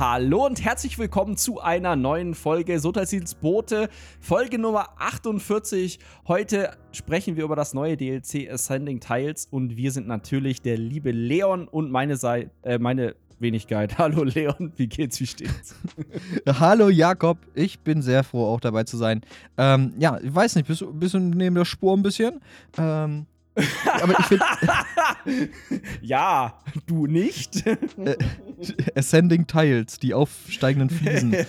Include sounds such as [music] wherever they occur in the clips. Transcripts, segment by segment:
Hallo und herzlich willkommen zu einer neuen Folge Sotasils Boote, Folge Nummer 48. Heute sprechen wir über das neue DLC Ascending Tiles und wir sind natürlich der liebe Leon und meine Seite, äh, meine Wenigkeit. [laughs] Hallo Leon, wie geht's, wie steht's? [laughs] Hallo Jakob, ich bin sehr froh, auch dabei zu sein. Ähm, ja, ich weiß nicht, bist bist du neben der Spur ein bisschen? Ähm, aber ich finde. [laughs] ja, du nicht. Äh, Ascending Tiles, die aufsteigenden Fliesen. [laughs] [laughs]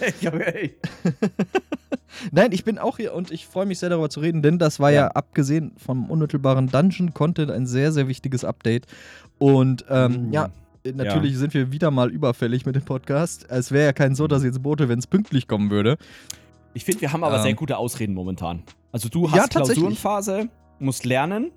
Nein, ich bin auch hier und ich freue mich sehr darüber zu reden, denn das war ja, ja abgesehen vom unmittelbaren Dungeon-Content ein sehr, sehr wichtiges Update. Und ähm, uh, ja, natürlich ja. sind wir wieder mal überfällig mit dem Podcast. Es wäre ja kein so, dass jetzt Bote, wenn es pünktlich kommen würde. Ich finde, wir haben aber ähm, sehr gute Ausreden momentan. Also du hast ja, Klausurenphase, musst lernen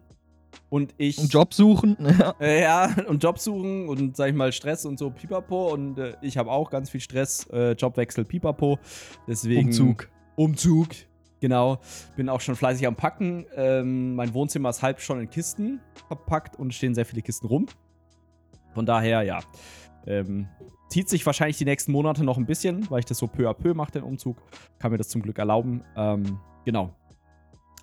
und ich. Und Job suchen. [laughs] Ja. Äh, ja, und Job suchen und sag ich mal Stress und so pipapo. Und äh, ich habe auch ganz viel Stress, äh, Jobwechsel pipapo. Deswegen. Umzug. Umzug. Genau. Bin auch schon fleißig am Packen. Ähm, mein Wohnzimmer ist halb schon in Kisten verpackt und stehen sehr viele Kisten rum. Von daher, ja. Ähm, zieht sich wahrscheinlich die nächsten Monate noch ein bisschen, weil ich das so peu à peu mache, den Umzug. Kann mir das zum Glück erlauben. Ähm, genau.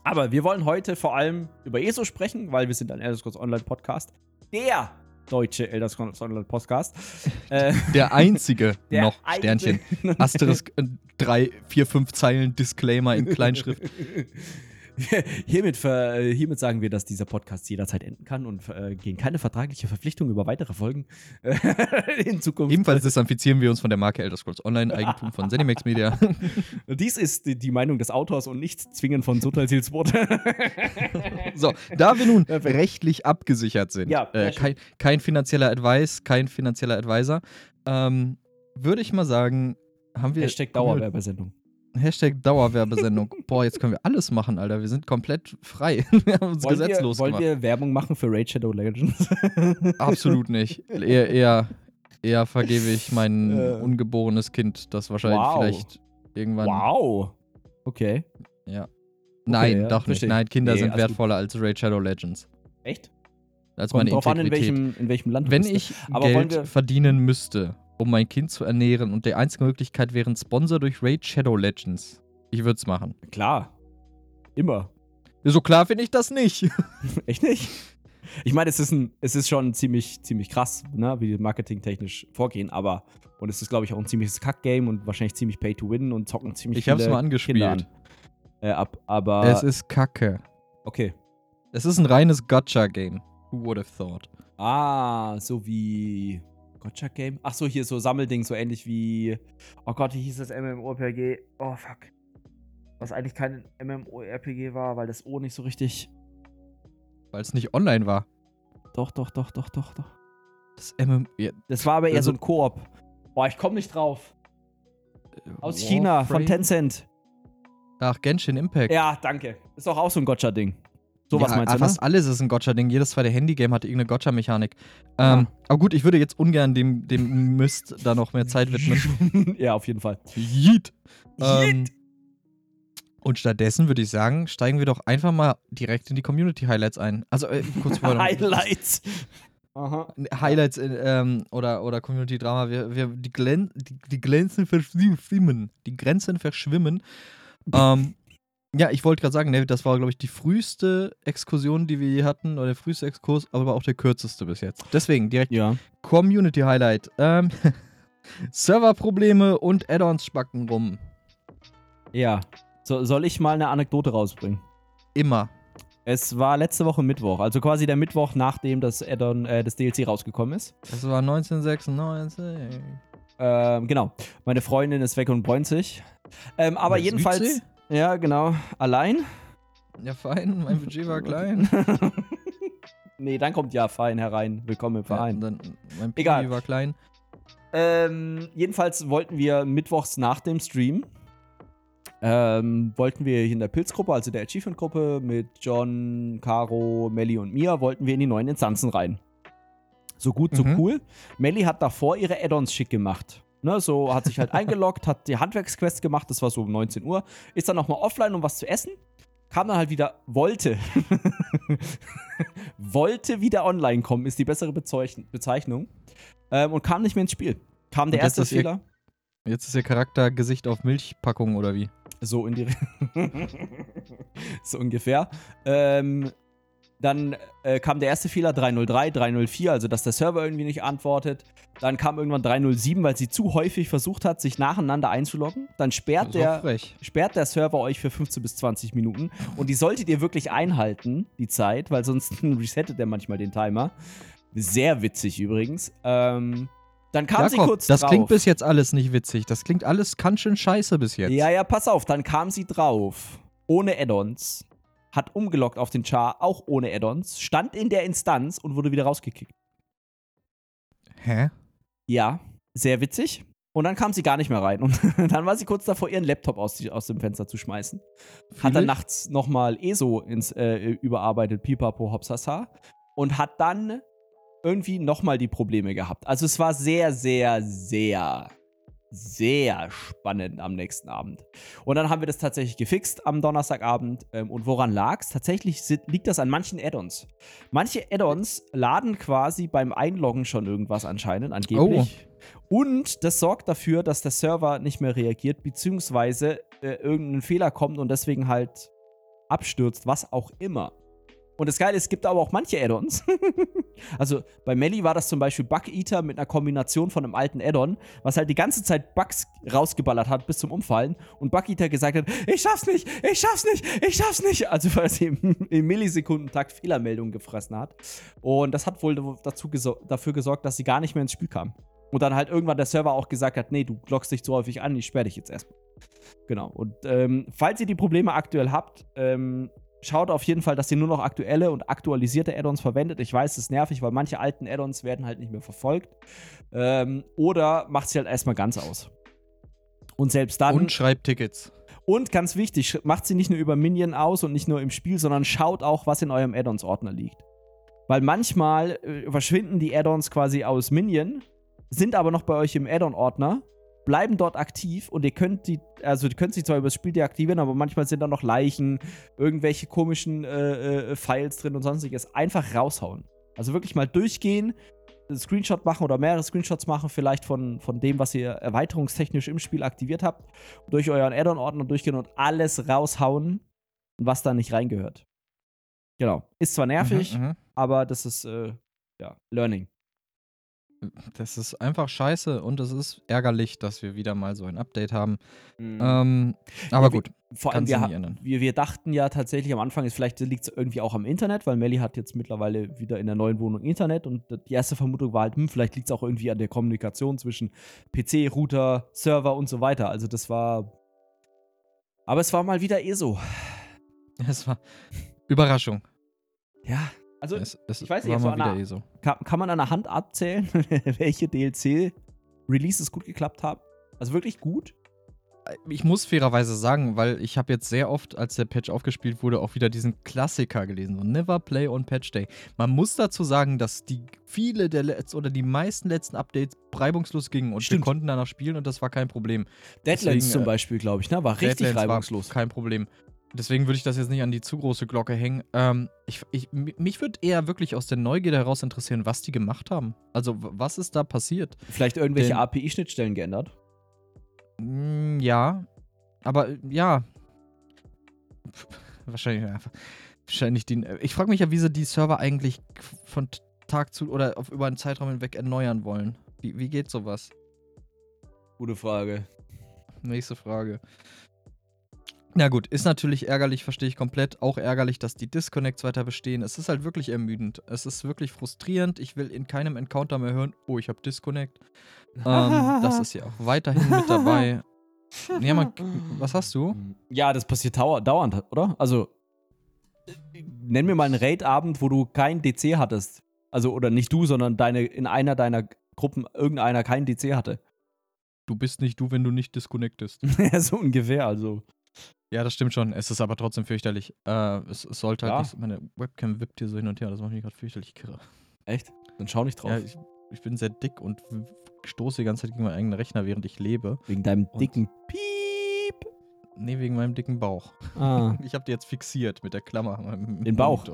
Aber wir wollen heute vor allem über ESO sprechen, weil wir sind ein Elder Scrolls Online Podcast. Der deutsche Elder Scrolls Online Podcast. [laughs] Äh, der einzige [laughs] der noch, Sternchen. [laughs] Asterisk, äh, drei, vier, fünf Zeilen Disclaimer in Kleinschrift. [laughs] hiermit, ver, hiermit sagen wir, dass dieser Podcast jederzeit enden kann und äh, gehen keine vertragliche Verpflichtung über weitere Folgen äh, [laughs] in Zukunft. Ebenfalls distanzieren wir uns von der Marke Elder Scrolls Online, Eigentum von Zenimax Media. [laughs] Dies ist die, die, Meinung des Autors und nicht zwingend von Sotal Wort. so, da wir nun rechtlich abgesichert sind, ja, äh, kein, kein, finanzieller Advice, kein finanzieller Advisor, ähm, würde ich mal sagen, haben wir. Hashtag Dauerwerbesendung. Hashtag Dauerwerbesendung. [laughs] Boah, jetzt können wir alles machen, Alter. Wir sind komplett frei. [laughs] wir haben uns wollen gesetzlos wir, Wollen wir Werbung machen für Raid Shadow Legends? [laughs] Absolut nicht. Eher, eher, eher vergebe ich mein äh. ungeborenes Kind, das wahrscheinlich wow. vielleicht irgendwann. Wow. Okay. Ja. Nein, okay, ja, doch nicht. Nein, Kinder nee, sind wertvoller gut. als Raid Shadow Legends. Echt? Als Kommt meine drauf Integrität. an, in welchem, in welchem Land Wenn ich Geld verdienen müsste, um mein Kind zu ernähren und die einzige Möglichkeit wäre ein Sponsor durch Raid Shadow Legends. Ich würde es machen. Klar. Immer. So klar finde ich das nicht. [laughs] [laughs] Echt nicht? Ich meine, es ist, ein, es ist schon ziemlich, ziemlich krass, ne, wie die marketingtechnisch vorgehen, aber und es ist, glaube ich, auch ein ziemliches Kack-Game und wahrscheinlich ziemlich Pay-to-Win und zocken ziemlich ich habe es mal angespielt. An. Äh, ab, aber es ist Kacke. Okay. Es ist ein reines Gotcha-Game. Who would have thought? Ah, so wie Gotcha-Game? Ach so, hier so Sammelding, so ähnlich wie. Oh Gott, wie hieß das MMORPG? Oh fuck. Was eigentlich kein MMORPG war, weil das O nicht so richtig. Weil es nicht online war. Doch, doch, doch, doch, doch, doch. Das MMO. Ja. Das war aber eher also, so ein Koop. Boah, ich komm nicht drauf. Aus Warframe? China, von Tencent. Ach, Genshin Impact. Ja, danke. Ist doch auch so ein Gotcha-Ding. Sowas ja, meinst du, Fast ne? alles ist ein Gotcha-Ding. Jedes zweite Handy-Game hat irgendeine Gotcha-Mechanik. Ähm, ja. Aber gut, ich würde jetzt ungern dem, dem Mist da noch mehr Zeit widmen. [laughs] ja, auf jeden Fall. Yeet. Ähm, und stattdessen würde ich sagen, steigen wir doch einfach mal direkt in die Community-Highlights ein. Also, äh, kurz vor Highlights. Aha. Highlights in, ähm, oder, oder Community-Drama. Wir, wir, die, Glen, die, die Grenzen verschwimmen. Die Grenzen verschwimmen. ähm, ja, ich wollte gerade sagen, ne, das war, glaube ich, die früheste Exkursion, die wir je hatten, oder der früheste Exkurs, aber auch der kürzeste bis jetzt. Deswegen direkt ja. Community Highlight. Ähm, [laughs] Serverprobleme und Add-ons spacken rum. Ja. So, soll ich mal eine Anekdote rausbringen? Immer. Es war letzte Woche Mittwoch, also quasi der Mittwoch, nachdem das Add-on, äh, das DLC rausgekommen ist. Das war 1996. Ähm, genau. Meine Freundin ist weg und bräunt sich. Ähm, aber jedenfalls. Südsee? Ja, genau. Allein? Ja, fein. Mein [laughs] Budget war klein. [laughs] nee, dann kommt ja fein herein. Willkommen im Verein. Ja, dann, mein Budget Egal. war klein. Ähm, jedenfalls wollten wir mittwochs nach dem Stream ähm, wollten wir in der Pilzgruppe, also der Achievement-Gruppe, mit John, Caro, Melly und mir, wollten wir in die neuen Instanzen rein. So gut, so mhm. cool. Melly hat davor ihre Add-ons schick gemacht. Ne, so hat sich halt [laughs] eingeloggt, hat die Handwerksquest gemacht, das war so um 19 Uhr, ist dann nochmal offline, um was zu essen, kam dann halt wieder, wollte, [laughs] wollte wieder online kommen, ist die bessere Bezeichnung, ähm, und kam nicht mehr ins Spiel. Kam der erste Fehler. Jetzt ist ihr Charakter Gesicht auf Milchpackung oder wie? So in die. [laughs] so ungefähr. Ähm, dann äh, kam der erste Fehler 303, 304, also dass der Server irgendwie nicht antwortet. Dann kam irgendwann 307, weil sie zu häufig versucht hat, sich nacheinander einzuloggen. Dann sperrt, der, sperrt der Server euch für 15 bis 20 Minuten. Und die solltet ihr wirklich einhalten, die Zeit, weil sonst [laughs] resettet der manchmal den Timer. Sehr witzig übrigens. Ähm, dann kam Jakob, sie kurz das drauf. klingt bis jetzt alles nicht witzig. Das klingt alles ganz schön scheiße bis jetzt. Ja, ja, pass auf. Dann kam sie drauf. Ohne Add-ons hat umgelockt auf den Char, auch ohne Add-ons, stand in der Instanz und wurde wieder rausgekickt. Hä? Ja, sehr witzig. Und dann kam sie gar nicht mehr rein. Und [laughs] dann war sie kurz davor, ihren Laptop aus, aus dem Fenster zu schmeißen. Fühl hat dann nachts nochmal ESO ins, äh, überarbeitet, Pipapo Hopsasa. Und hat dann irgendwie nochmal die Probleme gehabt. Also es war sehr, sehr, sehr sehr spannend am nächsten Abend. Und dann haben wir das tatsächlich gefixt am Donnerstagabend. Ähm, und woran lag es? Tatsächlich liegt das an manchen Add-ons. Manche Add-ons laden quasi beim Einloggen schon irgendwas anscheinend, angeblich. Oh. Und das sorgt dafür, dass der Server nicht mehr reagiert, beziehungsweise äh, irgendein Fehler kommt und deswegen halt abstürzt, was auch immer. Und das Geile ist, es gibt aber auch manche Add-ons. [laughs] also bei Melly war das zum Beispiel Bug Eater mit einer Kombination von einem alten Add-on, was halt die ganze Zeit Bugs rausgeballert hat bis zum Umfallen. Und Bug Eater gesagt hat: Ich schaff's nicht, ich schaff's nicht, ich schaff's nicht. Also weil sie im, im Millisekundentakt Fehlermeldungen gefressen hat. Und das hat wohl dazu gesor dafür gesorgt, dass sie gar nicht mehr ins Spiel kam. Und dann halt irgendwann der Server auch gesagt hat: Nee, du loggst dich zu häufig an, ich sperre dich jetzt erstmal. Genau. Und ähm, falls ihr die Probleme aktuell habt, ähm, schaut auf jeden Fall, dass ihr nur noch aktuelle und aktualisierte Add-ons verwendet. Ich weiß, es ist nervig, weil manche alten Add-ons werden halt nicht mehr verfolgt. Ähm, oder macht sie halt erstmal ganz aus. Und selbst dann. Und schreibt Tickets. Und ganz wichtig, macht sie nicht nur über Minion aus und nicht nur im Spiel, sondern schaut auch, was in eurem Add-ons-Ordner liegt. Weil manchmal äh, verschwinden die Add-ons quasi aus Minion, sind aber noch bei euch im Add-on-Ordner bleiben dort aktiv und ihr könnt die, also ihr könnt sie zwar über das Spiel deaktivieren, aber manchmal sind da noch Leichen, irgendwelche komischen äh, äh, Files drin und sonstiges. Einfach raushauen. Also wirklich mal durchgehen, einen Screenshot machen oder mehrere Screenshots machen, vielleicht von, von dem, was ihr erweiterungstechnisch im Spiel aktiviert habt, durch euren Add-on-Ordner durchgehen und alles raushauen, was da nicht reingehört. Genau. Ist zwar nervig, mhm, mhm. aber das ist äh, ja, Learning. Das ist einfach scheiße und es ist ärgerlich, dass wir wieder mal so ein Update haben. Mhm. Ähm, aber ja, gut. Vor allem, wir, wir, wir, dachten ja tatsächlich am Anfang, vielleicht liegt es irgendwie auch am Internet, weil Melly hat jetzt mittlerweile wieder in der neuen Wohnung Internet und die erste Vermutung war halt, hm, vielleicht liegt es auch irgendwie an der Kommunikation zwischen PC, Router, Server und so weiter. Also das war. Aber es war mal wieder eh so. [laughs] Es war Überraschung. Ja, also, es, es ich weiß nicht, so einer, eh so. kann, kann, man an der Hand abzählen, [laughs] welche DLC-Releases gut geklappt haben? Also wirklich gut? Ich muss fairerweise sagen, weil ich habe jetzt sehr oft, als der Patch aufgespielt wurde, auch wieder diesen Klassiker gelesen, so Never Play on Patch Day. Man muss dazu sagen, dass die viele der letzten oder die meisten letzten Updates reibungslos gingen und Stimmt. wir konnten danach spielen und das war kein Problem. Deadlands Deswegen, zum äh, Beispiel, glaube ich, ne? war richtig Deadlands reibungslos. War kein Problem. Deswegen würde ich das jetzt nicht an die zu große Glocke hängen. Ähm, ich, ich, mich würde eher wirklich aus der Neugierde heraus interessieren, was die gemacht haben. Also, was ist da passiert? Vielleicht irgendwelche API-Schnittstellen geändert? Mh, mm, ja. Aber [laughs] ja. Wahrscheinlich einfach. Wahrscheinlich die. Ich frage mich ja, wie sie die Server eigentlich von Tag zu oder auf, über einen Zeitraum hinweg erneuern wollen. Wie, wie geht sowas? Gute Frage. Nächste Frage. Na gut, ist natürlich ärgerlich, verstehe ich komplett. Auch ärgerlich, dass die Disconnects weiter bestehen. Es ist halt wirklich ermüdend. Es ist wirklich frustrierend. Ich will in keinem Encounter mehr hören, oh, ich habe Disconnect. [laughs] ähm, das ist ja auch weiterhin mit dabei. [laughs] Ja, man, was hast du? Ja, das passiert dauernd, oder? Also, nenn mir mal einen Raid-Abend, wo du kein DC hattest. Also, oder nicht du, sondern deine, in einer deiner Gruppen irgendeiner kein DC hatte. Du bist nicht du, wenn du nicht disconnectest. [laughs] ja, so ungefähr, also. Ja, das stimmt schon. Es ist aber trotzdem fürchterlich. Äh, es, es, sollte halt ja. nicht. Meine Webcam wippt hier so hin und her. Das macht mich gerade fürchterlich kirre. Echt? Dann schau nicht drauf. Ja, ich, ich, bin sehr dick und stoße die ganze Zeit gegen meinen eigenen Rechner, während ich lebe. Wegen deinem und dicken Piep? Nee, wegen meinem dicken Bauch. Ah. [laughs] Ich habe die jetzt fixiert mit der Klammer. Den Bauch?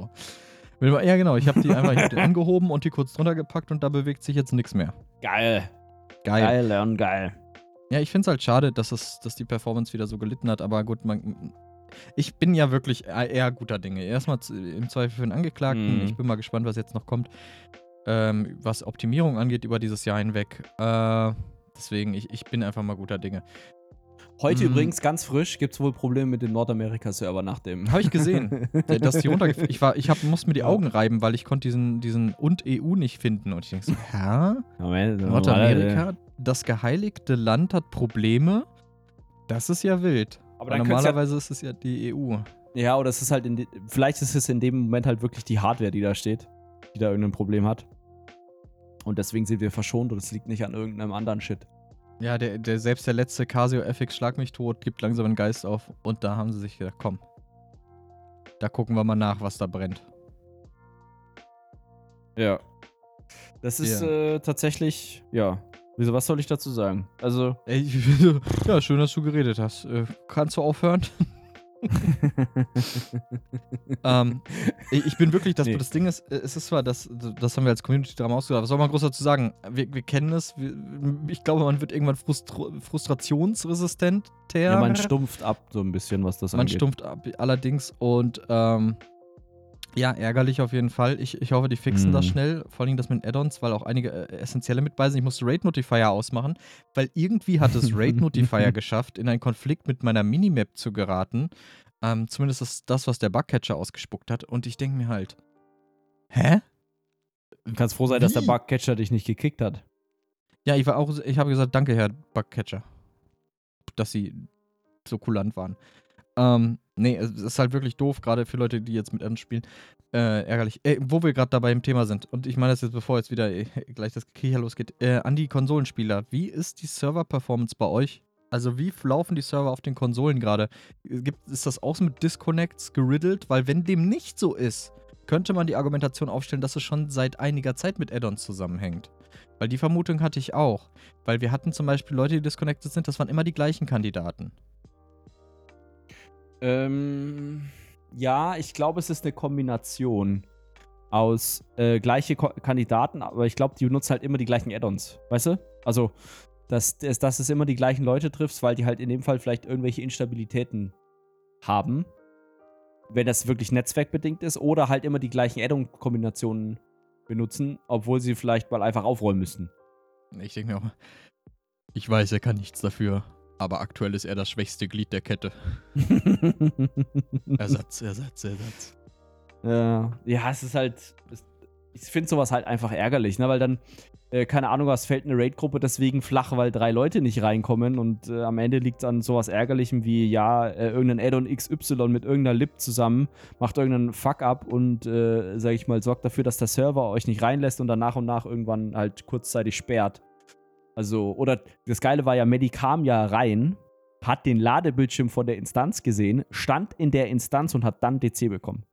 Ja, genau. Ich habe die einfach hab den [laughs] angehoben und die kurz drunter gepackt und da bewegt sich jetzt nichts mehr. Geil. Geil. Geil und geil. Ja, ich finde es halt schade, dass, es, dass die Performance wieder so gelitten hat, aber gut, man, ich bin ja wirklich eher guter Dinge. Erstmal im Zweifel für den Angeklagten. Mhm. Ich bin mal gespannt, was jetzt noch kommt, ähm, was Optimierung angeht über dieses Jahr hinweg. Äh, deswegen, ich, ich bin einfach mal guter Dinge. Heute Mhm. übrigens ganz frisch gibt es wohl Probleme mit dem Nordamerika-Server nach dem. Habe ich gesehen. [laughs] Dass die runtergef ich war, ich hab, musste mir die. Augen reiben, weil ich konnte diesen, diesen und EU nicht finden. Und ich denke so, hä? Nordamerika, das geheiligte Land hat Probleme? Das ist ja wild. Aber könnte ja, normalerweise ist es ja die EU. ja, oder es ist halt in vielleicht ist es in dem Moment halt wirklich die Hardware, die da steht, die da irgendein Problem hat. Und deswegen sind wir verschont und es liegt nicht an irgendeinem anderen Shit. Ja, der, der, selbst der letzte Casio FX Schlag mich tot gibt langsam einen Geist auf. Und da haben sie sich gedacht, komm. Da gucken wir mal nach, was da brennt. Ja. Das ist Ja. äh, tatsächlich, ja. Wieso, was soll ich dazu sagen? Also, Ey, [laughs] ja, schön, dass du geredet hast. Äh, kannst du aufhören? [laughs] ähm, ich bin wirklich, dass Nee. das Ding ist, äh, es ist zwar, das, das haben wir als Community-Drama ausgedacht, was soll man groß dazu sagen? Wir, wir kennen es, wir, ich glaube, man wird irgendwann frustr frustrationsresistent. ja, man [laughs] stumpft ab so ein bisschen, was das Man angeht. stumpft ab, allerdings und ähm, ja, ärgerlich auf jeden Fall. Ich, ich hoffe, die fixen Mhm. das schnell. Vor allem das mit Add-ons, weil auch einige äh, essentielle mit bei sind. Ich musste Raid Notifier ausmachen, weil irgendwie hat es Raid [laughs] Notifier geschafft, in einen Konflikt mit meiner Minimap zu geraten. Ähm, zumindest ist das, was der Bugcatcher ausgespuckt hat. Und ich denke mir halt, hä? Du kannst froh sein, dass der Wie? Bugcatcher dich nicht gekickt hat. Ja, ich war auch, ich habe gesagt, danke, Herr Bugcatcher, dass Sie so kulant waren. Ähm, nee, es ist halt wirklich doof, gerade für Leute, die jetzt mit Addons spielen. Äh, ärgerlich. Äh, wo wir gerade dabei im Thema sind, und ich meine das jetzt, bevor jetzt wieder äh, gleich das Kicher losgeht, äh, an die Konsolenspieler. Wie ist die Server-Performance bei euch? Also, wie laufen die Server auf den Konsolen gerade? Gibt- Ist das auch so mit Disconnects geriddelt? Weil, wenn dem nicht so ist, könnte man die Argumentation aufstellen, dass es schon seit einiger Zeit mit Addons zusammenhängt. Weil die Vermutung hatte ich auch. Weil wir hatten zum Beispiel Leute, die disconnected sind, das waren immer die gleichen Kandidaten. Ähm, ja, ich glaube, es ist eine Kombination aus äh, gleiche Ko Kandidaten, aber ich glaube, die benutzen halt immer die gleichen Add-ons. Weißt du? Also, dass, dass, dass es immer die gleichen Leute triffst, weil die halt in dem Fall vielleicht irgendwelche Instabilitäten haben. Wenn das wirklich netzwerkbedingt ist, oder halt immer die gleichen Add-on-Kombinationen benutzen, obwohl sie vielleicht mal einfach aufräumen müssten. Ich denke mir auch, ich weiß, er kann nichts dafür. Aber aktuell ist er das schwächste Glied der Kette. [laughs] Ersatz, Ersatz, Ersatz. Ja, ja, es ist halt. Es, ich finde sowas halt einfach ärgerlich, ne? Weil dann, äh, keine Ahnung, was fällt eine Raid-Gruppe deswegen flach, weil drei Leute nicht reinkommen und äh, am Ende liegt es an sowas Ärgerlichem wie, ja, äh, irgendein Add-on XY mit irgendeiner Lib zusammen, macht irgendeinen Fuck-up und, äh, sag ich mal, sorgt dafür, dass der Server euch nicht reinlässt und dann nach und nach irgendwann halt kurzzeitig sperrt. Also, oder das Geile war ja, Medi kam ja rein, hat den Ladebildschirm von der Instanz gesehen, stand in der Instanz und hat dann DC bekommen.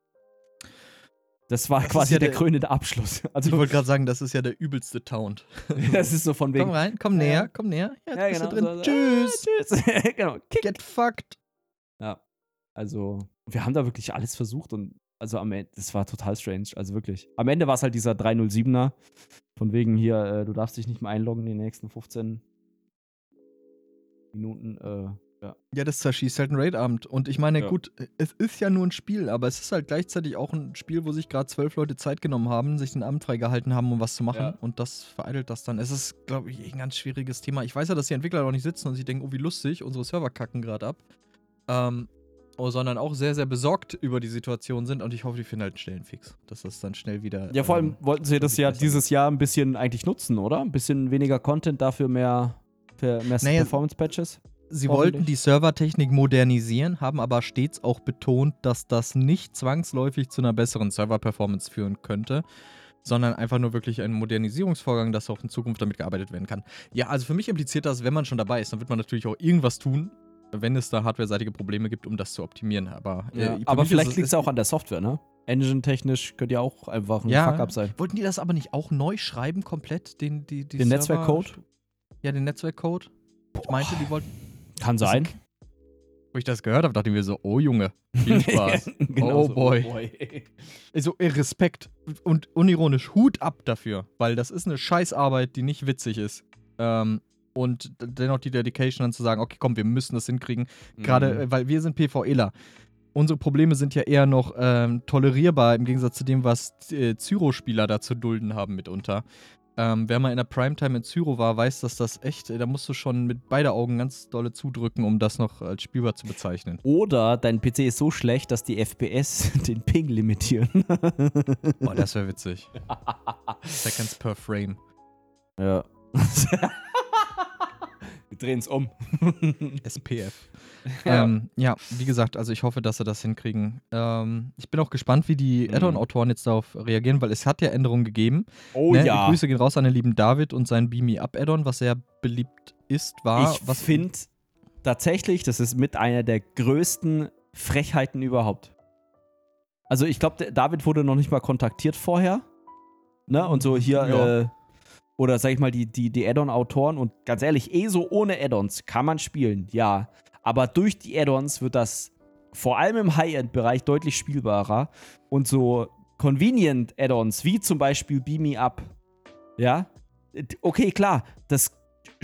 Das war Das quasi ja der der- krönende Abschluss. [laughs] Ich Also, wollte gerade sagen, das ist ja der übelste Taunt. [laughs] das ist so von wegen. Komm rein, komm Ja. näher, komm näher. Jetzt Ja, bist genau, du drin. so- so, Tschüss. Tschüss. [laughs] genau. Kick. Get fucked. Ja. Also, wir haben da wirklich alles versucht und also am Ende, das war total strange. Also wirklich. Am Ende war es halt dieser 307er. Von wegen hier, äh, du darfst dich nicht mehr einloggen in den nächsten 15 Minuten. Äh, ja. Ja, das zerschießt halt ein Raid-Abend. Und ich meine, Ja. gut, es ist ja nur ein Spiel, aber es ist halt gleichzeitig auch ein Spiel, wo sich gerade zwölf Leute Zeit genommen haben, sich den Abend freigehalten haben, um was zu machen. Ja. Und das vereitelt das dann. Es ist, glaube ich, ein ganz schwieriges Thema. Ich weiß ja, dass die Entwickler noch nicht sitzen und sich denken, oh, wie lustig, unsere Server kacken gerade ab. Ähm, sondern auch sehr, sehr besorgt über die Situation sind. Und ich hoffe, die finden halt einen schnellen Fix. Dass das dann schnell wieder. ja, vor allem ähm, wollten sie das ja dieses Jahr ein bisschen eigentlich nutzen, oder? Ein bisschen weniger Content, dafür mehr, mehr Naja, Performance-Patches. Sie wollten die Servertechnik modernisieren, haben aber stets auch betont, dass das nicht zwangsläufig zu einer besseren Server-Performance führen könnte, sondern einfach nur wirklich ein Modernisierungsvorgang, dass auch in Zukunft damit gearbeitet werden kann. Ja, also für mich impliziert das, wenn man schon dabei ist, dann wird man natürlich auch irgendwas tun, wenn es da hardwareseitige Probleme gibt, um das zu optimieren. Aber, äh, Ja, aber vielleicht liegt es auch an der Software, ne? Engine-technisch könnte ja auch einfach ein Ja. Fuck-up sein. Wollten die das aber nicht auch neu schreiben, komplett? Den, die, die Den Netzwerkcode? Ja, den Netzwerkcode. Ich meinte, die wollten. Kann sein. Wo ich das gehört habe, dachte ich mir so, oh Junge, viel [laughs] Spaß. Genau Oh so. boy. [laughs] Also äh, Respekt und unironisch Hut ab dafür, weil das ist eine Scheißarbeit, die nicht witzig ist. Ähm, und dennoch die Dedication dann zu sagen, okay, komm, wir müssen das hinkriegen. Gerade, Mhm. weil wir sind PvEler. Unsere Probleme sind ja eher noch ähm, tolerierbar im Gegensatz zu dem, was äh, Zyro-Spieler da zu dulden haben mitunter. Ähm, wer mal in der Primetime in Zyro war, weiß, dass das echt, äh, da musst du schon mit beide Augen ganz dolle zudrücken, um das noch als spielbar zu bezeichnen. Oder dein PC ist so schlecht, dass die FPS [laughs] den Ping limitieren. Boah, das wäre witzig. [laughs] Seconds per Frame. ja. [laughs] Wir drehen es um. [laughs] SPF. [laughs] Ja. Ähm, ja, wie gesagt, also ich hoffe, dass sie das hinkriegen. Ähm, ich bin auch gespannt, wie die Mhm. Add-on-Autoren jetzt darauf reagieren, weil es hat ja Änderungen gegeben. oh ne? ja. Grüße gehen raus an den lieben David und sein Beam Me Up Add-on, was sehr beliebt ist, war. ich was finde tatsächlich, das ist mit einer der größten Frechheiten überhaupt. Also ich glaube, David wurde noch nicht mal kontaktiert vorher. Ne? Und so hier, Ja. äh, oder sag ich mal, die, die, die Add-on-Autoren und ganz ehrlich, eh so ohne Add-ons kann man spielen, ja. Aber durch die Add-ons wird das vor allem im High-End-Bereich deutlich spielbarer. Und so convenient Add-ons, wie zum Beispiel Beam Me Up, ja. Okay, klar, das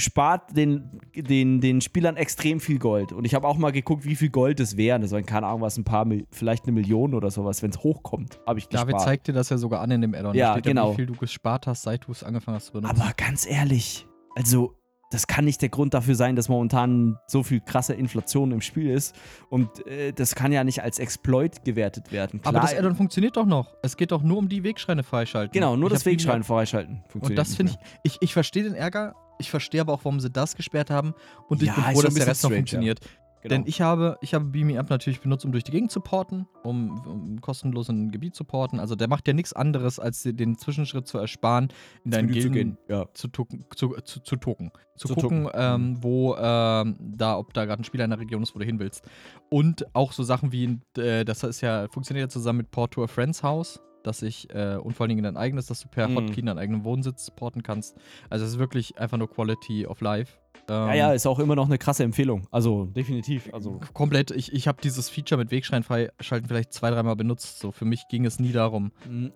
spart den, den, den Spielern extrem viel Gold. Und ich habe auch mal geguckt, wie viel Gold es wären. Das waren keine Ahnung was, ein paar, vielleicht eine Million oder sowas, wenn es hochkommt, habe ich David gespart. zeigt dir das ja sogar an in dem Add-on. Ja, genau. wie viel du gespart hast, seit du es angefangen hast zu benutzen. Aber ganz ehrlich, also das kann nicht der Grund dafür sein, dass momentan so viel krasse Inflation im Spiel ist. Und äh, das kann ja nicht als Exploit gewertet werden. Aber Klar, das Add-on funktioniert doch noch. Es geht doch nur um die Wegschreine freischalten. Genau, nur Ich das Wegschreien freischalten. Und das finde ich, ich, ich verstehe den Ärger. Ich verstehe aber auch, warum sie das gesperrt haben. Und ich Ja, bin froh, dass der Rest noch strange, ja. funktioniert. Genau. Denn ich habe, ich habe Beam Me Up natürlich benutzt, um durch die Gegend zu porten, um, um kostenlos in ein Gebiet zu porten. Also der macht ja nichts anderes, als dir den Zwischenschritt zu ersparen, in deinen Menü zu Gilden gehen. Ja. zu, tucken, zu, zu, zu token. Zu, Zu gucken, tucken. ähm, wo ähm, da, ob da gerade ein Spieler in der Region ist, wo du hin willst. Und auch so Sachen wie, äh, das ist ja, funktioniert ja zusammen mit Port to a Friend's House, dass ich, äh, und vor allen Dingen dein eigenes, dass du per Mhm. Hotkey deinen eigenen Wohnsitz porten kannst. Also es ist wirklich einfach nur Quality of Life. Ja, Ähm, ja, ist auch immer noch eine krasse Empfehlung. Also definitiv. Also Komplett, ich, ich habe dieses Feature mit Wegschreien freischalten vielleicht zwei, dreimal benutzt. So, für mich ging es nie darum.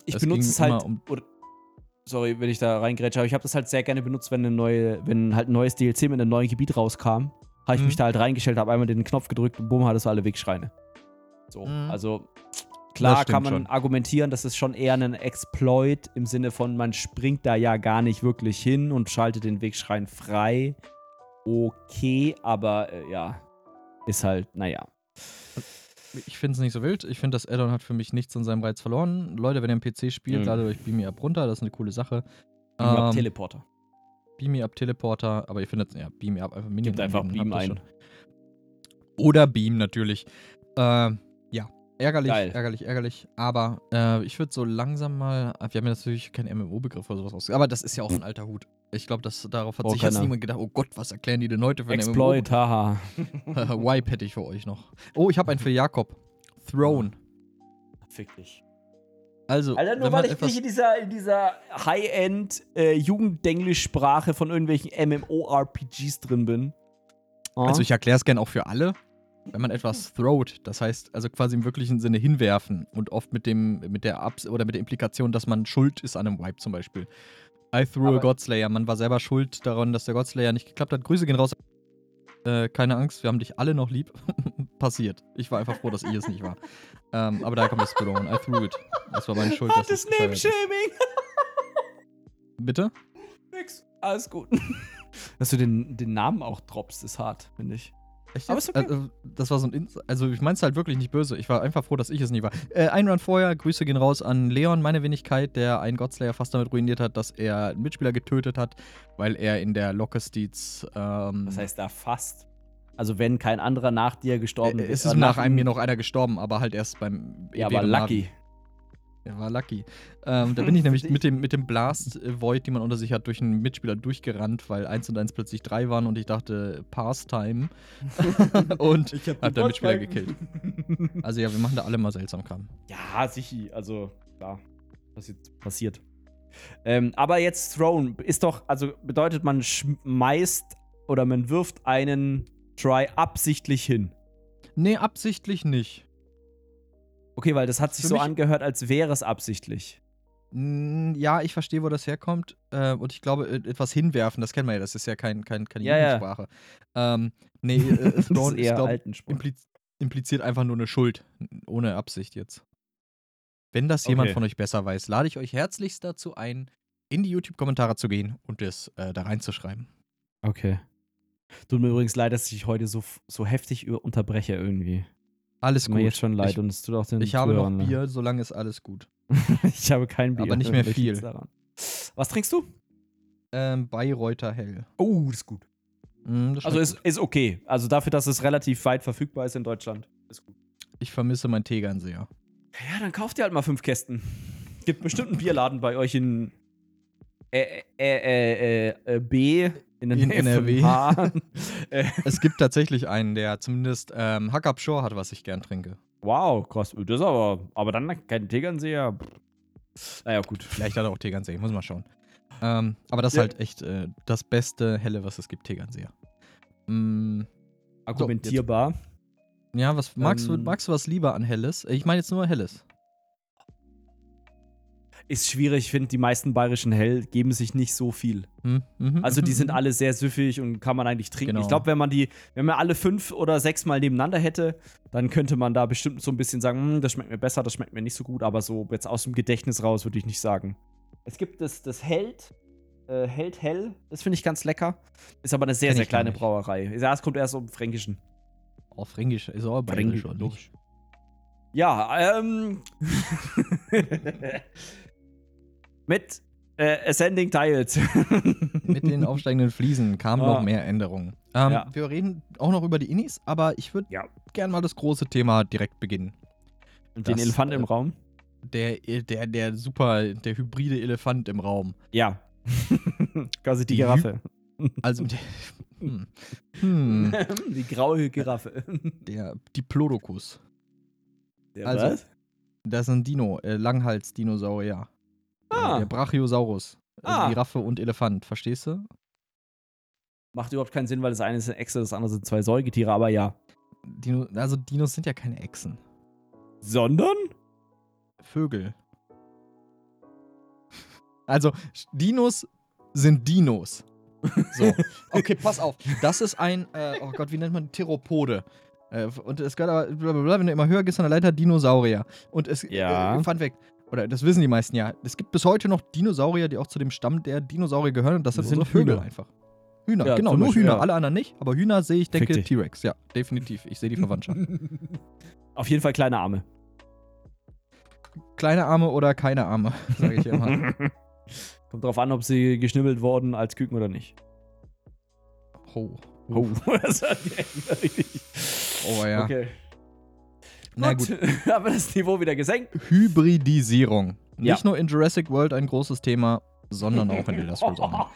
ich Es benutze es halt. um- sorry, wenn ich da reingrätsche, aber ich habe das halt sehr gerne benutzt, wenn eine neue, wenn halt ein neues DLC mit einem neuen Gebiet rauskam, habe ich Mhm. mich da halt reingestellt, habe einmal den Knopf gedrückt und bumm, hattest du alle Wegschreine. So, Mhm. also klar kann man schon. argumentieren, das ist schon eher ein Exploit im Sinne von, man springt da ja gar nicht wirklich hin und schaltet den Wegschrein frei. Okay, aber äh, ja, ist halt, naja. Ich finde es nicht so wild. Ich finde, das Addon hat für mich nichts an seinem Reiz verloren. Leute, wenn ihr am PC spielt, Mhm. ladet euch Beam Up runter. Das ist eine coole Sache. Ähm, Ähm, Teleporter. Beam Me Up Teleporter, aber ihr findet, ja, Beam Up einfach Mini Gibt einfach Beam ein. Oder Beam natürlich. Ähm, ärgerlich, Geil. ärgerlich, ärgerlich. Aber äh, ich würde so langsam mal. Wir haben ja natürlich keinen MMO-Begriff oder sowas raus. Aber das ist ja auch ein alter Hut. Ich glaube, darauf hat Oh, sich jetzt niemand gedacht, oh Gott, was erklären die denn heute für einen Exploit, haha. MMO? [laughs] Wipe hätte ich für euch noch. Oh, ich habe einen für Jakob. Throne. Fick dich. Also, Alter, nur weil ich nicht in dieser, in dieser High-End äh, von irgendwelchen MMORPGs drin bin. Ah. Also ich erkläre es gerne auch für alle. Wenn man etwas throwt, das heißt also quasi im wirklichen Sinne hinwerfen und oft mit dem mit der Abs oder mit der Implikation, dass man schuld ist an einem Wipe zum Beispiel. I threw a Aber- Godslayer. Man war selber schuld daran, dass der Godslayer nicht geklappt hat. Grüße gehen raus. Äh, keine Angst, wir haben dich alle noch lieb. [laughs] Passiert. Ich war einfach froh, dass ich es nicht war. Ähm, aber daher kommt das Throne. I threw it. Das war meine Schuld. es gescheitert ist. Name-Shaming. [laughs] Bitte? Nix. Alles gut. Dass du den, den Namen auch droppst, ist hart, finde ich. Echt Aber ist okay. also, das war so ein. Ins also, ich mein's halt wirklich nicht böse. Ich war einfach froh, dass ich es nie war. Äh, ein Run vorher, Grüße gehen raus an Leon, meine Wenigkeit, der einen Godslayer fast damit ruiniert hat, dass er einen Mitspieler getötet hat, weil er in der Lockesteeds. Ähm, Das heißt da fast. Also wenn kein anderer nach dir gestorben äh, es äh, ist nach einem mir noch einer gestorben, aber halt erst beim. Ja, aber während lucky. Er war lucky. Ähm, da bin ich [laughs] nämlich mit dem, mit dem Blast äh, Void, die man unter sich hat, durch einen Mitspieler durchgerannt, weil 1 und 1 plötzlich 3 waren und ich dachte, Pass-Time. [laughs] und Ich hab hab den Mitspieler gekillt. also ja, wir machen da alle mal seltsam Kram. Ja, sicher. Also, klar. Was jetzt passiert. Ähm, aber jetzt Throne ist doch, also bedeutet, man schmeißt oder man wirft einen Try absichtlich hin. Nee, absichtlich nicht. Okay, weil das hat sich so angehört, als wäre es absichtlich. Ja, ich verstehe, wo das herkommt. Äh, und ich glaube, äh, etwas hinwerfen, das kennen wir ja, das ist ja kein, kein, keine Ja, ja. Jugendsprache. Ähm, nee, äh, [laughs] Das Thrawn ist ist, eher glaub, alten Sport. impliz impliziert einfach nur eine Schuld. Ohne Absicht jetzt. Wenn das jemand Okay. von euch besser weiß, lade ich euch herzlichst dazu ein, in die YouTube-Kommentare zu gehen und es äh, da reinzuschreiben. Okay. Tut mir übrigens leid, dass ich heute so, so heftig unterbreche irgendwie. Alles Tut mir gut. jetzt schon leid Ich, und es tut auch den ich habe noch leid. Bier, solange ist alles gut. [laughs] ich habe kein Bier. Aber nicht mehr viel. Was trinkst du? Ähm, Bayreuther Hell. Oh, das ist gut. Mm, das Also ist, ist okay. Also dafür, dass es relativ weit verfügbar ist in Deutschland. Ist gut. gut. Ich vermisse mein Tegernseher. Ja, dann kauft ihr halt mal fünf Kästen. Gibt bestimmt einen Bierladen bei euch in äh, äh, äh, äh, äh, B in In NRW. [laughs] äh, Es gibt tatsächlich einen, der zumindest ähm, Hack Up Shore hat, was ich gern trinke. wow, krass. Das ist aber, aber dann kein Tegernseher. Naja, gut. Vielleicht hat er auch Tegernseher, muss mal schauen. Ähm, aber das ist Ja. halt echt äh, das beste Helle, was es gibt, Tegernseher. Mm, Argumentierbar. ja, was magst, du, Ähm. magst du was lieber an Helles? Ich meine jetzt nur Helles. Ist schwierig. Ich finde, die meisten bayerischen Hell geben sich nicht so viel. Hm? Mhm, Also die mhm, sind mhm. alle sehr süffig und kann man eigentlich trinken. Genau. Ich glaube, wenn man die, wenn man alle fünf oder sechs Mal nebeneinander hätte, dann könnte man da bestimmt so ein bisschen sagen, "Hm, das schmeckt mir besser, das schmeckt mir nicht so gut, aber so jetzt aus dem Gedächtnis raus würde ich nicht sagen. Es gibt das, das Held, äh, Held Hell, das finde ich ganz lecker. Ist aber eine sehr, Kenn sehr kleine. Brauerei. Ja, es kommt erst im Fränkischen. Auch Fränkisch, ist auch bayerisch, nicht? Ja, ähm. [laughs] [laughs] Mit äh, Ascending Tiles. [laughs] Mit den aufsteigenden Fliesen kamen Ah. noch mehr Änderungen. Ähm, Ja. Wir reden auch noch über die Innis, aber ich würde Ja. gern mal das große Thema direkt beginnen. Und den Das, Elefant im äh, Raum. Der, der, der super, der hybride Elefant im Raum. Ja. [laughs] Quasi die Die Giraffe. Also, der, hm, hm, [laughs] die graue Giraffe. der Diplodocus. Der Also, was? Das ist ein Dino, äh, Langhals-Dinosaurier. Ah. Äh, Der Brachiosaurus. Also Ah. Giraffe und Elefant, verstehst du? Macht überhaupt keinen Sinn, weil das eine ist eine Echse, das andere sind zwei Säugetiere, aber ja. Dino, also Dinos sind ja keine Echsen. Sondern? Vögel. Also, Dinos sind Dinos. So. [laughs] Okay, pass auf. Das ist ein, äh, oh Gott, wie nennt man Theropode? Äh, und es gehört aber, blablabla, wenn du immer höher gehst an der Leiter, Dinosaurier. Und es, Ja. äh, Fun Fact, oder das wissen die meisten ja, es gibt bis heute noch Dinosaurier, die auch zu dem Stamm der Dinosaurier gehören. Und das sind Das sind unsere Vögel Hühner. einfach. Hühner, Ja, genau, nur Beispiel, Hühner, ja. alle anderen nicht. Aber Hühner sehe ich, denke. T-Rex. Ja, definitiv. Ich sehe die Verwandtschaft. [laughs] Auf jeden Fall kleine Arme. Kleine Arme oder keine Arme, sage ich immer. [laughs] Kommt drauf an, ob sie geschnibbelt wurden als Küken oder nicht. Ho. Oh, [laughs] das war direkt richtig. Oh ja. Okay. Na gut. [laughs] wir das Niveau wieder gesenkt? Hybridisierung. Ja. Nicht nur in Jurassic World ein großes Thema, sondern auch in Scrolls [laughs] Online.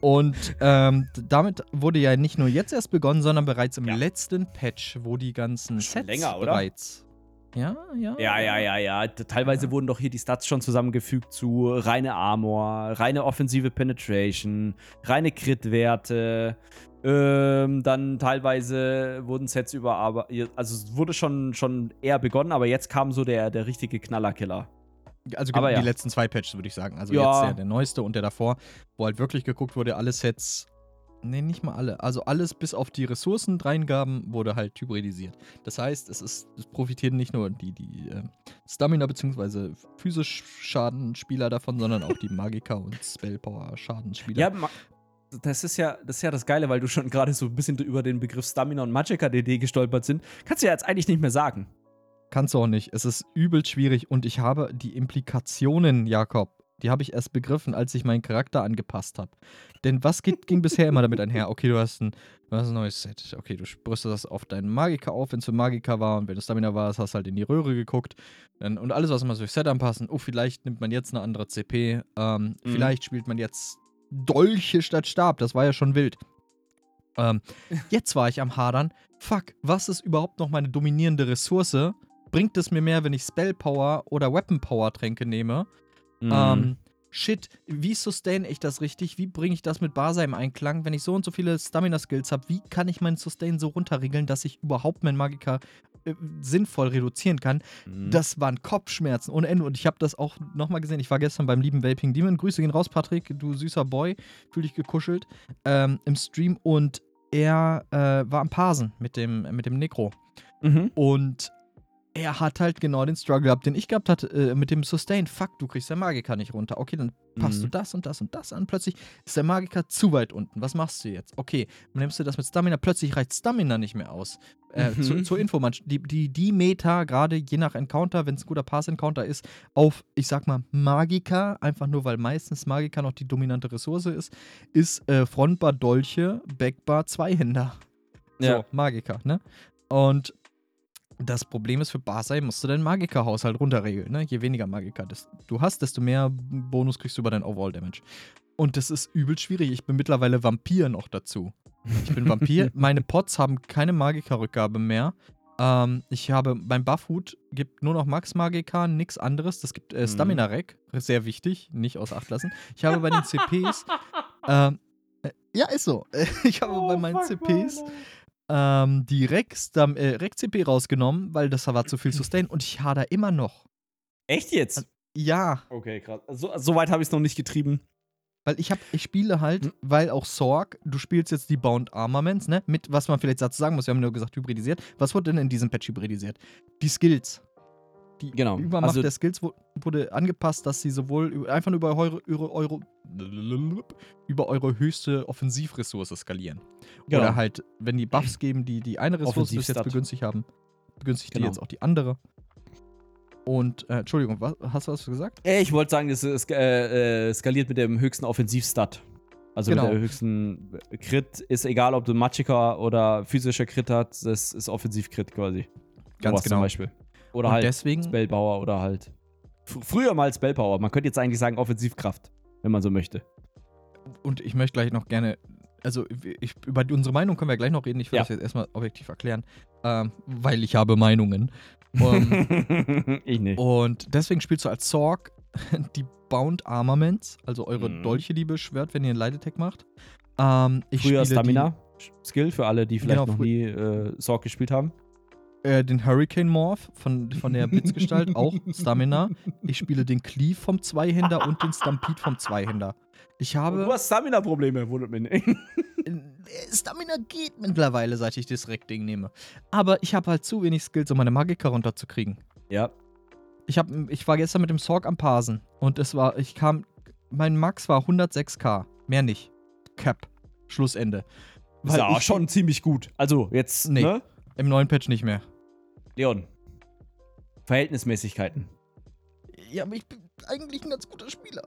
Und ähm, damit wurde ja nicht nur jetzt erst begonnen, sondern bereits im Ja. letzten Patch, wo die ganzen Schon Sets länger, oder? bereits. Ja, ja. Ja, ja, ja, ja. Teilweise Ja. wurden doch hier die Stats schon zusammengefügt zu reine Armor, reine offensive Penetration, reine Crit-Werte. Ähm, dann teilweise wurden Sets überarbeitet. Also es wurde schon, schon eher begonnen, aber jetzt kam so der, der richtige Knallerkiller. Also die ja. letzten zwei Patches, würde ich sagen. Also Ja. jetzt der, der neueste und der davor, wo halt wirklich geguckt wurde, alle Sets. Nee, nicht mal alle. Also alles bis auf die Ressourcendreingaben wurde halt hybridisiert. Das heißt, es ist, es profitieren nicht nur die, die äh, Stamina- bzw. physisch Schadenspieler davon, sondern auch die [laughs] Magiker und Spellpower-Schadenspieler. Ja, das ist ja, das ist ja das Geile, weil du schon gerade so ein bisschen über den Begriff Stamina und Magicka DD gestolpert sind. Kannst du ja jetzt eigentlich nicht mehr sagen. Kannst du auch nicht. Es ist übel schwierig und ich habe die Implikationen, Jakob, die habe ich erst begriffen, als ich meinen Charakter angepasst habe. Denn was geht, ging bisher immer damit einher? Okay, du hast, ein, du hast ein neues Set. Okay, du brüstest das auf deinen Magiker auf, wenn es für Magiker war und wenn es Stamina war, hast du halt in die Röhre geguckt. Und alles, was man so Set anpassen. Oh, vielleicht nimmt man jetzt eine andere CP. Ähm, Mhm. Vielleicht spielt man jetzt Dolche statt Stab. Das war ja schon wild. Ähm, [laughs] jetzt war ich am Hadern. Fuck, was ist überhaupt noch meine dominierende Ressource? Bringt es mir mehr, wenn ich Spell Power oder Weapon Power Tränke nehme? Mhm. Ähm, shit, wie sustain ich das richtig? Wie bringe ich das mit Basa im Einklang? Wenn ich so und so viele Stamina-Skills habe, wie kann ich meinen Sustain so runterregeln, dass ich überhaupt meinen Magiker äh, sinnvoll reduzieren kann, Mhm. das waren Kopfschmerzen ohne Ende. Und ich habe das auch nochmal gesehen. Ich war gestern beim lieben Vaping Demon. Grüße gehen raus, Patrick, du süßer Boy. Fühl dich gekuschelt. Ähm, Im Stream. Und er äh, war am Parsen mit dem, mit dem Necro. Mhm. Und er hat halt genau den Struggle gehabt, den ich gehabt hatte äh, mit dem Sustain. Fuck, du kriegst der Magiker nicht runter. Okay, dann passt Mhm. du das und das und das an. Plötzlich ist der Magiker zu weit unten. Was machst du jetzt? Okay, dann nimmst du das mit Stamina. Plötzlich reicht Stamina nicht mehr aus. Äh, Mhm. zu, zur Info, man, die, die, die Meta, gerade je nach Encounter, wenn es ein guter Pass-Encounter ist, auf, ich sag mal, Magiker, einfach nur weil meistens Magiker noch die dominante Ressource ist, ist äh, Frontbar Dolche, Backbar Zweihänder. So, Ja. Magiker, ne? Und das Problem ist, für Basai musst du deinen Magiker-Haushalt runterregeln, ne? Je weniger Magiker du hast, desto mehr Bonus kriegst du über dein Overall-Damage. Und das ist übel schwierig. Ich bin mittlerweile Vampir noch dazu. Ich bin Vampir. [laughs] Meine Pots haben keine Magiker-Rückgabe mehr. Ähm, ich habe, mein Buffhut gibt nur noch Max Magiker, nichts anderes. Das gibt äh, Mhm. Stamina-Rec, sehr wichtig, nicht aus Acht lassen. Ich habe bei den [laughs] CPs, ähm, äh, ja, ist so. [laughs] Ich habe Oh, bei meinen CPs ähm, die Rec-CP äh, Rec CP rausgenommen, weil das war zu viel Sustain und ich hader immer noch. Echt jetzt? Ja, Okay, krass. So, so weit habe ich es noch nicht getrieben. weil ich habe, ich spiele halt, Hm. weil auch Sorg, du spielst jetzt die Bound Armaments, ne? Mit, was man vielleicht dazu sagen muss, wir haben nur gesagt hybridisiert. Was wurde denn in diesem Patch hybridisiert? Die Skills. Die Genau. Übermacht Also- der Skills wurde angepasst, dass sie sowohl einfach nur über eure, eure, eure, über eure höchste Offensivressource skalieren. Genau. Oder halt, wenn die Buffs geben, die die eine Ressource bis jetzt begünstigt haben, begünstigt Genau. die jetzt auch die andere. Und, äh, Entschuldigung, was, hast du was gesagt? Äh, Ich wollte sagen, es ist, äh, äh, skaliert mit dem höchsten Offensivstat. Also Genau. mit der höchsten Crit ist egal, ob du Magicka oder physischer Crit hast, das ist Offensiv-Crit quasi. Ganz genau. Zum Beispiel. Oder Und halt deswegen, Spellpower oder halt. Fr früher mal Spellpower. Man könnte jetzt eigentlich sagen Offensivkraft, wenn man so möchte. und ich möchte gleich noch gerne, also ich, über unsere Meinung können wir gleich noch reden. Ich will Ja. das jetzt erstmal objektiv erklären, ähm, weil ich habe Meinungen. Ähm, [laughs] ich nicht. und deswegen spielst du als Sorg [laughs] die Bound Armaments, also eure Mhm. Dolche, die beschwört, wenn ihr einen Light Attack macht. Ähm, ich Früher spiele Stamina-Skill für alle, die vielleicht Genau, noch nie äh, Sorg gespielt haben. Äh, den Hurricane Morph von, von der [laughs] Blitzgestalt, auch Stamina. Ich spiele den Cleave vom Zweihänder und den Stampede vom Zweihänder. Ich habe. Du hast Stamina-Probleme, wundert mich nicht. Äh, Stamina geht mittlerweile, seit ich das Rec-Ding nehme. Aber ich habe halt zu wenig Skills, um meine Magiker runterzukriegen. ja. Ich, hab, ich war gestern mit dem Sorg am Parsen und es war, ich kam, mein Max war 106k, mehr nicht. Cap. Schlussende. Ist Weil ja ich- schon ziemlich gut. Also, jetzt, Nee. ne? Im neuen Patch nicht mehr. Leon. Verhältnismäßigkeiten. Ja, aber ich bin eigentlich ein ganz guter Spieler.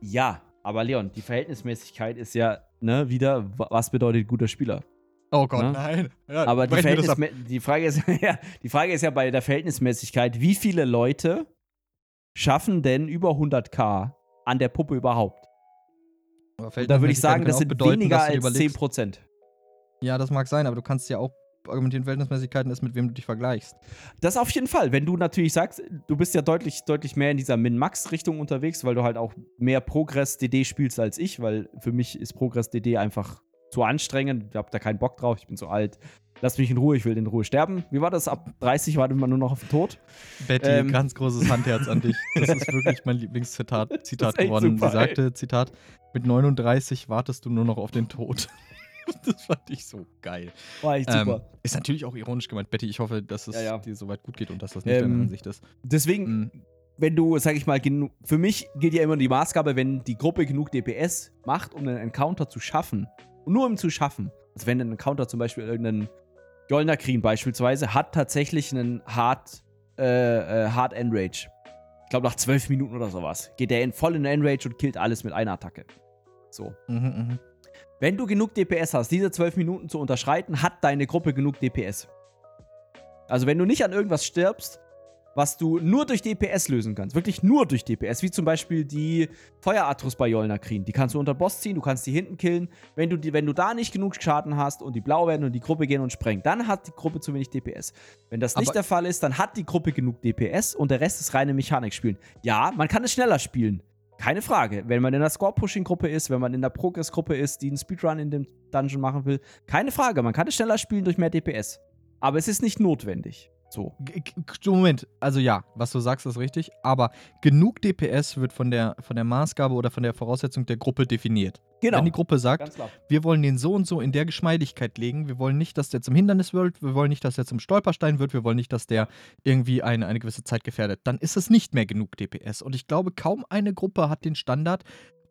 Ja, aber Leon, die Verhältnismäßigkeit ist ja, ne, wieder, wa- was bedeutet guter Spieler? Oh Gott, Ne? nein. Ja, Aber die. Verhältnismä die, Frage ist, [laughs] ja, die Frage ist ja bei der Verhältnismäßigkeit, wie viele Leute schaffen denn über 100k an der Puppe überhaupt? Da würde ich sagen, das sind bedeuten, weniger als überlegst- 10%. Ja, das mag sein, aber du kannst ja auch argumentieren, Verhältnismäßigkeiten ist, mit wem du dich vergleichst. Das auf jeden Fall. Wenn du natürlich sagst, du bist ja deutlich, deutlich mehr in dieser Min-Max-Richtung unterwegs, weil du halt auch mehr Progress-DD spielst als ich, weil für mich ist Progress-DD einfach zu anstrengend. Ich hab da keinen Bock drauf, ich bin zu alt. Lass mich in Ruhe, ich will in Ruhe sterben. Wie war das? Ab 30 wartet man nur noch auf den Tod. Betty, Ähm. ganz großes Handherz an dich. Das ist wirklich mein Lieblingszitat [laughs] Zitat geworden. super, Sie sagte, Zitat, mit 39 wartest du nur noch auf den Tod. [laughs] das fand ich so geil. War echt Ähm, super. ist natürlich auch ironisch gemeint, Betty. Ich hoffe, dass es Ja, ja. dir soweit gut geht und dass das nicht deine Ähm, Ansicht ist. Deswegen, Mhm. wenn du, sag ich mal, für mich gilt ja immer die Maßgabe, wenn die Gruppe genug DPS macht, um einen Encounter zu schaffen, und nur um zu schaffen, also wenn ein Encounter zum Beispiel irgendein Jolner Krien beispielsweise hat tatsächlich einen Hard, äh, äh, Hard Enrage. Ich glaube nach zwölf Minuten oder sowas. Geht der in voll in Enrage und killt alles mit einer Attacke. So. Mhm, mhm. Wenn du genug DPS hast, diese zwölf Minuten zu unterschreiten, hat deine Gruppe genug DPS. Also wenn du nicht an irgendwas stirbst, was du nur durch DPS lösen kannst, wirklich nur durch DPS, wie zum Beispiel die Feueratrus bei Jolnakrin, die kannst du unter Boss ziehen, du kannst die hinten killen. Wenn du, die, wenn du da nicht genug Schaden hast und die blau werden und die Gruppe gehen und sprengen, dann hat die Gruppe zu wenig DPS. Wenn das nicht Aber- der Fall ist, dann hat die Gruppe genug DPS und der Rest ist reine Mechanik spielen. Ja, man kann es schneller spielen. Keine Frage. Wenn man in der Score-Pushing-Gruppe ist, wenn man in der Progress-Gruppe ist, die einen Speedrun in dem Dungeon machen will, keine Frage. Man kann es schneller spielen durch mehr DPS. aber es ist nicht notwendig. So. Moment, also ja, was du sagst, ist richtig, aber genug DPS wird von der, von der Maßgabe oder von der Voraussetzung der Gruppe definiert. Genau. Wenn die Gruppe sagt, wir wollen den so und so in der Geschmeidigkeit legen, wir wollen nicht, dass der zum Hindernis wird, wir wollen nicht, dass der zum Stolperstein wird, wir wollen nicht, dass der irgendwie eine, eine gewisse Zeit gefährdet, dann ist es nicht mehr genug DPS. Und ich glaube, kaum eine Gruppe hat den Standard,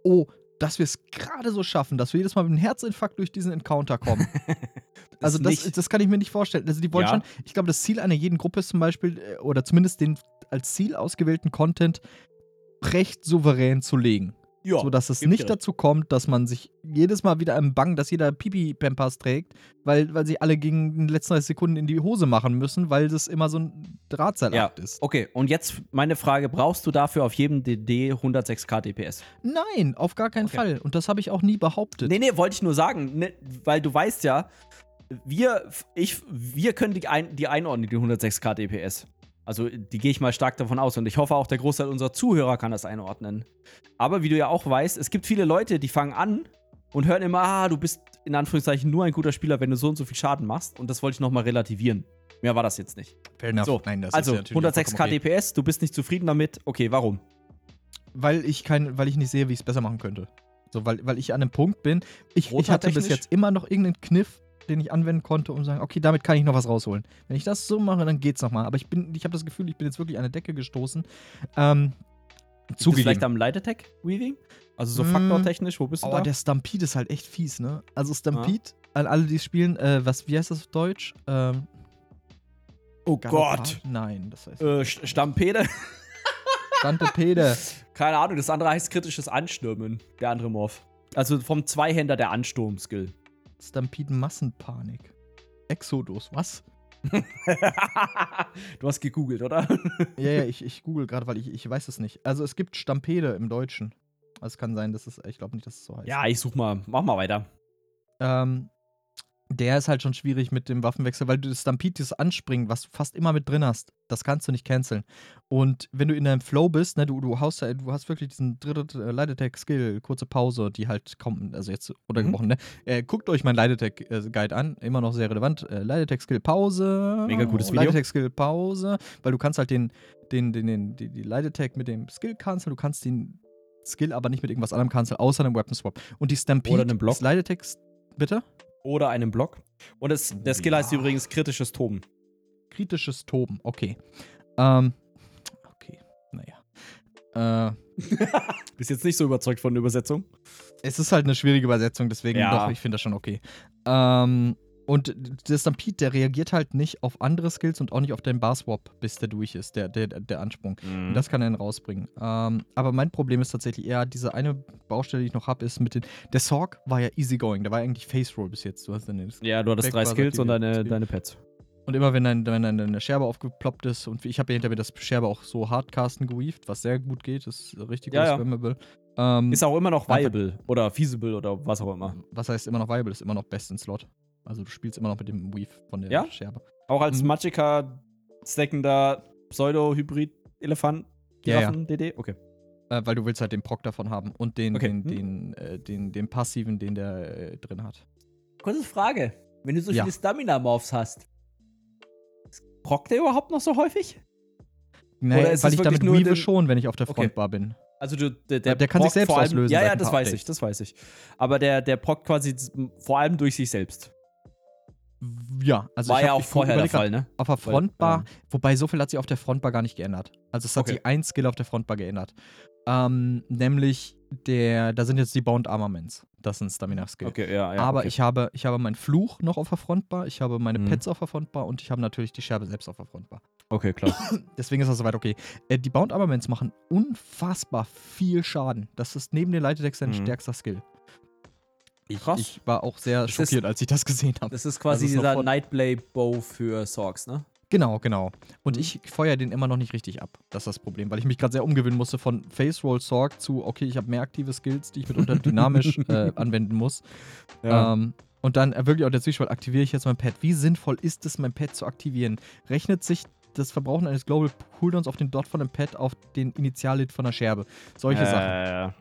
oh, dass wir es gerade so schaffen, dass wir jedes Mal mit einem Herzinfarkt durch diesen Encounter kommen. [laughs] also das, das kann ich mir nicht vorstellen. Also die wollen Ja. schon, ich glaube, das Ziel einer jeden Gruppe ist zum Beispiel, äh, oder zumindest den als Ziel ausgewählten Content recht souverän zu legen. Ja, so dass es nicht dazu kommt, dass man sich jedes Mal wieder im Bang, dass jeder Pipi-Pampers trägt, weil, weil sie alle gegen die letzten 30 Sekunden in die Hose machen müssen, weil das immer so ein Drahtseilakt ist. Okay, und jetzt meine Frage: Brauchst du dafür auf jedem DD 106k DPS? Nein, auf gar keinen Okay. Fall. Und das habe ich auch nie behauptet. Nee, nee, wollte ich nur sagen, ne, weil du weißt ja, wir, ich, wir können die, ein, die einordnen, die 106k DPS. Also, die gehe ich mal stark davon aus und ich hoffe auch, der Großteil unserer Zuhörer kann das einordnen. Aber wie du ja auch weißt, es gibt viele Leute, die fangen an und hören immer, ah, du bist in Anführungszeichen nur ein guter Spieler, wenn du so und so viel Schaden machst. Und das wollte ich nochmal relativieren. Mehr war das jetzt nicht. Fair enough. So, Nein, das also, ist ja natürlich 106k vollkommen okay. DPS, du bist nicht zufrieden damit. Okay, warum? Weil ich, kein, weil ich nicht sehe, wie ich es besser machen könnte. So, weil, weil ich an einem Punkt bin, ich, ich hatte bis jetzt immer noch irgendeinen Kniff, den ich anwenden konnte, um zu sagen, okay, damit kann ich noch was rausholen. Wenn ich das so mache, dann geht's nochmal. Aber ich bin, ich habe das Gefühl, ich bin jetzt wirklich an eine Decke gestoßen. Ähm, zugegeben. vielleicht am Light Attack Weaving? Also so Mm. faktortechnisch, wo bist du Oh, da? der Stampede ist halt echt fies, ne? Also Stampede, an alle, die es spielen, äh, was, wie heißt das auf Deutsch? Ähm, oh Galoppage? Nein, das heißt Äh, St- Stampede? [laughs] Stampede. Keine Ahnung, das andere heißt kritisches Anstürmen, der andere Morph. Also vom Zweihänder der Ansturm-Skill. Stampede Massenpanik. Exodus, was? [laughs] du hast gegoogelt, oder? Ja, ja, ich, ich google gerade, weil ich, ich weiß es nicht. Also es gibt Stampede im Deutschen. Also es kann sein, dass es, ich glaube nicht, dass es so heißt. ja, ich such mal. Mach mal weiter. Ähm, der ist halt schon schwierig mit dem Waffenwechsel, weil du das Stampede, dieses Anspringen, was du fast immer mit drin hast, das kannst du nicht canceln. Und wenn du in deinem Flow bist, ne, du, du, haust, du hast wirklich diesen dritte äh, Light Attack Skill, kurze Pause, die halt kommt, also jetzt runtergebrochen, ne? Äh, guckt euch mein Light Attack äh, Guide an, immer noch sehr relevant. Äh, Light Attack Skill Pause. Mega gutes Video. Light Attack Skill Pause, weil du kannst halt den, den, den, den die, die Light Attack mit dem Skill canceln, du kannst den Skill aber nicht mit irgendwas anderem canceln, außer einem Weapon Swap. Und die Stampede, Oder einem Block. das Light Attack, bitte? Oder einen Block. Und es, der Skill Ja. heißt übrigens kritisches Toben. Kritisches Toben, okay. Ähm, okay, naja. Äh, [laughs] Bist jetzt nicht so überzeugt von der Übersetzung? es ist halt eine schwierige Übersetzung, deswegen Ja. doch, ich finde das schon okay. Ähm, und der Stampede, der reagiert halt nicht auf andere Skills und auch nicht auf deinen Bar-Swap, bis der durch ist, der, der, der Ansprung. Mhm. Und das kann er dann rausbringen. Ähm, aber mein Problem ist tatsächlich eher, diese eine Baustelle, die ich noch habe, ist mit den. Der Sorg war ja easygoing, der war ja eigentlich Face Roll bis jetzt. Du hast dann den ja, du hattest drei Skills und deine, deine Pets. Und immer wenn, dein, wenn deine Scherbe aufgeploppt ist, und ich habe ja hinter mir das Scherbe auch so hardcasten geweaved, was sehr gut geht, ist richtig Ja, gut ja. Ähm, Ist auch immer noch viable oder feasible oder was auch immer. was heißt immer noch viable, ist immer noch best in Slot. Also du spielst immer noch mit dem Weave von der Ja? Scherbe. Auch als Mhm. Magicka stackender Pseudo-Hybrid-Elefant. Ja, ja. Giraffen, DD? Okay. Äh, weil du willst halt den Proc davon haben und den, Okay. den, Hm. den, äh, den, den passiven, den der äh, drin hat. Kurze Frage. Wenn du so Ja. viele Stamina-Morphs hast, prockt der überhaupt noch so häufig? Nee, Oder ist weil ich damit nur weave den- schon, wenn ich auf der Okay. Frontbar bin. Also du, der, der, Der kann sich selbst vor allem, auslösen Ja, ja, das weiß ich, Updates. das weiß ich. Aber der, der prockt quasi vor allem durch sich selbst. Ja, also War ich ja auch vorher der Fall, ne? Auf der Frontbar, ähm, wobei so viel hat sich auf der Frontbar gar nicht geändert. Also es hat Okay. sich ein Skill auf der Frontbar geändert. Ähm, nämlich der, da sind jetzt die Bound Armaments. Das ein Stamina-Skill. Okay, ja, ja. Aber okay. ich habe, ich habe meinen Fluch noch auf der Frontbar, ich habe meine Mhm. Pets auf der Frontbar und ich habe natürlich die Scherbe selbst auf der Frontbar. Okay, klar. [coughs] Deswegen ist das soweit okay. Äh, die Bound Armaments machen unfassbar viel Schaden. Das ist neben den Light Attacks sein Mhm. stärkster Skill. Ich, Krass. ich war auch sehr Das ist- schockiert, als ich das gesehen habe. Das ist quasi ist noch dieser von- Nightblade Bow für Sorgs, ne? Genau, genau. Und Mhm. ich feuere den immer noch nicht richtig ab. Das ist das Problem, weil ich mich gerade sehr umgewöhnen musste von Face Roll Sorg zu, okay, ich habe mehr aktive Skills, die ich mitunter [laughs] dynamisch äh, anwenden muss. Ähm, und dann äh, wirklich auch der Zwiespalt, aktiviere ich jetzt mein Pad? Wie sinnvoll ist es, mein Pad zu aktivieren? Rechnet sich das Verbrauchen eines Global Cooldowns auf den Dot von einem Pad auf den Initialhit von der Scherbe? Solche Sachen. äh,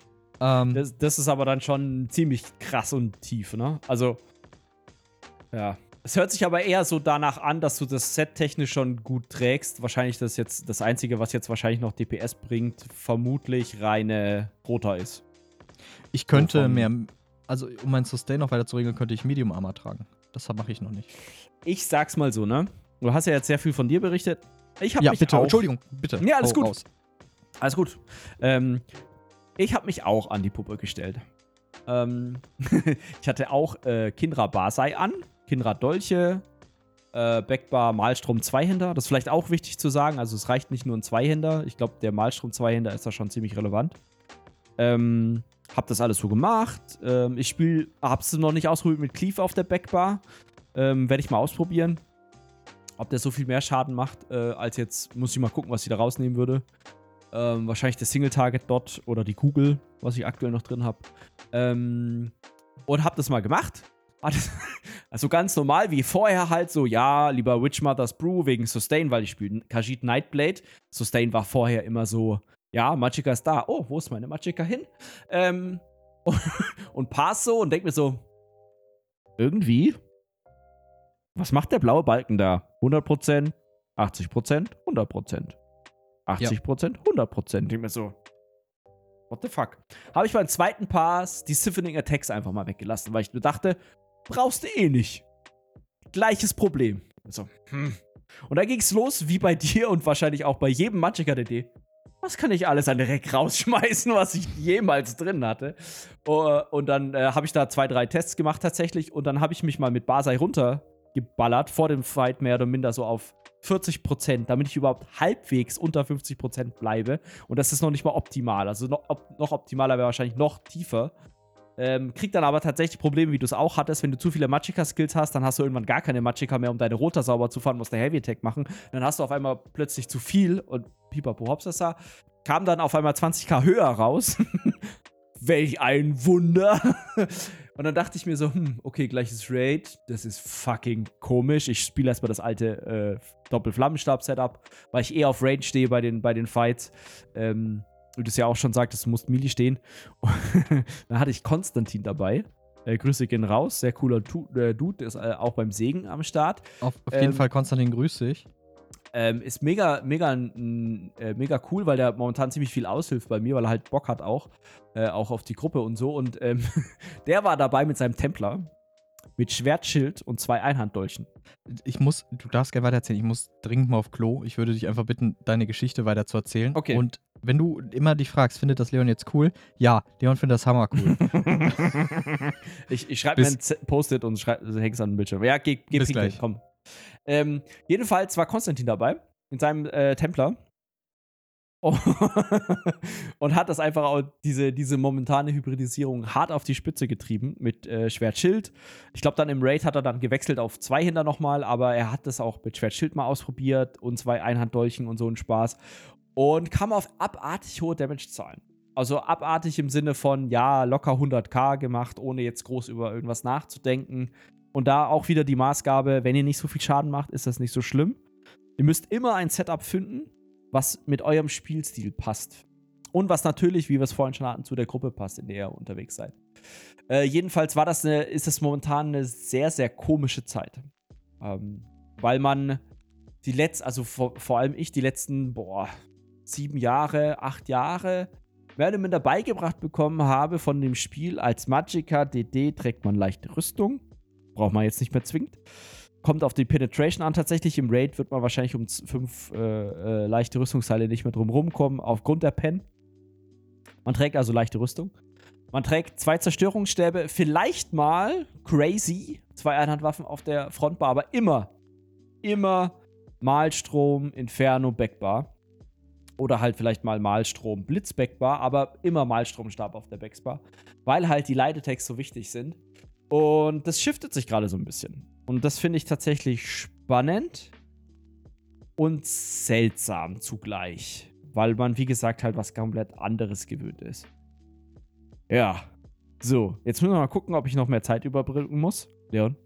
Ähm, das, das ist aber dann schon ziemlich krass und tief, ne? Also, ja. Es hört sich aber eher so danach an, dass du das Set technisch schon gut trägst. Wahrscheinlich das jetzt das Einzige, was jetzt wahrscheinlich noch DPS bringt, vermutlich reine Rota ist. Ich könnte Wovon? mehr, also um mein Sustain noch weiter zu regeln, könnte ich Medium Armor tragen. Das mache ich noch nicht. Ich sag's mal so, ne? Du hast ja jetzt sehr viel von dir berichtet. Ich habe Ja, mich bitte, auch, Entschuldigung, bitte. Ja, alles Hau gut. raus. Alles gut. Ähm, ich habe mich auch an die Puppe gestellt. Ähm, [laughs] ich hatte auch äh, Kindra Basai an, Kindra Dolche, äh, Backbar Malstrom Zweihänder. Das ist vielleicht auch wichtig zu sagen. Also es reicht nicht nur ein Zweihänder. Ich glaube, der Malstrom Zweihänder ist da schon ziemlich relevant. Ähm, hab das alles so gemacht. Ähm, ich spiele, hab's noch nicht ausprobiert mit Cleave auf der Backbar. Ähm, Werde ich mal ausprobieren. Ob der so viel mehr Schaden macht, äh, als jetzt, muss ich mal gucken, was ich da rausnehmen würde. Ähm, wahrscheinlich der Single-Target-Dot oder die Kugel, was ich aktuell noch drin habe. Ähm, und hab das mal gemacht. [laughs] Also ganz normal, wie vorher halt so, ja, lieber Witch Mother's Brew wegen Sustain, weil ich spiele Khajiit Nightblade. Sustain war vorher immer so, ja, Magicka ist da. Oh, wo ist meine Magicka hin? Ähm, [laughs] und pass so und denk mir so, irgendwie, was macht der blaue Balken da? 100%, 80%, 100%. 80%, 100%. Denk mir so, what the fuck? Habe ich beim zweiten Pass die Siphoning Attacks einfach mal weggelassen, weil ich nur dachte, brauchst du eh nicht. Gleiches Problem. So, hm. Und da ging's los, wie bei [laughs] dir und wahrscheinlich auch bei jedem Magicka-DD. Was kann ich alles an Dreck rausschmeißen, was ich jemals drin hatte? Oh, und dann äh, habe ich da zwei, drei Tests gemacht tatsächlich. Und dann habe ich mich mal mit Basai runtergeballert, vor dem Fight mehr oder minder so auf 40%, damit ich überhaupt halbwegs unter 50% bleibe. Und das ist noch nicht mal optimal. Also noch, op noch optimaler wäre wahrscheinlich noch tiefer. Ähm, kriegt dann aber tatsächlich Probleme, wie du es auch hattest. Wenn du zu viele Magicka-Skills hast, dann hast du irgendwann gar keine Magicka mehr, um deine Rota sauber zu fahren, musst der Heavy Attack machen. Dann hast du auf einmal plötzlich zu viel und pipapo hopsasa. Kam dann auf einmal 20k höher raus. [laughs] Welch ein Wunder. Und dann dachte ich mir so, hm, okay, gleiches Raid. Das ist fucking komisch. Ich spiele erstmal das alte äh, Doppel-Flammenstab-Setup, weil ich eh auf Raid stehe bei den, bei den Fights. Ähm, du es ja auch schon sagtest, du musst Mili stehen. [laughs] dann hatte ich Konstantin dabei. Äh, Grüße gehen raus. Sehr cooler tu äh, Dude. Der ist äh, auch beim Segen am Start. Auf, auf jeden Ähm, Fall, Konstantin, grüß dich. Ähm, ist mega, mega, äh, mega cool, weil der momentan ziemlich viel aushilft bei mir, weil er halt Bock hat auch. Äh, auch auf die Gruppe und so. Und ähm, [laughs] der war dabei mit seinem Templer. Mit Schwertschild und zwei Einhanddolchen. Ich muss, du darfst gerne weitererzählen. Ich muss dringend mal auf Klo. Ich würde dich einfach bitten, deine Geschichte weiter zu erzählen. Okay. Und wenn du immer dich fragst, findet das Leon jetzt cool? Ja, Leon findet das hammer cool. [laughs] ich ich schreibe mir ein Post-it und hänge es an den Bildschirm. Ja, geh, geh pinkeln, gleich. komm. Ähm, jedenfalls war Konstantin dabei mit seinem äh, Templer. [laughs] und hat das einfach auch diese, diese momentane Hybridisierung hart auf die Spitze getrieben mit äh, Schwertschild. Ich glaube, dann im Raid hat er dann gewechselt auf zwei Händer nochmal, aber er hat das auch mit Schwertschild mal ausprobiert und zwei Einhanddolchen und so ein Spaß. Und kam auf abartig hohe Damage-Zahlen. Also abartig im Sinne von, ja, locker 100k gemacht, ohne jetzt groß über irgendwas nachzudenken. Und da auch wieder die Maßgabe, wenn ihr nicht so viel Schaden macht, ist das nicht so schlimm. Ihr müsst immer ein Setup finden, was mit eurem Spielstil passt. Und was natürlich, wie wir es vorhin schon hatten, zu der Gruppe passt, in der ihr unterwegs seid. Äh, jedenfalls war das eine, ist es momentan eine sehr, sehr komische Zeit. Ähm, weil man die letzten, also vor, vor allem ich, die letzten, boah, sieben Jahre, acht Jahre, mehr oder minder beigebracht bekommen habe von dem Spiel, als Magicka DD trägt man leichte Rüstung. Braucht man jetzt nicht mehr zwingend. Kommt auf die Penetration an. Tatsächlich im Raid wird man wahrscheinlich um fünf äh, äh, leichte Rüstungsteile nicht mehr drum rumkommen, aufgrund der Pen. Man trägt also leichte Rüstung. Man trägt zwei Zerstörungsstäbe, vielleicht mal crazy, zwei Einhandwaffen auf der Frontbar, aber immer, immer Malstrom, Inferno, Backbar. Oder halt vielleicht mal Malstrom, Blitz, Backbar, aber immer Malstromstab auf der Backbar. Weil halt die Leitetext so wichtig sind. Und das shiftet sich gerade so ein bisschen. Und das finde ich tatsächlich spannend und seltsam zugleich. Weil man, wie gesagt, halt was komplett anderes gewöhnt ist. Ja. So, jetzt müssen wir mal gucken, ob ich noch mehr Zeit überbrücken muss. Leon,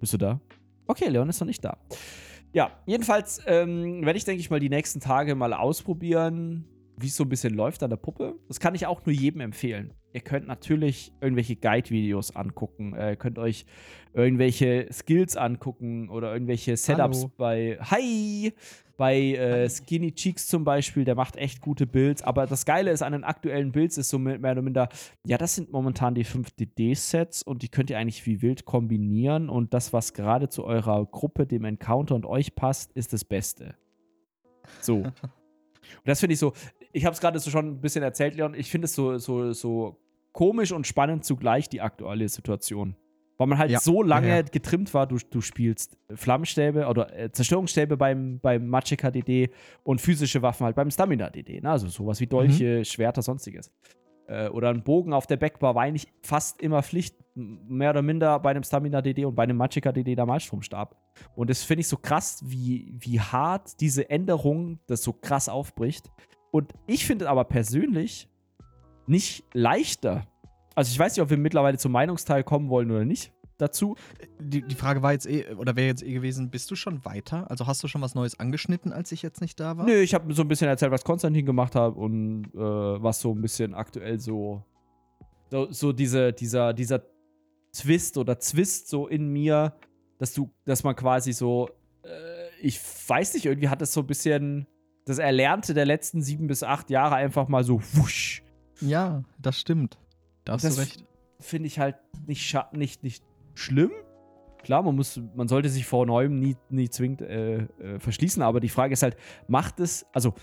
bist du da? Okay, Leon ist noch nicht da. Ja, jedenfalls ähm, werde ich, denke ich mal, die nächsten Tage mal ausprobieren, wie es so ein bisschen läuft an der Puppe. Das kann ich auch nur jedem empfehlen. Ihr könnt natürlich irgendwelche Guide-Videos angucken. Ihr könnt euch irgendwelche Skills angucken oder irgendwelche Setups Hallo. bei Hi! Bei äh, Skinny Cheeks zum Beispiel, der macht echt gute Builds. Aber das Geile ist an den aktuellen Builds ist so mehr oder minder, ja, das sind momentan die 5DD-Sets und die könnt ihr eigentlich wie wild kombinieren. Und das, was gerade zu eurer Gruppe, dem Encounter und euch passt, ist das Beste. So. [laughs] Und das finde ich so, ich habe es gerade so schon ein bisschen erzählt, Leon, ich finde es so, so, so komisch und spannend zugleich, die aktuelle Situation. Weil man halt Ja. so lange Ja, getrimmt war, du, du spielst Flammenstäbe oder äh, Zerstörungsstäbe beim, beim Magicka DD und physische Waffen halt beim Stamina DD. Ne? Also sowas wie Dolche, Schwerter, sonstiges. Äh, oder ein Bogen auf der Backbar war eigentlich fast immer Pflicht, mehr oder minder bei einem Stamina DD und bei einem Magicka DD der Malstromstab. Und das finde ich so krass, wie, wie hart diese Änderung das so krass aufbricht. Und ich finde es aber persönlich nicht leichter. Also ich weiß nicht, ob wir mittlerweile zum Meinungsteil kommen wollen oder nicht dazu. Die, die Frage war jetzt eh, oder wäre jetzt eh gewesen, bist du schon weiter? Also hast du schon was Neues angeschnitten, als ich jetzt nicht da war? Nö, ich habe so ein bisschen erzählt, was Konstantin gemacht hat und äh, was so ein bisschen aktuell so so, so diese, dieser, dieser Twist oder Zwist so in mir, dass du, dass man quasi so, äh, ich weiß nicht, irgendwie hat es so ein bisschen das Erlernte der letzten sieben bis acht Jahre einfach mal so wusch. Ja, das stimmt. Da hast Das- du recht. Finde ich halt nicht, nicht, nicht schlimm. Klar, man muss, man sollte sich vor Neuem nie, nie zwingend äh, äh, verschließen, aber die Frage ist halt, macht es, also,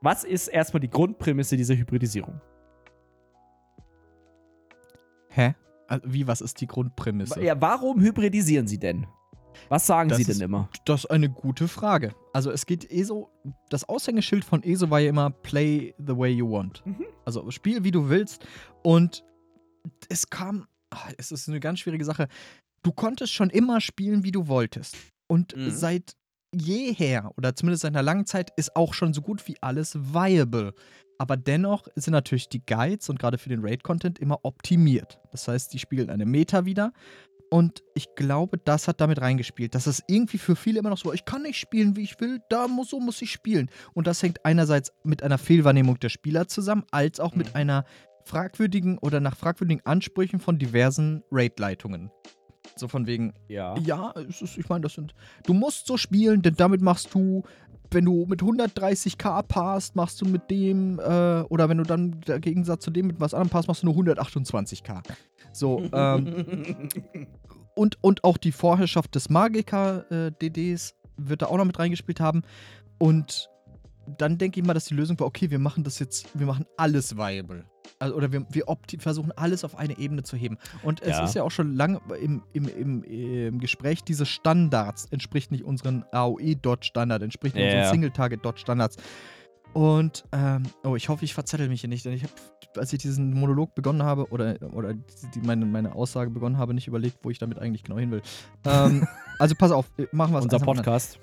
was ist erstmal die Grundprämisse dieser Hybridisierung? Hä? Also, wie, was ist die Grundprämisse? Ja, warum hybridisieren sie denn? Was sagen Das sie denn ist- immer? Das ist eine gute Frage. Also es geht ESO, das Aushängeschild von ESO war ja immer Play the way you want. Mhm. Also spiel wie du willst. Und es kam, ah, es ist eine ganz schwierige Sache. Du konntest schon immer spielen, wie du wolltest. Und Mhm. seit jeher, oder zumindest seit einer langen Zeit, ist auch schon so gut wie alles viable. Aber dennoch sind natürlich die Guides und gerade für den Raid-Content immer optimiert. Das heißt, die spiegeln eine Meta wieder. Und ich glaube, das hat damit reingespielt, dass es irgendwie für viele immer noch so, ich kann nicht spielen, wie ich will, da muss, so muss ich spielen. Und das hängt einerseits mit einer Fehlwahrnehmung der Spieler zusammen, als auch mit Mhm. einer fragwürdigen oder nach fragwürdigen Ansprüchen von diversen Raid-Leitungen. So von wegen, Ja. ja, es ist, ich meine, das sind. Du musst so spielen, denn damit machst du, wenn du mit 130k passt, machst du mit dem, äh, oder wenn du dann der Gegensatz zu dem mit was anderem passt, machst du nur 128k. So, ähm, [laughs] und, und auch die Vorherrschaft des Magiker-DDs wird da auch noch mit reingespielt haben. Und dann denke ich mal, dass die Lösung war, okay, wir machen das jetzt, wir machen alles viable. Also, oder wir, wir opti- versuchen alles auf eine Ebene zu heben. Und es Ja. ist ja auch schon lange im, im, im, im Gespräch, diese Standards entspricht nicht unseren AOE-Dot-Standard, entspricht nicht Ja, unseren. Single-Target-Dot-Standards. Und, ähm, oh, ich hoffe, ich verzettel mich hier nicht, denn ich habe, als ich diesen Monolog begonnen habe, oder, oder die, meine, meine Aussage begonnen habe, nicht überlegt, wo ich damit eigentlich genau hin will. ähm, [laughs] also pass auf, äh, machen wir es Unser anders. Podcast.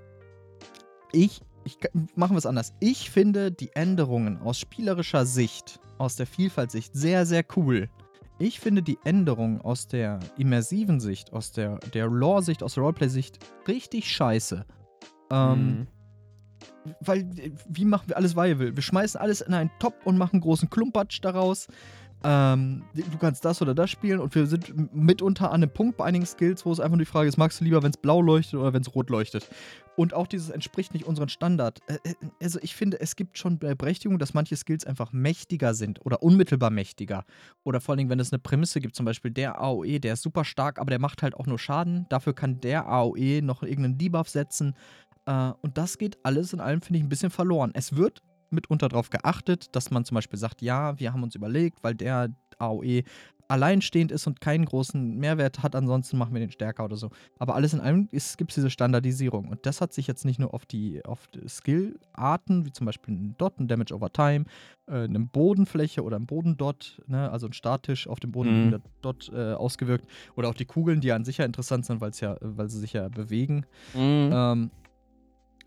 Ich, ich machen wir es anders. Ich finde die Änderungen aus spielerischer Sicht, aus der Vielfaltsicht sehr, sehr cool. Ich finde die Änderungen aus der immersiven Sicht, aus der, der Lore-Sicht, aus der Roleplay-Sicht richtig scheiße. Ähm, Mhm. Weil, äh, wie machen wir alles viable? Wir schmeißen alles in einen Topf und machen großen Klumpatsch daraus. Ähm, du kannst das oder das spielen und wir sind mitunter an einem Punkt bei einigen Skills, wo es einfach nur die Frage ist, magst du lieber, wenn es blau leuchtet oder wenn es rot leuchtet? Und auch dieses entspricht nicht unseren Standard. Also ich finde, es gibt schon Berechtigung, dass manche Skills einfach mächtiger sind oder unmittelbar mächtiger. Oder vor allen Dingen, wenn es eine Prämisse gibt, zum Beispiel der AOE, der ist super stark, aber der macht halt auch nur Schaden. Dafür kann der AOE noch irgendeinen Debuff setzen. Äh, und das geht alles in allem, finde ich, ein bisschen verloren. Es wird mitunter darauf geachtet, dass man zum Beispiel sagt, ja, wir haben uns überlegt, weil der AOE alleinstehend ist und keinen großen Mehrwert hat, ansonsten machen wir den stärker oder so. Aber alles in allem gibt es diese Standardisierung. Und das hat sich jetzt nicht nur auf die, auf Skill-Arten, wie zum Beispiel einen Dot, ein Damage over Time, äh, eine Bodenfläche oder ein Bodendot, ne, also ein statisch auf dem Boden Mhm. Dot äh, ausgewirkt. Oder auch die Kugeln, die an sich ja interessant sind, weil's ja, weil sie sich ja bewegen. Mhm. Ähm,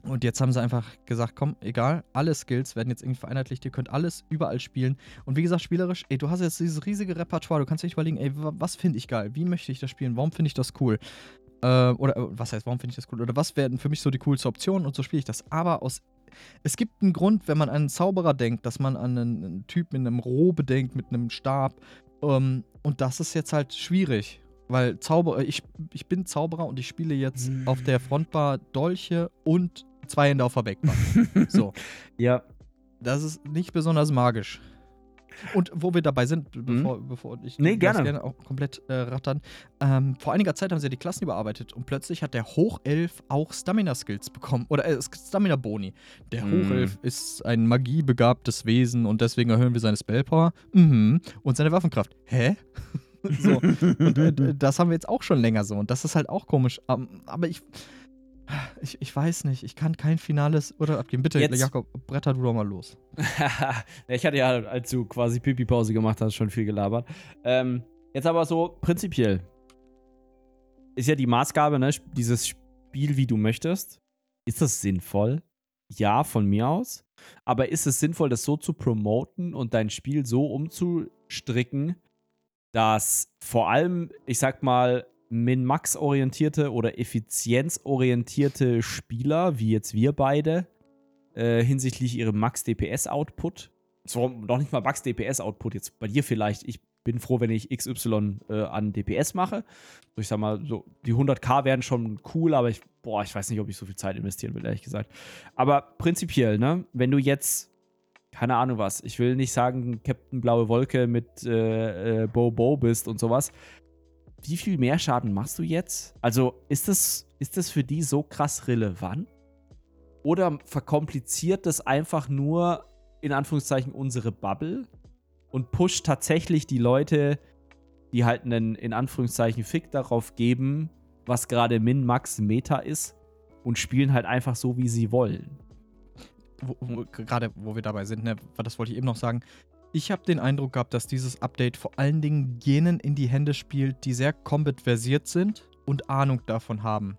und jetzt haben sie einfach gesagt, komm, egal, alle Skills werden jetzt irgendwie vereinheitlicht, ihr könnt alles überall spielen. Und wie gesagt, spielerisch, ey, du hast jetzt dieses riesige Repertoire, du kannst dich überlegen, ey, wa- was finde ich geil? Wie möchte ich das spielen? Warum finde ich das cool? Äh, oder äh, was heißt, warum finde ich das cool? Oder was wären für mich so die coolste Option und so spiele ich das. Aber aus. Es gibt einen Grund, wenn man an einen Zauberer denkt, dass man an einen, einen Typ mit einem Robe denkt, mit einem Stab. Ähm, und das ist jetzt halt schwierig. Weil Zauberer, ich, ich bin Zauberer und ich spiele jetzt auf der Frontbar Dolche und zwei Hände auf der Backbar. [laughs] so. Ja. Das ist nicht besonders magisch. Und wo wir dabei sind, bevor, bevor ich Nee, ich lass gerne. gerne auch komplett äh, rattern. Ähm, vor einiger Zeit haben sie ja die Klassen überarbeitet und plötzlich hat der Hochelf auch Stamina-Skills bekommen. Oder äh, Stamina-Boni. Der Mm. Hochelf ist ein magiebegabtes Wesen und deswegen erhöhen wir seine Spellpower mhm. und seine Waffenkraft. Hä? [laughs] so. Und äh, das haben wir jetzt auch schon länger so. Und das ist halt auch komisch. Ähm, aber ich, ich. Ich weiß nicht, ich kann kein finales Urteil abgeben. Bitte, Jetzt- Jakob, bretter du doch mal los. [laughs] Ich hatte ja, als du quasi Pipi-Pause gemacht hast, schon viel gelabert. Ähm, jetzt aber so prinzipiell. Ist ja die Maßgabe, ne? Dieses Spiel, wie du möchtest. Ist das sinnvoll? Ja, von mir aus. Aber ist es sinnvoll, das so zu promoten und dein Spiel so umzustricken, dass vor allem, ich sag mal, Min-Max-orientierte oder effizienzorientierte Spieler, wie jetzt wir beide, äh, hinsichtlich ihrem Max-DPS-Output. So, noch nicht mal Max-DPS-Output, jetzt bei dir vielleicht. Ich bin froh, wenn ich XY äh, an DPS mache. So, ich sag mal, so, die 100k wären schon cool, aber ich, boah, ich weiß nicht, ob ich so viel Zeit investieren will, ehrlich gesagt. Aber prinzipiell, ne, wenn du jetzt, keine Ahnung was, ich will nicht sagen, Captain Blaue Wolke mit äh, äh, Bo Bo bist und sowas. Wie viel mehr Schaden machst du jetzt? Also, ist das, ist das für die so krass relevant? Oder verkompliziert das einfach nur, in Anführungszeichen, unsere Bubble und pusht tatsächlich die Leute, die halt einen, in Anführungszeichen, Fick darauf geben, was gerade Min, Max, Meta ist und spielen halt einfach so, wie sie wollen. wo, wo, gerade wo wir dabei sind, ne, das wollte ich eben noch sagen. Ich habe den Eindruck gehabt, dass dieses Update vor allen Dingen jenen in die Hände spielt, die sehr combat-versiert sind und Ahnung davon haben.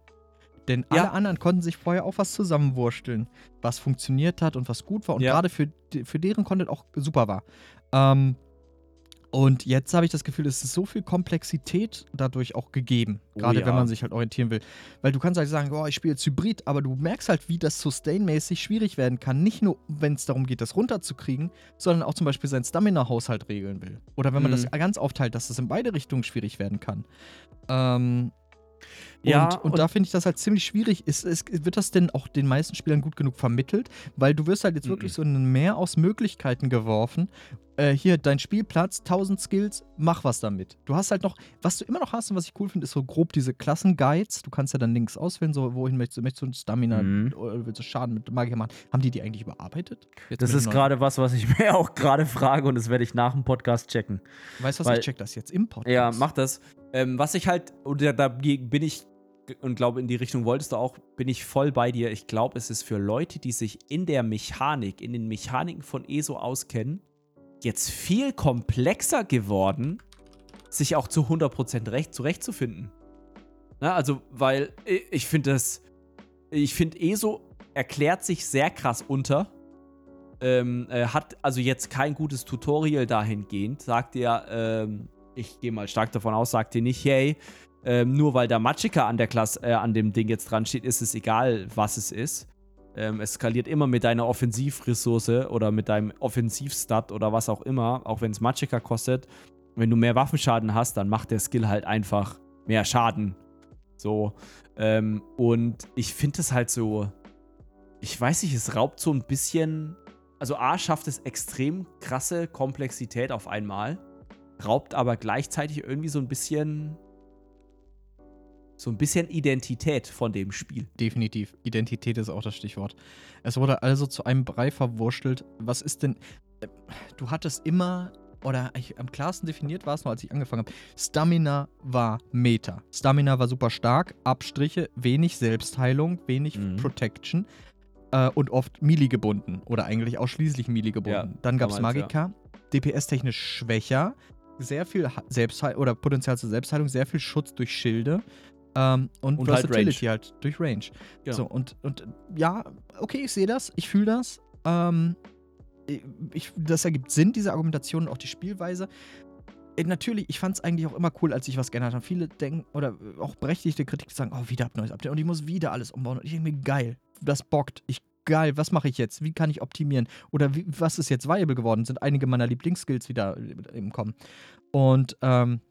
Denn alle Ja. anderen konnten sich vorher auch was zusammenwursteln, was funktioniert hat und was gut war und Ja. gerade für, für deren Content auch super war. Ähm, und jetzt habe ich das Gefühl, es ist so viel Komplexität dadurch auch gegeben. Oh Gerade ja. wenn man sich halt orientieren will. Weil du kannst halt sagen, oh, ich spiele jetzt Hybrid, aber du merkst halt, wie das Sustain-mäßig schwierig werden kann. Nicht nur, wenn es darum geht, das runterzukriegen, sondern auch zum Beispiel seinen Stamina-Haushalt regeln will. Oder wenn man Mhm. das ganz aufteilt, dass es in beide Richtungen schwierig werden kann. Ähm, Ja, und, und, und- da finde ich das halt ziemlich schwierig. Ist, ist, wird das denn auch den meisten Spielern gut genug vermittelt? Weil du wirst halt jetzt wirklich so ein Meer aus Möglichkeiten geworfen. Äh, hier, dein Spielplatz, 1000 Skills, mach was damit. Du hast halt noch, was du immer noch hast und was ich cool finde, ist so grob diese Klassenguides. Du kannst ja dann links auswählen, so wohin möchtest du, möchtest du Stamina Mhm. oder willst du Schaden mit Magier machen. Haben die die eigentlich überarbeitet? Jetzt Das ist gerade was, was ich [laughs] mir auch gerade frage und das werde ich nach dem Podcast checken. Weißt du was, weil- ich check das jetzt im Podcast. Ja, mach das. Ähm, was ich halt, oder dagegen bin ich, und glaube, in die Richtung wolltest du auch, bin ich voll bei dir. Ich glaube, es ist für Leute, die sich in der Mechanik, in den Mechaniken von ESO auskennen, jetzt viel komplexer geworden, sich auch zu 100% recht zurechtzufinden. Na, also, weil ich, finde das, ich finde ESO erklärt sich sehr krass unter. Ähm, äh, hat also jetzt kein gutes Tutorial dahingehend. Sagt er, ähm, ich gehe mal stark davon aus, sagt ihr nicht, hey, ähm, nur weil da Magicka an der Klasse, äh, an dem Ding jetzt dran steht, ist es egal, was es ist. Ähm, es skaliert immer mit deiner Offensivressource oder mit deinem Offensivstat oder was auch immer, auch wenn es Magicka kostet. Wenn du mehr Waffenschaden hast, dann macht der Skill halt einfach mehr Schaden. So. Ähm, und ich finde es halt so, ich weiß nicht, es raubt so ein bisschen. Also A schafft es extrem krasse Komplexität auf einmal, raubt aber gleichzeitig irgendwie so ein bisschen so ein bisschen Identität von dem Spiel. Definitiv. Identität ist auch das Stichwort. Es wurde also zu einem Brei verwurschtelt. Was ist denn. äh, Du hattest immer, oder ich, am klarsten definiert war es noch, als ich angefangen habe. Stamina war Meta. Stamina war super stark, Abstriche, wenig Selbstheilung, wenig Mhm. Protection äh, und oft Melee gebunden. Oder eigentlich ausschließlich Melee gebunden. Ja, Dann gab es damals, Magika, DPS-technisch schwächer, sehr viel Selbstheilung oder Potenzial zur Selbstheilung, sehr viel Schutz durch Schilde. Ähm, und, Und halt Versatility halt, durch Range. Genau. So, und, und ja, okay, ich sehe das, ich fühle das. Ähm, ich, das ergibt Sinn, diese Argumentation und auch die Spielweise. äh, natürlich, ich fand es eigentlich auch immer cool, als ich was geändert habe. Viele denken, oder auch berechtigte Kritik sagen, oh, wieder ein neues Update und ich muss wieder alles umbauen. Und ich denke mir, geil, das bockt. Ich, geil, was mache ich jetzt? Wie kann ich optimieren? Oder wie, was ist jetzt viable geworden? Sind einige meiner Lieblingsskills wieder im Kommen. Und ähm,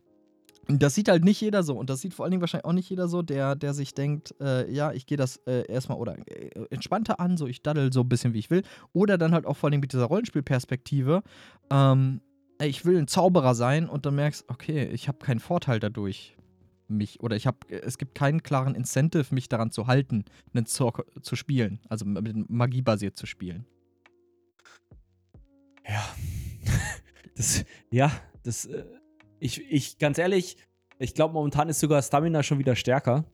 das sieht halt nicht jeder so. Und das sieht vor allen Dingen wahrscheinlich auch nicht jeder so, der, der sich denkt, äh, ja, ich gehe das äh, erstmal oder äh, entspannter an, so ich daddel so ein bisschen, wie ich will. Oder dann halt auch vor allem mit dieser Rollenspielperspektive, ähm, ich will ein Zauberer sein und dann merkst, okay, ich habe keinen Vorteil dadurch. Mich, oder ich habe, es gibt keinen klaren Incentive, mich daran zu halten, einen Zork zu spielen, also mit Magie basiert zu spielen. Ja. [laughs] das, ja, das, äh, ich, ich, ganz ehrlich, ich glaube, momentan ist sogar Stamina schon wieder stärker.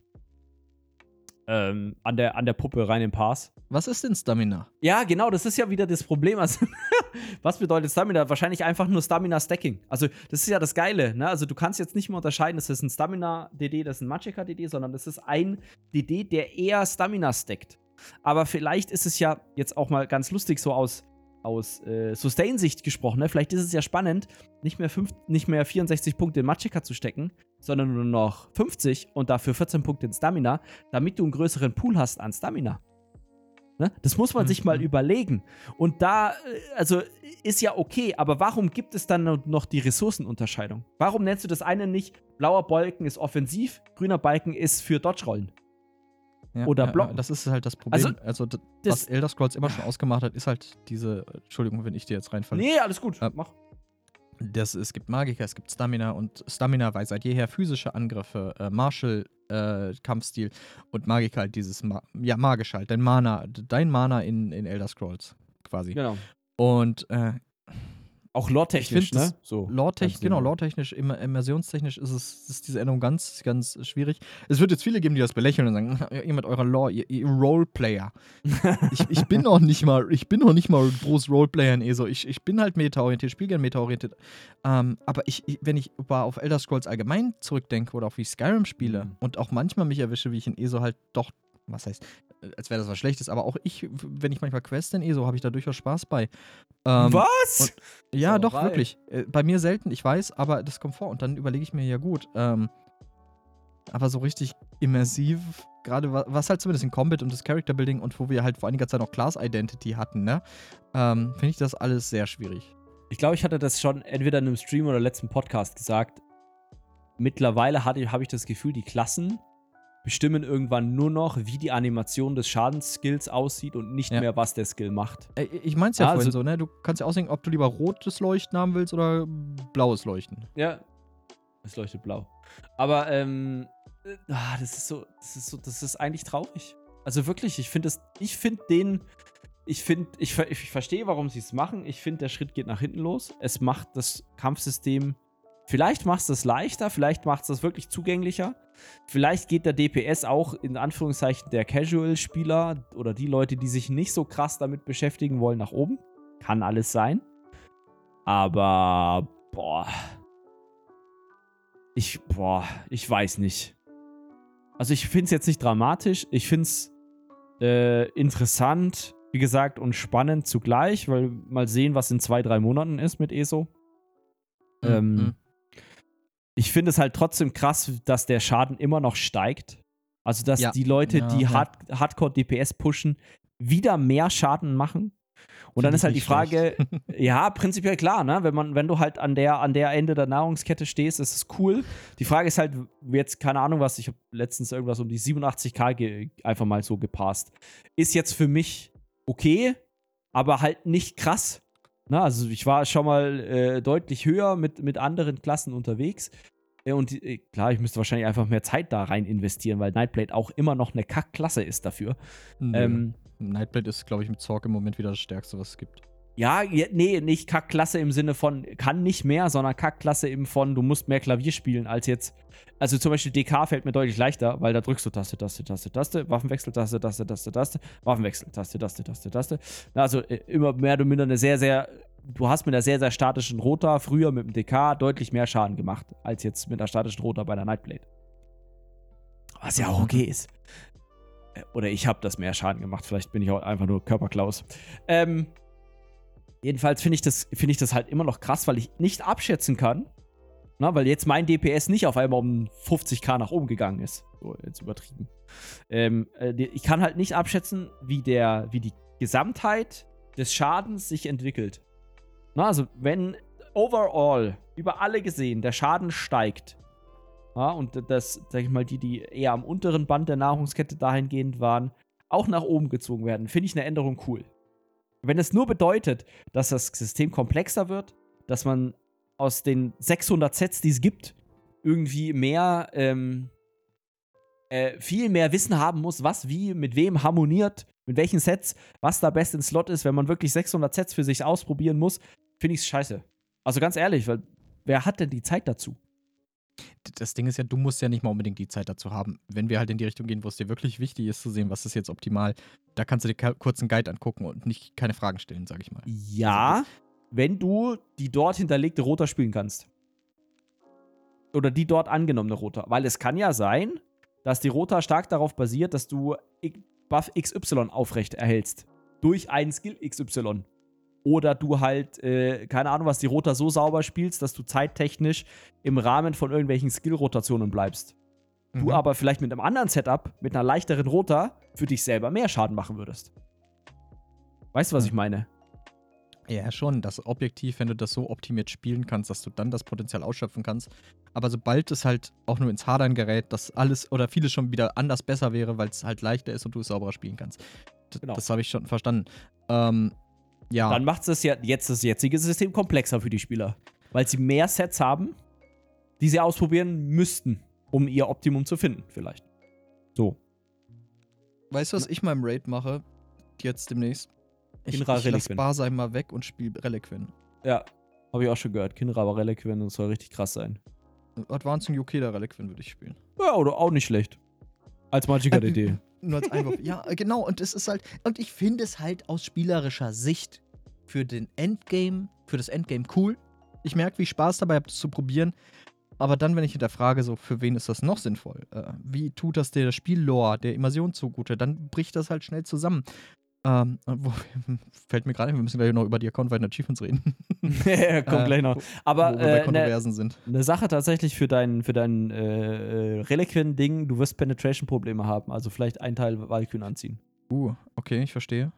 Ähm, an, der, an der Puppe rein im Pass. Was ist denn Stamina? Ja, genau, das ist ja wieder das Problem. Also, [laughs] was bedeutet Stamina? Wahrscheinlich einfach nur Stamina-Stacking. Also, das ist ja das Geile. Ne? Also, du kannst jetzt nicht mehr unterscheiden, das ist ein Stamina-DD, das ist ein Magicka-DD, sondern das ist ein DD, der eher Stamina stackt. Aber vielleicht ist es ja jetzt auch mal ganz lustig so aus aus äh, Sustain-Sicht gesprochen, ne? vielleicht ist es ja spannend, nicht mehr, fünf, nicht mehr 64 Punkte in Magicka zu stecken, sondern nur noch 50 und dafür 14 Punkte in Stamina, damit du einen größeren Pool hast an Stamina. Ne? Das muss man mhm. sich mal überlegen. Und da, äh, also ist ja okay, aber warum gibt es dann noch die Ressourcenunterscheidung? Warum nennst du das eine nicht, blauer Balken ist offensiv, grüner Balken ist für Dodge-Rollen? Ja, oder ja, blocken. Das ist halt das Problem. Also, also was Elder Scrolls immer schon ausgemacht hat, ist halt diese. Entschuldigung, wenn ich dir jetzt reinfalle. Nee, alles gut. Äh, Mach. Das, es gibt Magiker, es gibt Stamina und Stamina war seit jeher physische Angriffe, äh, Martial äh, Kampfstil und Magiker halt dieses Ma ja magisch halt, dein Mana, dein Mana in, in Elder Scrolls quasi. Genau. Und äh, auch lore-technisch, ne? So. Lore-technisch, genau, lore-technisch, immersionstechnisch ist es ist diese Änderung ganz, ganz schwierig. Es wird jetzt viele geben, die das belächeln und sagen, ihr mit eurer Lore, ihr, ihr Roleplayer. [laughs] ich, ich bin noch nicht mal, ich bin noch nicht mal groß Roleplayer in ESO. Ich, ich bin halt meta-orientiert, spiele gerne meta-orientiert. Ähm, aber ich, ich, wenn ich auf Elder Scrolls allgemein zurückdenke oder auch wie ich Skyrim spiele mhm. und auch manchmal mich erwische, wie ich in ESO halt doch was heißt, als wäre das was Schlechtes, aber auch ich, wenn ich manchmal Quest in ESO, habe ich da durchaus Spaß bei. Ähm, was? Und, ja, doch, rein. wirklich. Äh, bei mir selten, ich weiß, aber das kommt vor. Und dann überlege ich mir, ja gut, ähm, aber so richtig immersiv, gerade was halt zumindest in Combat und das Character Building und wo wir halt vor einiger Zeit noch Class Identity hatten, ne, ähm, finde ich das alles sehr schwierig. Ich glaube, ich hatte das schon entweder in einem Stream oder letzten Podcast gesagt. Mittlerweile habe ich das Gefühl, die Klassen bestimmen irgendwann nur noch, wie die Animation des Schadensskills aussieht und nicht ja. mehr, was der Skill macht. Ich mein's ja ah, vorhin also, so, ne? Du kannst ja aussehen, ob du lieber rotes Leuchten haben willst oder blaues Leuchten. Ja. Es leuchtet blau. Aber, ähm, äh, ah, das ist so, das ist so, das ist eigentlich traurig. Also wirklich, ich finde es, ich finde den, ich finde, ich, ich verstehe, warum sie es machen. Ich finde, der Schritt geht nach hinten los. Es macht das Kampfsystem Vielleicht macht es das leichter, vielleicht macht es das wirklich zugänglicher. Vielleicht geht der DPS auch in Anführungszeichen der Casual-Spieler oder die Leute, die sich nicht so krass damit beschäftigen wollen, nach oben. Kann alles sein. Aber, boah. Ich, boah, ich weiß nicht. Also ich finde es jetzt nicht dramatisch. Ich finde es äh, interessant, wie gesagt, und spannend zugleich, weil mal sehen, was in zwei, drei Monaten ist mit ESO. Mhm. Ähm, ich finde es halt trotzdem krass, dass der Schaden immer noch steigt. Also, dass ja. die Leute, ja, die ja. Hard Hardcore DPS pushen, wieder mehr Schaden machen. Und dann ist halt die Frage, [laughs] ja, prinzipiell klar, ne? Wenn man, wenn du halt an der, an der Ende der Nahrungskette stehst, ist es cool. Die Frage ist halt, jetzt, keine Ahnung was, ich habe letztens irgendwas um die 87k einfach mal so gepasst. Ist jetzt für mich okay, aber halt nicht krass. Na, also ich war schon mal äh, deutlich höher mit, mit anderen Klassen unterwegs. Äh, und äh, klar, ich müsste wahrscheinlich einfach mehr Zeit da rein investieren, weil Nightblade auch immer noch eine Kackklasse ist dafür. Nee. Ähm, Nightblade ist, glaube ich, mit Zorg im Moment wieder das Stärkste, was es gibt. Ja, nee, nicht Kackklasse im Sinne von kann nicht mehr, sondern Kackklasse eben von du musst mehr Klavier spielen als jetzt. Also zum Beispiel DK fällt mir deutlich leichter, weil da drückst du Taste, Taste, Taste, Taste, Waffenwechsel, Taste, Taste, Taste, Taste, Waffenwechsel, Taste, Taste, Taste, Taste. Also äh, immer mehr oder minder eine sehr, sehr, du hast mit einer sehr, sehr statischen Rota früher mit dem DK deutlich mehr Schaden gemacht, als jetzt mit einer statischen Rota bei der Nightblade. Was ja auch okay ist. Äh, oder ich habe das mehr Schaden gemacht, vielleicht bin ich auch einfach nur Körperklaus. Ähm, Jedenfalls finde ich, das, find ich das halt immer noch krass, weil ich nicht abschätzen kann, Na, weil jetzt mein DPS nicht auf einmal um 50k nach oben gegangen ist. So, jetzt übertrieben. Ähm, äh, ich kann halt nicht abschätzen, wie, der, wie die Gesamtheit des Schadens sich entwickelt. Na, also, wenn overall, über alle gesehen, der Schaden steigt, ja, und das, sag ich mal, die, die eher am unteren Band der Nahrungskette dahingehend waren, auch nach oben gezogen werden, finde ich eine Änderung cool. Wenn es nur bedeutet, dass das System komplexer wird, dass man aus den 600 Sets, die es gibt, irgendwie mehr, ähm, äh, viel mehr Wissen haben muss, was wie mit wem harmoniert, mit welchen Sets, was da best in Slot ist, wenn man wirklich 600 Sets für sich ausprobieren muss, finde ich es scheiße. Also ganz ehrlich, weil wer hat denn die Zeit dazu? Das Ding ist ja, du musst ja nicht mal unbedingt die Zeit dazu haben. Wenn wir halt in die Richtung gehen, wo es dir wirklich wichtig ist zu sehen, was ist jetzt optimal, da kannst du dir kurz einen Guide angucken und nicht keine Fragen stellen, sag ich mal. Ja, also, wenn du die dort hinterlegte Rota spielen kannst. Oder die dort angenommene Rota. Weil es kann ja sein, dass die Rota stark darauf basiert, dass du Buff XY aufrecht erhältst. Durch einen Skill XY. Oder du halt, äh, keine Ahnung, was die Rota so sauber spielst, dass du zeittechnisch im Rahmen von irgendwelchen Skill-Rotationen bleibst. Mhm. Du aber vielleicht mit einem anderen Setup, mit einer leichteren Rota, für dich selber mehr Schaden machen würdest. Weißt du, was ich meine? Ja, schon. Das objektiv, wenn du das so optimiert spielen kannst, dass du dann das Potenzial ausschöpfen kannst. Aber sobald es halt auch nur ins Hadern gerät, dass alles oder vieles schon wieder anders besser wäre, weil es halt leichter ist und du es sauberer spielen kannst. D genau. Das habe ich schon verstanden. Ähm, ja. Dann macht es ja jetzt das jetzige System komplexer für die Spieler. Weil sie mehr Sets haben, die sie ausprobieren müssten, um ihr Optimum zu finden, vielleicht. So. Weißt du, was ich mal im Raid mache? Jetzt demnächst? Ich, ich lass Barsheim mal weg und spiele Reliquin. Ja, habe ich auch schon gehört. Kinra aber Reliquin und soll richtig krass sein. Advancing Yokeda Reliquin würde ich spielen. Ja, oder auch nicht schlecht. Als Magiker Idee. Nur als Einwurf. ja, genau. Und es ist halt. Und ich finde es halt aus spielerischer Sicht für den Endgame, für das Endgame cool. Ich merke, wie ich Spaß dabei habe, das zu probieren. Aber dann, wenn ich hinterfrage, so, für wen ist das noch sinnvoll? Äh, wie tut das der Spiellore, der Immersion zugute? Dann bricht das halt schnell zusammen. Ähm, [laughs] wo, fällt mir gerade, wir müssen gleich noch über die Account-weiten Achievements reden. [laughs] ja, kommt äh, gleich noch. Aber wo, wo äh, Kontroversen ne, sind. Eine Sache tatsächlich für dein, für dein äh, Reliquien-Ding, du wirst Penetration-Probleme haben. Also vielleicht ein Teil Valkyren anziehen. Uh, okay, ich verstehe.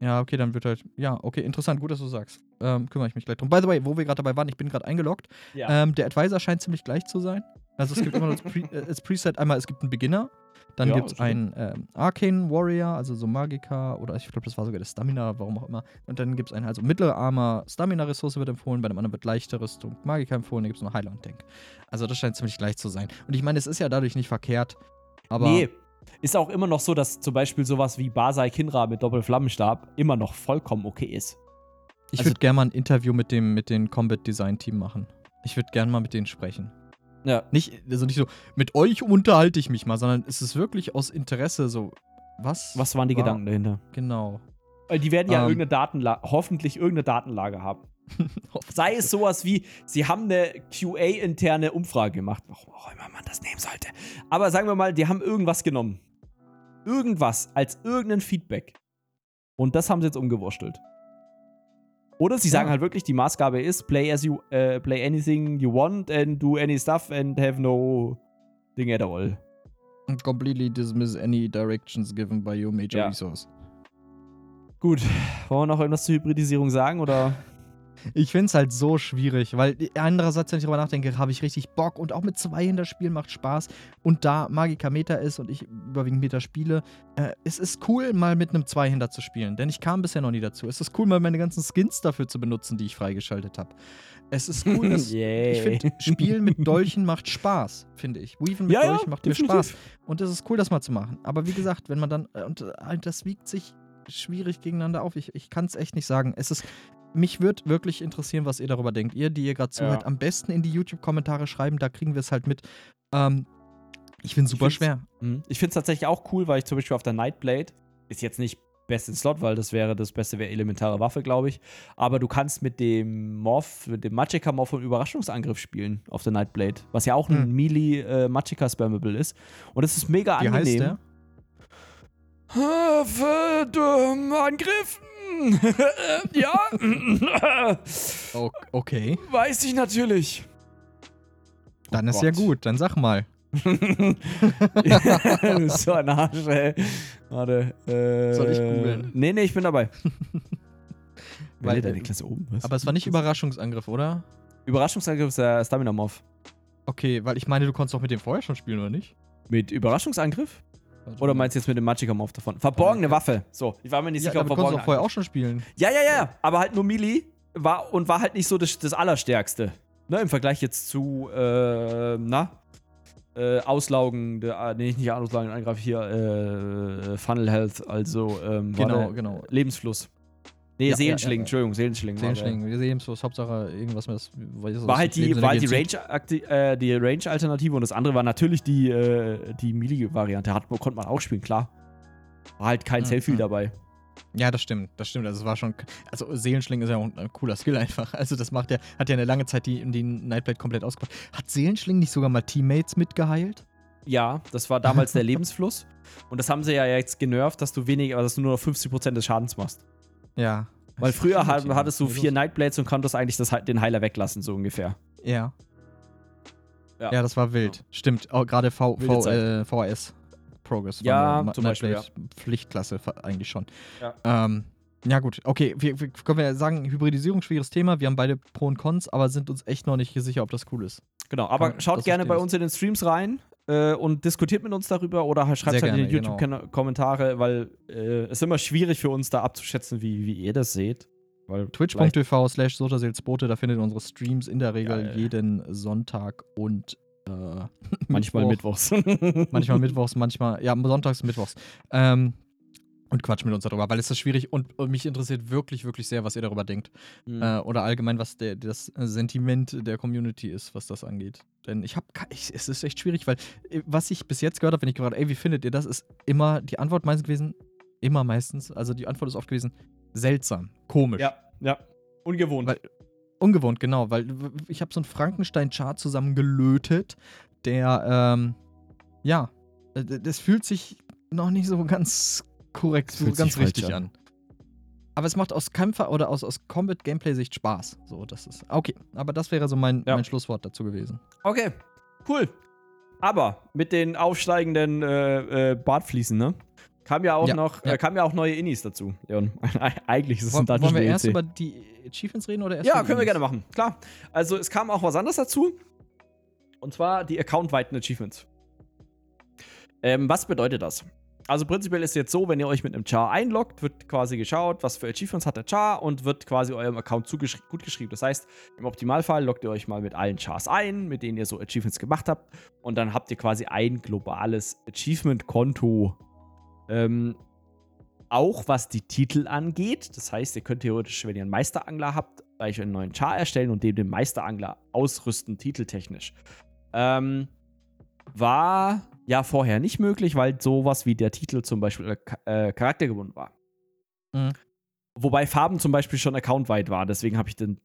Ja, okay, dann wird halt. Ja, okay, interessant, gut, dass du sagst. Ähm, kümmere ich mich gleich drum. By the way, wo wir gerade dabei waren, ich bin gerade eingeloggt. Ja. Ähm, der Advisor scheint ziemlich gleich zu sein. Also es gibt immer das, Pre [laughs] äh, Preset, einmal es gibt einen Beginner, dann ja, gibt es einen ähm, Arcane Warrior, also so Magiker, oder ich glaube, das war sogar der Stamina, warum auch immer. Und dann gibt es einen, also mittlere Armor, Stamina-Ressource wird empfohlen, bei dem anderen wird leichte Rüstung Magiker empfohlen, dann gibt es noch Heiler und Tank. Also das scheint ziemlich gleich zu sein. Und ich meine, es ist ja dadurch nicht verkehrt, aber. Nee. Ist auch immer noch so, dass zum Beispiel sowas wie Basai Kinra mit Doppelflammenstab immer noch vollkommen okay ist. Ich also, würde gerne mal ein Interview mit dem, mit dem Combat Design Team machen. Ich würde gerne mal mit denen sprechen. Ja. Nicht, also nicht so, mit euch unterhalte ich mich mal, sondern es ist wirklich aus Interesse so, was? Was waren die war, Gedanken dahinter? Genau. Weil die werden ja ähm, irgendeine Datenlage, hoffentlich irgendeine Datenlage haben. [laughs] Sei es sowas wie, sie haben eine QA-interne Umfrage gemacht, warum auch immer man das nehmen sollte. Aber sagen wir mal, die haben irgendwas genommen. Irgendwas als irgendein Feedback. Und das haben sie jetzt umgewurschtelt. Oder sie sagen halt wirklich, die Maßgabe ist, play as you, uh, play anything you want and do any stuff and have no thing at all. And completely dismiss any directions given by your major ja. resource. Gut, wollen wir noch irgendwas zur Hybridisierung sagen oder? Ich finde es halt so schwierig, weil andererseits, wenn ich darüber nachdenke, habe ich richtig Bock und auch mit zwei Hinterspielen macht Spaß. Und da Magica Meta ist und ich überwiegend Meta spiele, äh, es ist cool, mal mit einem zwei hinter zu spielen, denn ich kam bisher noch nie dazu. Es ist cool, mal meine ganzen Skins dafür zu benutzen, die ich freigeschaltet habe. Es ist cool, [laughs] dass ich finde, Spielen mit [laughs] Dolchen macht Spaß, finde ich. Weaven mit ja, Dolchen macht mir Spaß. Und es ist cool, das mal zu machen. Aber wie gesagt, wenn man dann, äh, und äh, das wiegt sich schwierig gegeneinander auf. Ich, ich kann es echt nicht sagen. Es ist, mich würde wirklich interessieren, was ihr darüber denkt. Ihr, die ihr gerade zuhört, ja. am besten in die YouTube-Kommentare schreiben, da kriegen wir es halt mit. Ähm, ich finde es super schwer. Mh. Ich finde es tatsächlich auch cool, weil ich zum Beispiel auf der Nightblade, ist jetzt nicht beste Slot, weil das wäre das Beste wäre elementare Waffe, glaube ich. Aber du kannst mit dem Morph, mit dem Magicka Morph einen Überraschungsangriff spielen auf der Nightblade, was ja auch ein hm. Melee äh, Magicka Spammable ist. Und das ist mega Wie angenehm. Heißt der? Angriff [laughs] ja. Okay. Weiß ich natürlich. Dann Oh ist ja Gott. gut. Dann sag mal. [laughs] du bist so ein Arsch, ey. Warte. Äh, Soll ich googeln? Nee, nee, ich bin dabei. [laughs] Weil, deine Klasse oben. Was? Aber es war nicht Überraschungsangriff, oder? Überraschungsangriff ist der Stamina Morph. Okay, weil ich meine, du konntest doch mit dem vorher schon spielen, oder nicht? Mit Überraschungsangriff? Warte Oder meinst du jetzt mit dem Magicka Morph davon? Verborgene Ja. Waffe. So, ich war mir nicht ja, sicher, ob du verborgene doch vorher auch schon spielen. Ja, ja, ja, aber halt nur Melee war und war halt nicht so das, das Allerstärkste. Ne, im Vergleich jetzt zu, äh, na, äh, Auslaugen, der, äh, nee, nicht Auslaugen, Angriff hier, äh, Funnel Health, also, ähm, Genau, genau. Lebensfluss. Nee, Ja, ja, Seelenschling, ja, ja. Entschuldigung, Seelenschling. Seelenschlägen, wir sehen so, Hauptsache irgendwas mit das. was War halt die, war halt die Range, akti- äh, die Range-Alternative und das andere war natürlich die, äh, die Melee-Variante. Konnte man auch spielen, klar. War halt kein Mhm, Selfie mhm. dabei. Ja, das stimmt, das stimmt. Also es war schon. Also Seelenschling ist ja auch ein cooler Skill einfach. Also das macht ja, hat ja eine lange Zeit die, die Nightblade komplett ausgebaut. Hat Seelenschling nicht sogar mal Teammates mitgeheilt? Ja, das war damals der Lebensfluss. Und das haben sie ja jetzt genervt, dass du weniger, dass du nur noch 50% des Schadens machst. Ja. Weil früher hat, hattest du ist vier? Nightblades und konntest eigentlich das, den Heiler weglassen, so ungefähr. Ja. Ja. Ja, das war wild. Stimmt, auch gerade V- V- äh, VHS Progress. Ja, Ma- zum Beispiel, Nightblade Pflichtklasse eigentlich schon. Ja. Ähm, ja, gut. Okay, wir, wir können wir sagen, Hybridisierung, schwieriges Thema. Wir haben beide Pro und Cons, aber sind uns echt noch nicht sicher, ob das cool ist. Genau, aber Kann- schaut gerne bei uns in den Streams rein äh, und diskutiert mit uns darüber oder halt schreibt Sehr halt in die gerne, genau. YouTube-Kommentare, weil äh, es ist immer schwierig für uns da abzuschätzen, wie, wie ihr das seht. Twitch.tv slash Sotaseelsbote, da findet ihr unsere Streams in der Regel Geil. jeden Sonntag und äh, [laughs] manchmal Mittwoch. Mittwochs. [laughs] manchmal mittwochs, manchmal, ja, sonntags, mittwochs. Ähm, und quatsch mit uns darüber, weil es ist schwierig und, und mich interessiert wirklich, wirklich sehr, was ihr darüber denkt. Mhm. Äh, oder allgemein, was der, das Sentiment der Community ist, was das angeht. Denn ich habe, es ist echt schwierig, weil äh, was ich bis jetzt gehört habe, wenn ich gerade, ey, wie findet ihr das, ist immer die Antwort meistens gewesen, immer meistens, also die Antwort ist oft gewesen, seltsam, komisch. ja, ja. Ungewohnt. Weil- Ungewohnt, genau, weil ich habe so einen Frankenstein-Chart zusammengelötet, der, ähm, ja, äh, das fühlt sich noch nicht so ganz korrekt, so ganz richtig an. an. Aber es macht aus Kämpfer- oder aus, aus Combat-Gameplay-Sicht Spaß. So, das ist. Okay, aber das wäre so mein, Ja. mein Schlusswort dazu gewesen. Okay, cool. Aber mit den aufsteigenden äh, äh, Bartfliesen, ne? Kam ja auch Ja, noch, ja. Äh, kam ja auch neue Innis dazu, Leon. [laughs] Eigentlich ist es Wollen, ein wollen wir Dungeon erst DLC. über die Achievements reden oder erst Ja, können wir Indies? gerne machen. Klar. Also es kam auch was anderes dazu. Und zwar die accountweiten Achievements. Ähm, was bedeutet das? Also prinzipiell ist es jetzt so, wenn ihr euch mit einem Char einloggt, wird quasi geschaut, was für Achievements hat der Char und wird quasi eurem Account gut geschrieben. Das heißt, im Optimalfall loggt ihr euch mal mit allen Chars ein, mit denen ihr so Achievements gemacht habt. Und dann habt ihr quasi ein globales Achievement-Konto. Ähm, auch was die Titel angeht. Das heißt, ihr könnt theoretisch, wenn ihr einen Meisterangler habt, gleich einen neuen Char erstellen und dem den Meisterangler ausrüsten, titeltechnisch. Ähm, war ja vorher nicht möglich, weil sowas wie der Titel zum Beispiel äh, cha- charaktergebunden war. Mhm. Wobei Farben zum Beispiel schon accountweit war, deswegen habe ich dann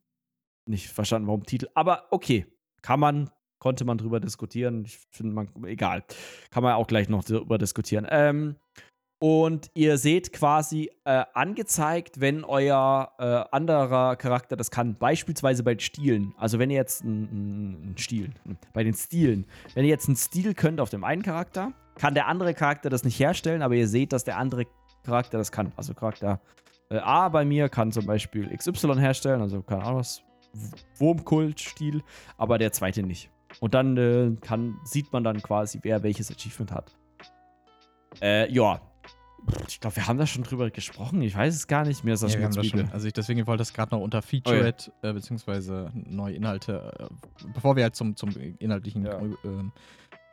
nicht verstanden, warum Titel. Aber okay, kann man, konnte man drüber diskutieren. Ich finde, man, egal. Kann man auch gleich noch drüber diskutieren. Ähm, und ihr seht quasi äh, angezeigt, wenn euer äh, anderer Charakter das kann. Beispielsweise bei Stilen. Also wenn ihr jetzt einen Stil, bei den Stilen. Wenn ihr jetzt einen Stil könnt auf dem einen Charakter, kann der andere Charakter das nicht herstellen, aber ihr seht, dass der andere Charakter das kann. Also Charakter äh, A bei mir kann zum Beispiel XY herstellen, also keine Ahnung was, Wurmkult-Stil, aber der zweite nicht. Und dann äh, kann, sieht man dann quasi, wer welches Achievement hat. Äh, ja. Ich glaube, wir haben da schon drüber gesprochen. Ich weiß es gar nicht. Mir ist das Ja, wir haben das schon. Also ich deswegen wollte das gerade noch unter Featured, äh, beziehungsweise neue Inhalte, äh, bevor wir halt zum, zum inhaltlichen Ja. ähm,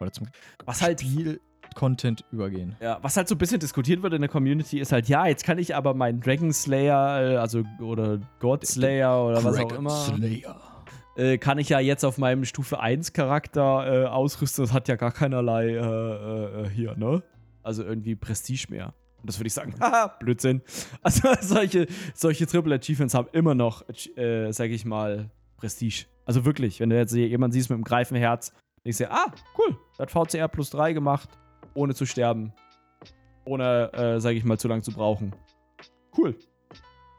oder zum Was halt Spiel-Content übergehen. Ja, was halt so ein bisschen diskutiert wird in der Community, ist halt, ja, jetzt kann ich aber meinen Dragon Slayer, äh, also oder God Slayer oder was auch Dragon immer, Slayer. äh, kann ich ja jetzt auf meinem Stufe 1 Charakter äh, ausrüsten. Das hat ja gar keinerlei äh, äh, hier, ne? Also irgendwie Prestige mehr. Und das würde ich sagen, [laughs] haha, Blödsinn. Also [laughs] solche, solche Triple Achievements haben immer noch, äh, sag ich mal, Prestige. Also wirklich, wenn du jetzt jemanden siehst mit einem Greifenherz, denkst du ah, cool, der hat VCR plus 3 gemacht, ohne zu sterben. Ohne, äh, sag ich mal, zu lang zu brauchen. Cool.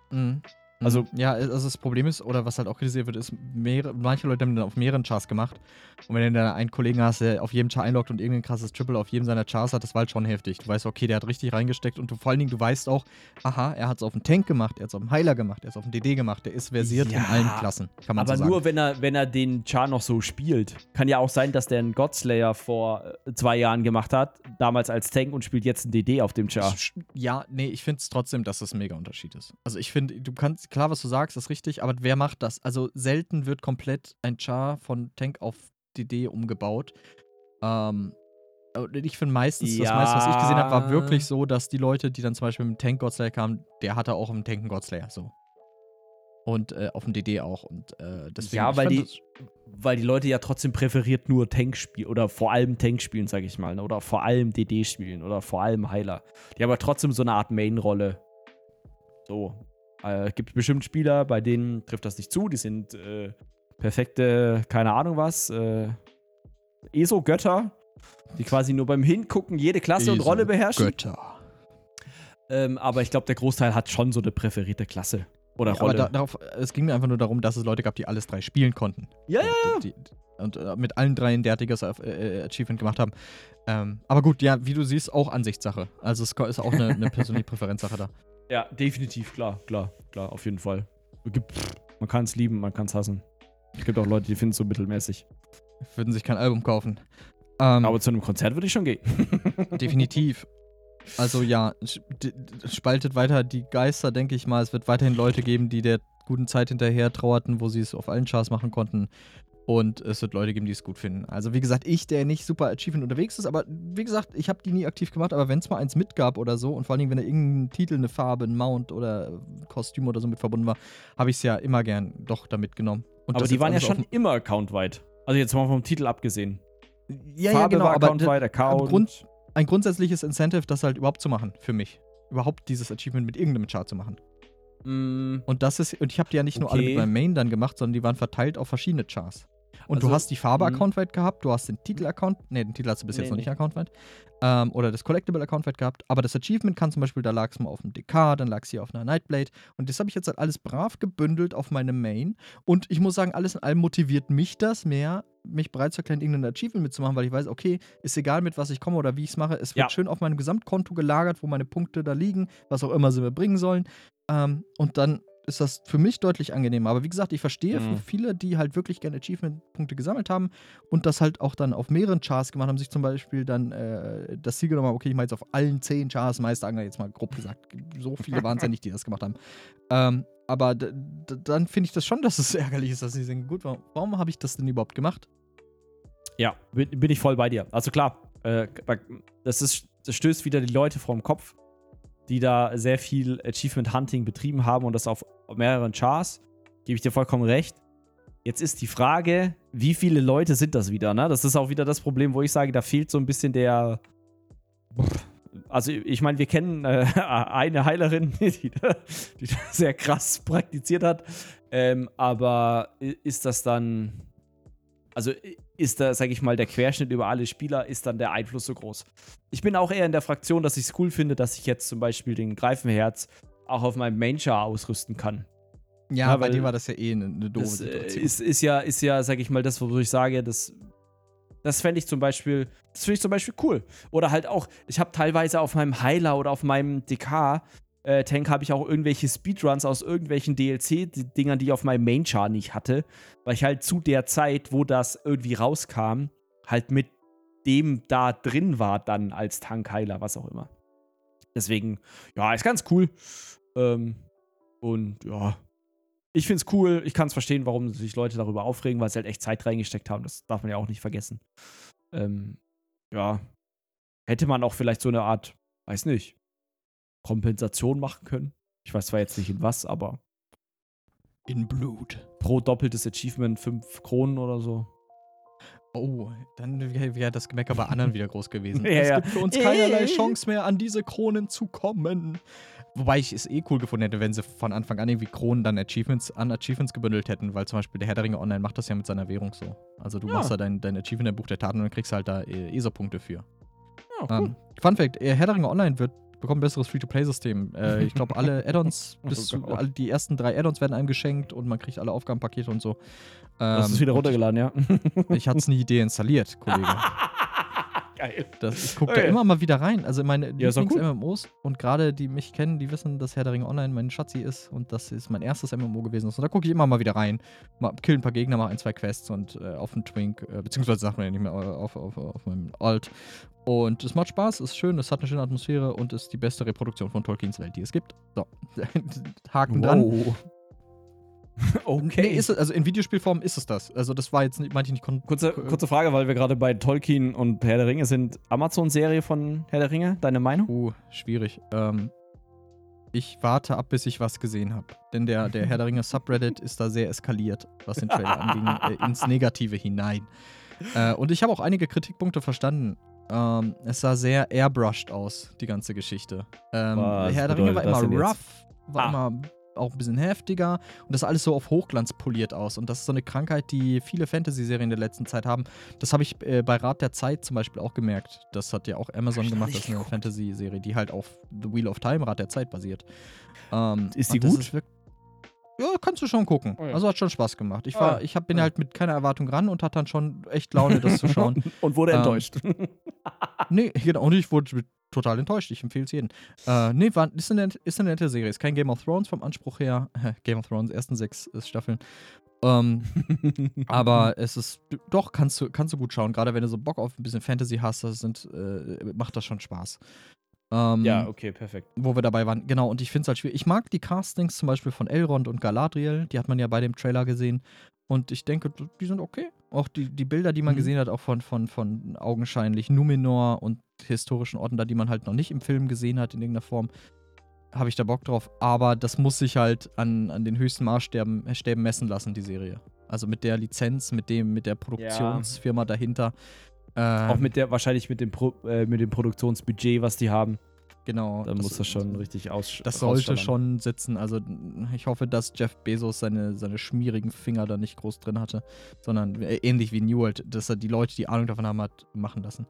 Mhm. Also- Also, ja, also das Problem ist, oder was halt auch kritisiert wird, ist, mehrere, manche Leute haben dann auf mehreren Chars gemacht. Und wenn du dann einen Kollegen hast, der auf jedem Char einloggt und irgendein krasses Triple auf jedem seiner Chars hat, das war halt schon heftig. Du weißt, okay, der hat richtig reingesteckt und du, vor allen Dingen, du weißt auch, aha, er hat es auf den Tank gemacht, er hat es auf den Heiler gemacht, er hat es auf den DD gemacht, der ist versiert in Ja, allen Klassen, kann man Aber so sagen. nur, wenn er, wenn er den Char noch so spielt. Kann ja auch sein, dass der einen Godslayer vor äh, zwei Jahren gemacht hat, damals als Tank und spielt jetzt einen DD auf dem Char. Ja, nee, ich finde es trotzdem, dass es ein mega Unterschied ist. Also ich finde, du kannst, klar, was du sagst, ist richtig, aber wer macht das? Also selten wird komplett ein Char von Tank auf DD umgebaut. Ähm, ich finde meistens, das Ja. meiste, was ich gesehen habe, war wirklich so, dass die Leute, die dann zum Beispiel mit dem Tank Godslayer kamen, der hatte auch im Tank einen Godslayer, so. Und äh, auf dem DD auch. Und äh, deswegen. Ja, weil die- das- Weil die Leute ja trotzdem präferiert nur Tank spielen oder vor allem Tank spielen, sag ich mal. ne? Oder vor allem DD spielen oder vor allem Heiler. Die haben aber trotzdem so eine Art Main-Rolle. So. Äh, gibt bestimmt Spieler, bei denen trifft das nicht zu. Die sind äh, perfekte, keine Ahnung was, äh, ESO-Götter, die quasi nur beim Hingucken jede Klasse und Rolle beherrschen. Götter. Ähm, aber ich glaube, der Großteil hat schon so eine präferierte Klasse. Oder Ja, aber Rolle. da, darauf, es ging mir einfach nur darum, dass es Leute gab, die alles drei spielen konnten. Ja, ja, die, und äh, mit allen drei ein derartiges äh, äh, Achievement gemacht haben. Ähm, aber gut, ja, wie du siehst, auch Ansichtssache. Also es ist auch eine, eine persönliche [laughs] Präferenzsache da. Ja, definitiv, klar, klar, klar, auf jeden Fall. Man kann es lieben, man kann es hassen. Es gibt auch Leute, die finden es so mittelmäßig. Würden sich kein Album kaufen. Ähm, Aber zu einem Konzert würde ich schon gehen. [laughs] definitiv. Also ja, spaltet weiter die Geister, denke ich mal. Es wird weiterhin Leute geben, die der guten Zeit hinterher trauerten, wo sie es auf allen Charts machen konnten. Und es wird Leute geben, die es gut finden. Also wie gesagt, ich, der nicht super Achievement unterwegs ist, aber wie gesagt, ich habe die nie aktiv gemacht, aber wenn es mal eins mitgab oder so und vor allen Dingen, wenn da irgendein Titel, eine Farbe, ein Mount oder ein Kostüm oder so mit verbunden war, habe ich es ja immer gern doch damit genommen. Und aber die waren ja schon immer accountweit. Also jetzt mal vom Titel abgesehen. Ja, Farbe ja, genau, war accountweit, Account. Grund- ein grundsätzliches Incentive, das halt überhaupt zu machen, für mich. Überhaupt dieses Achievement mit irgendeinem Chart zu machen. Mm, Und das ist, und ich habe die ja nicht nur alle Okay. mit meinem Main dann gemacht, sondern die waren verteilt auf verschiedene Chars. Und Also, du hast die Farbe mhm. accountweit gehabt, du hast den Titel-Account, nee, den Titel hast du bis Nee, jetzt noch nicht accountweit, ähm, oder das Collectible-Accountweit gehabt, aber das Achievement kann zum Beispiel, da lag es mal auf dem DK, dann lag es hier auf einer Nightblade und das habe ich jetzt halt alles brav gebündelt auf meine Main und ich muss sagen, alles in allem motiviert mich das mehr, mich bereit zu erklären, irgendein Achievement mitzumachen, weil ich weiß, okay, ist egal mit was ich komme oder wie ich es mache, es wird Ja. schön auf meinem Gesamtkonto gelagert, wo meine Punkte da liegen, was auch immer sie mir bringen sollen ähm, und dann ist das für mich deutlich angenehmer. Aber wie gesagt, ich verstehe Mhm. für viele, die halt wirklich gerne Achievement-Punkte gesammelt haben und das halt auch dann auf mehreren Charts gemacht haben, sich zum Beispiel dann äh, das Ziel genommen haben, okay, ich mache jetzt auf allen zehn Charts Meisterangler, jetzt mal grob gesagt. So viele waren es ja [laughs] nicht, die das gemacht haben. Ähm, aber dann finde ich das schon, dass es [laughs] ärgerlich ist, dass sie denken, gut, warum, warum habe ich das denn überhaupt gemacht? Ja, bin, bin ich voll bei dir. Also klar, äh, das, ist, das stößt wieder die Leute vor den Kopf, die da sehr viel Achievement Hunting betrieben haben und das auf mehreren Chars. Gebe ich dir vollkommen recht. Jetzt ist die Frage, wie viele Leute sind das wieder? Ne? Das ist auch wieder das Problem, wo ich sage, da fehlt so ein bisschen der. Also, ich meine, wir kennen äh, [laughs] eine Heilerin, [laughs] die, da- die das sehr krass praktiziert hat. Ähm, aber ist das dann. Also ist da, sag ich mal, der Querschnitt über alle Spieler, ist dann der Einfluss so groß. Ich bin auch eher in der Fraktion, dass ich es cool finde, dass ich jetzt zum Beispiel den Greifenherz auch auf meinem Main-Char ausrüsten kann. Ja, Ja, bei dir war das ja eh eine, eine doofe Das äh, Situation. ist, ist, ja, ist ja, sag ich mal, das, wo ich sage, das, das fände ich zum Beispiel, das finde ich zum Beispiel cool. Oder halt auch, ich habe teilweise auf meinem Heiler oder auf meinem DK äh, Tank habe ich auch irgendwelche Speedruns aus irgendwelchen DLC-Dingern, die ich auf meinem Main-Char nicht hatte, weil ich halt zu der Zeit, wo das irgendwie rauskam, halt mit dem da drin war dann als Tankheiler, was auch immer. Deswegen, ja, ist ganz cool. Ähm, und ja, ich finde es cool. Ich kann es verstehen, warum sich Leute darüber aufregen, weil sie halt echt Zeit reingesteckt haben. Das darf man ja auch nicht vergessen. Ähm, ja, hätte man auch vielleicht so eine Art, weiß nicht, Kompensation machen können. Ich weiß zwar jetzt nicht in was, aber In Blut. pro doppeltes Achievement 5 Kronen oder so. Oh, dann wäre wär das Gemecker bei anderen wieder groß gewesen. [laughs] Ja, es gibt für uns keinerlei [laughs] Chance mehr, an diese Kronen zu kommen. Wobei ich es eh cool gefunden hätte, wenn sie von Anfang an irgendwie Kronen dann Achievements an Achievements gebündelt hätten, weil zum Beispiel der Herr der Ringe Online macht das ja mit seiner Währung so. Also du Ja. machst da dein, dein Achievement im Buch der Taten und dann kriegst halt da ESO-Punkte für. Ja, Ähm, Fun Fact: äh, Herr der Ringe Online wird bekommt ein besseres Free-to-Play-System. Äh, ich glaube, alle [laughs] Add-ons, bis Oh alle, die ersten drei Add-ons werden einem geschenkt und man kriegt alle Aufgabenpakete und so. Das Ähm, ist wieder und runtergeladen, ja. [laughs] Ich hatte es nie deinstalliert, Kollege. [laughs] Geil. Das, ich gucke da Okay. immer mal wieder rein. Also meine Ja. Lieblings-MMOs und gerade die mich kennen, die wissen, dass Herr der Ringe Online mein Schatzi ist und das ist mein erstes MMO gewesen ist. Und da gucke ich immer mal wieder rein. Mal, kill ein paar Gegner, mal ein, zwei Quests und äh, auf den Twink, äh, beziehungsweise sagt man ja nicht mehr, äh, auf, auf, auf meinem Alt. Und es macht Spaß, ist schön, es hat eine schöne Atmosphäre und ist die beste Reproduktion von Tolkiens Welt, die es gibt. So, [laughs] Haken dran. [laughs] Okay. Nee, ist also in Videospielform ist es das. Also das war jetzt nicht, meinte ich nicht kurze, kurze Frage, weil wir gerade bei Tolkien und Herr der Ringe sind. Amazon-Serie von Herr der Ringe, deine Meinung? Uh, schwierig. Ähm, ich warte ab, bis ich was gesehen habe. Denn der, der Herr der Ringe Subreddit ist da sehr eskaliert, was den Trailer [laughs] anging, äh, ins Negative hinein. Äh, und ich habe auch einige Kritikpunkte verstanden. Ähm, es sah sehr airbrushed aus, die ganze Geschichte. Ähm, Herr der Ringe war immer rough, war Ah. immer auch ein bisschen heftiger und das alles so auf Hochglanz poliert aus. Und das ist so eine Krankheit, die viele Fantasy-Serien der letzten Zeit haben. Das habe ich äh, bei Rat der Zeit zum Beispiel auch gemerkt. Das hat ja auch Amazon Hab gemacht. Das ist eine. Fantasy-Serie, die halt auf The Wheel of Time, Rat der Zeit, basiert. Ähm, Ist die gut? Ist wirk- ja, kannst du schon gucken. Oh ja. Also hat schon Spaß gemacht. Ich, Oh war, ja. ich hab, bin Oh halt mit keiner Erwartung ran und hatte dann schon echt Laune, das zu [laughs] schauen. Und wurde Ähm, enttäuscht. [laughs] Nee, genau. Und ich wurde total enttäuscht. Ich empfehle es jedem. Äh, nee, war, ist, eine, nette- ist eine nette Serie. Ist kein Game of Thrones vom Anspruch her. [laughs] Game of Thrones, ersten sechs äh, Staffeln. Ähm, aber es ist, doch, kannst du, kannst du gut schauen. Gerade wenn du so Bock auf ein bisschen Fantasy hast, das sind, äh, macht das schon Spaß. Ähm, ja, okay, perfekt. wo wir dabei waren. Genau, und ich finde es halt schwierig. Ich mag die Castings zum Beispiel von Elrond und Galadriel, die hat man ja bei dem Trailer gesehen. Und ich denke, die sind okay. Auch die, die Bilder, die man Mhm. gesehen hat, auch von, von, von augenscheinlich Numenor und historischen Orten da, die man halt noch nicht im Film gesehen hat in irgendeiner Form, habe ich da Bock drauf. Aber das muss sich halt an, an den höchsten Maßstäben Stäben messen lassen, die Serie. Also mit der Lizenz, mit dem, mit der Produktionsfirma dahinter. Auch Ähm, mit der, wahrscheinlich mit dem, Pro, äh, mit dem Produktionsbudget, was die haben. genau. Dann muss das schon richtig aus. Das sollte schon sitzen. Also ich hoffe, dass Jeff Bezos seine, seine schmierigen Finger da nicht groß drin hatte, sondern äh, ähnlich wie New World, dass er die Leute, die Ahnung davon haben, hat machen lassen.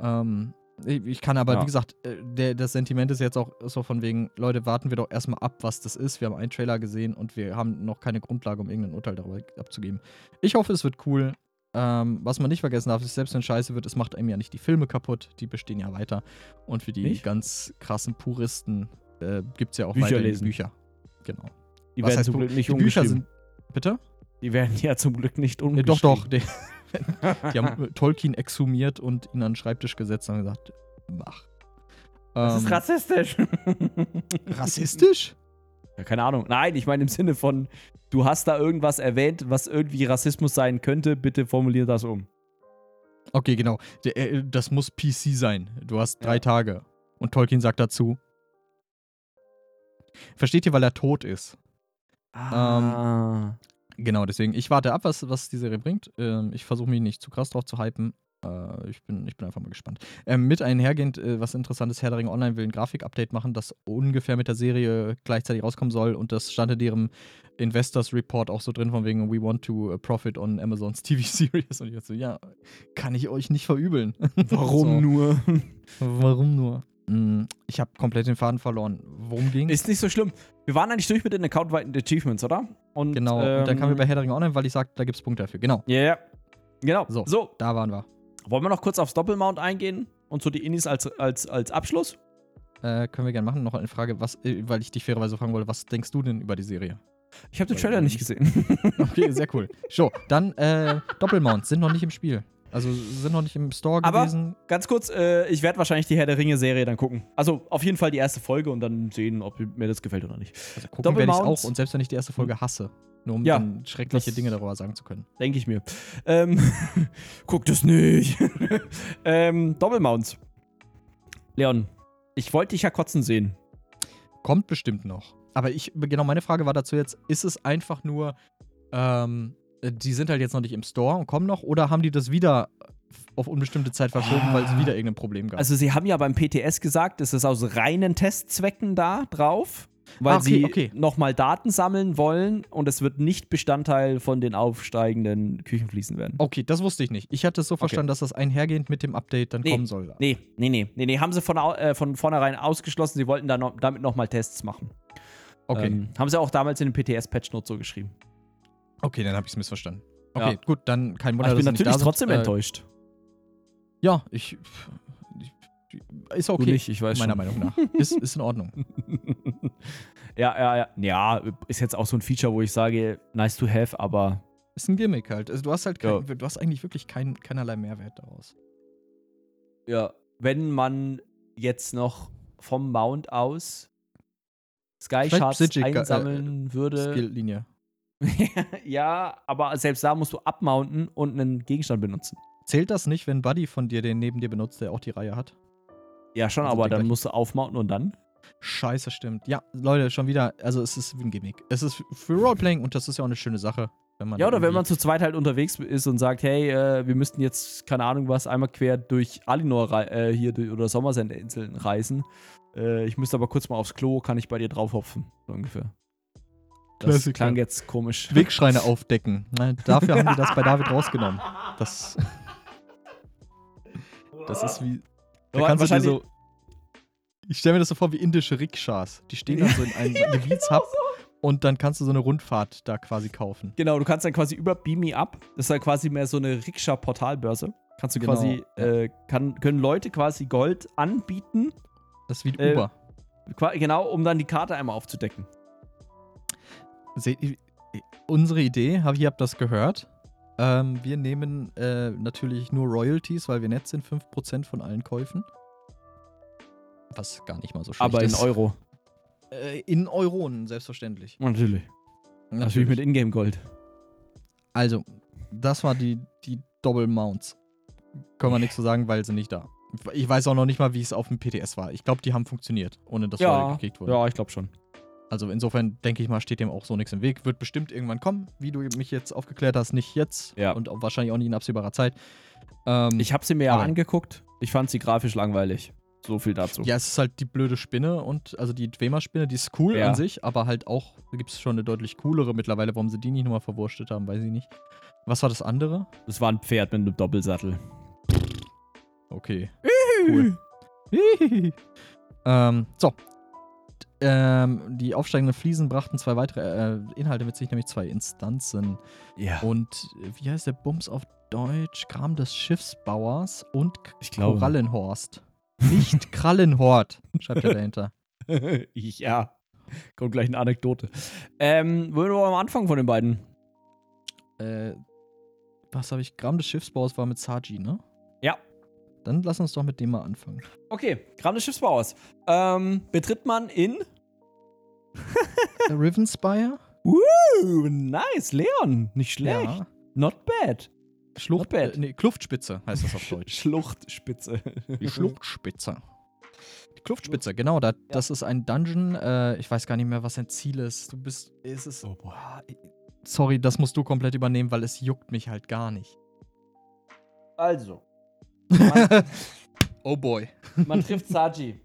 Ähm, ich ich kann aber, Ja. wie gesagt, äh, der, das Sentiment ist jetzt auch so von wegen, Leute, warten wir doch erstmal ab, was das ist. Wir haben einen Trailer gesehen und wir haben noch keine Grundlage, um irgendein Urteil darüber abzugeben. Ich hoffe, es wird cool. Ähm, was man nicht vergessen darf, ist, selbst wenn scheiße wird, es macht einem ja nicht die Filme kaputt. Die bestehen ja weiter. Und für die Nicht? ganz krassen Puristen äh, gibt es ja auch Bücher weiterhin lesen. Bücher. Genau. Die Was werden heißt zum Glück nicht die Bücher sind. Bitte? Die werden ja zum Glück nicht Nee, umgeschrieben. doch, doch. Die, [laughs] die haben Tolkien exhumiert und ihn an den Schreibtisch gesetzt und gesagt, mach. Das ist Ähm, rassistisch. rassistisch? Ja, keine Ahnung. Nein, ich meine im Sinne von, du hast da irgendwas erwähnt, was irgendwie Rassismus sein könnte. Bitte formulier das um. Okay, genau. Äh, das muss PC sein. Du hast drei Ja. Tage. Und Tolkien sagt dazu. Versteht ihr, weil er tot ist? Ah. Genau, deswegen, ich warte ab, was, was die Serie bringt. Ähm, ich versuche mich nicht zu krass drauf zu hypen. Äh, ich, bin, ich bin einfach mal gespannt. Ähm, mit einhergehend, äh, was interessantes, Herr der Ringe Online will ein Grafik-Update machen, das ungefähr mit der Serie gleichzeitig rauskommen soll. Und das stand in ihrem Investors Report auch so drin, von wegen, we want to uh, profit on Amazon's TV [laughs] Series. Und ich dachte so, ja, kann ich euch nicht verübeln. [laughs] Warum nur? so, [laughs] warum nur? Mm, Ich habe komplett den Faden verloren. Worum ging Ist nicht so schlimm. Wir waren eigentlich durch mit den accountweiten Achievements, oder? Und, Genau, ähm, und dann kamen wir bei Herr der Ringe Online, weil ich sagte, da gibt es Punkte dafür. Genau, Ja, ja. Genau. So. so. da waren wir. Wollen wir noch kurz aufs Doppelmount eingehen und so die Innis als, als, als Abschluss? Äh, können wir gerne machen. Noch eine Frage, was, äh, weil ich dich fairerweise fragen wollte, was denkst du denn über die Serie? Ich habe den Trailer nicht gesehen. [laughs] Okay, sehr cool. So, dann äh, Doppelmounts sind noch nicht im Spiel. Also sind noch nicht im Store Aber- gewesen. Ganz kurz, äh, ich werde wahrscheinlich die Herr der Ringe-Serie dann gucken. Also auf jeden Fall die erste Folge und dann sehen, ob mir das gefällt oder nicht. Also gucken werde ich auch und selbst wenn ich die erste Folge hasse, nur um Ja, dann schreckliche Dinge darüber sagen zu können. Denke ich mir. Ähm, [laughs] guck das nicht. [laughs] ähm, Doppelmounts. Leon, ich wollte dich ja kotzen sehen. Kommt bestimmt noch. Aber ich, genau, meine Frage war dazu jetzt, ist es einfach nur, ähm, die sind halt jetzt noch nicht im Store und kommen noch, oder haben die das wieder auf unbestimmte Zeit verschoben, weil es wieder irgendein Problem gab? Also sie haben ja beim PTS gesagt, es ist aus reinen Testzwecken da drauf. weil Ah, okay, sie okay. nochmal Daten sammeln wollen und es wird nicht Bestandteil von den aufsteigenden Küchenfliesen werden. Okay, das wusste ich nicht. Ich hatte es so verstanden, dass das einhergehend mit dem Update dann Nee. kommen soll. Nee, nee, nee, nee, nee, haben sie von, äh, von vornherein ausgeschlossen. Sie wollten da noch, damit nochmal Tests machen. Okay, Ähm, haben sie auch damals in den PTS-Patch-Note so geschrieben. Okay, dann habe ich es missverstanden. Ja. Okay, gut, dann kein Wunder, Aber ich bin natürlich da sind. trotzdem Äh, enttäuscht. Ja, ich, ich ist Du okay. nicht, ich weiß meiner schon. Meinung nach. Ist, ist in Ordnung. [laughs] ja, ja, ja. Ja, ist jetzt auch so ein Feature, wo ich sage, nice to have, aber Ist ein Gimmick halt. Also, du hast halt Ja. kein, du hast eigentlich wirklich kein, keinerlei Mehrwert daraus. ja, wenn man jetzt noch vom Mount aus Sky Shards äh, einsammeln würde. Skill-Linie. [laughs] ja, aber selbst da musst du abmounten und einen Gegenstand benutzen. Zählt das nicht, wenn Buddy von dir den neben dir benutzt, der auch die Reihe hat? Ja, schon, Also aber dann gleichen- musst du aufmounten und dann. Scheiße, stimmt. Ja, Leute, schon wieder. Also, es ist wie ein Gimmick. Es ist für Roleplaying und das ist ja auch eine schöne Sache. Wenn man Ja, oder wenn man zu zweit halt unterwegs ist und sagt, hey, äh, wir müssten jetzt, keine Ahnung was, einmal quer durch Alinor äh, hier durch, oder Sommersendinseln reisen. Äh, ich müsste aber kurz mal aufs Klo, kann ich bei dir draufhopfen, so ungefähr. Das Klassiker. klang jetzt komisch. Wegschreine aufdecken. Nein, dafür haben die das bei David rausgenommen. Das, das ist wie. Da kannst du dir wahrscheinlich- so. Ich stelle mir das so vor wie indische Rikschas. Die stehen dann so in einem [laughs] Gebietshub und dann kannst du so eine Rundfahrt da quasi kaufen. Genau, du kannst dann quasi über Beam Me Up, das ist dann quasi mehr so eine Rikscha-Portalbörse. Kannst du Genau, quasi, äh, kann, können Leute quasi Gold anbieten, Das ist wie Äh, Uber. genau, um dann die Karte einmal aufzudecken. Seht ihr, unsere Idee, hab, ihr habt das gehört. Ähm, wir nehmen äh, natürlich nur Royalties, weil wir nett sind, 5% von allen Käufen. Was gar nicht mal so schlecht Aber in ist. Euro. Äh, in Euronen, selbstverständlich. Natürlich. Natürlich mit Ingame-Gold. Also, das war die, die Double Mounts. Können wir nichts zu sagen, weil sie nicht da. Ich weiß auch noch nicht mal, wie es auf dem PTS war. Ich glaube, die haben funktioniert, ohne dass Ja, gekickt wurden. ja, ich glaube schon. Also insofern denke ich mal, steht dem auch so nichts im Weg. Wird bestimmt irgendwann kommen, wie du mich jetzt aufgeklärt hast. Nicht jetzt Ja. und auch wahrscheinlich auch nicht in absehbarer Zeit. Ähm, Ich habe sie mir ja angeguckt. Ich fand sie grafisch langweilig. So viel dazu. ja, es ist halt die blöde Spinne und also die Dwemer-Spinne, die ist cool Ja. an sich, aber halt auch, da gibt es schon eine deutlich coolere mittlerweile. Warum sie die nicht nochmal verwurstet haben, weiß ich nicht. Was war das andere? Das war ein Pferd mit einem Doppelsattel. Okay. Cool. ähm, so. Ähm, die aufsteigenden Fliesen brachten zwei weitere äh, Inhalte mit sich, nämlich zwei Instanzen. Ja. Und äh, wie heißt der Bums auf Deutsch? Kram des Schiffsbauers und Ich glaube. Korallenhorst. Nicht [laughs] Krallenhort, schreibt er dahinter. [laughs] ja. Kommt gleich eine Anekdote. Ähm, wo wir am Anfang von den beiden? Äh, was habe ich? Kram des Schiffsbauers war mit Saji, ne? Ja. Dann lass uns doch mit dem mal anfangen. Okay, Kram des Schiffsbauers. Ähm, betritt man in. [laughs] Der Rivenspire? Uh, nice, Leon. Nicht schlecht. Ja. Not bad. Schlucht, Not bad. äh, nee, Kluftspitze heißt das auf [laughs] Deutsch. Schluchtspitze. Die Schluchtspitze. Die Kluftspitze, genau. Da, Das ist ein Dungeon. Äh, ich weiß gar nicht mehr, was sein Ziel ist. Du bist. Ist es. Oh. Ah, Sorry, das musst du komplett übernehmen, weil es juckt mich halt gar nicht. Also, oh boy. man trifft Saji.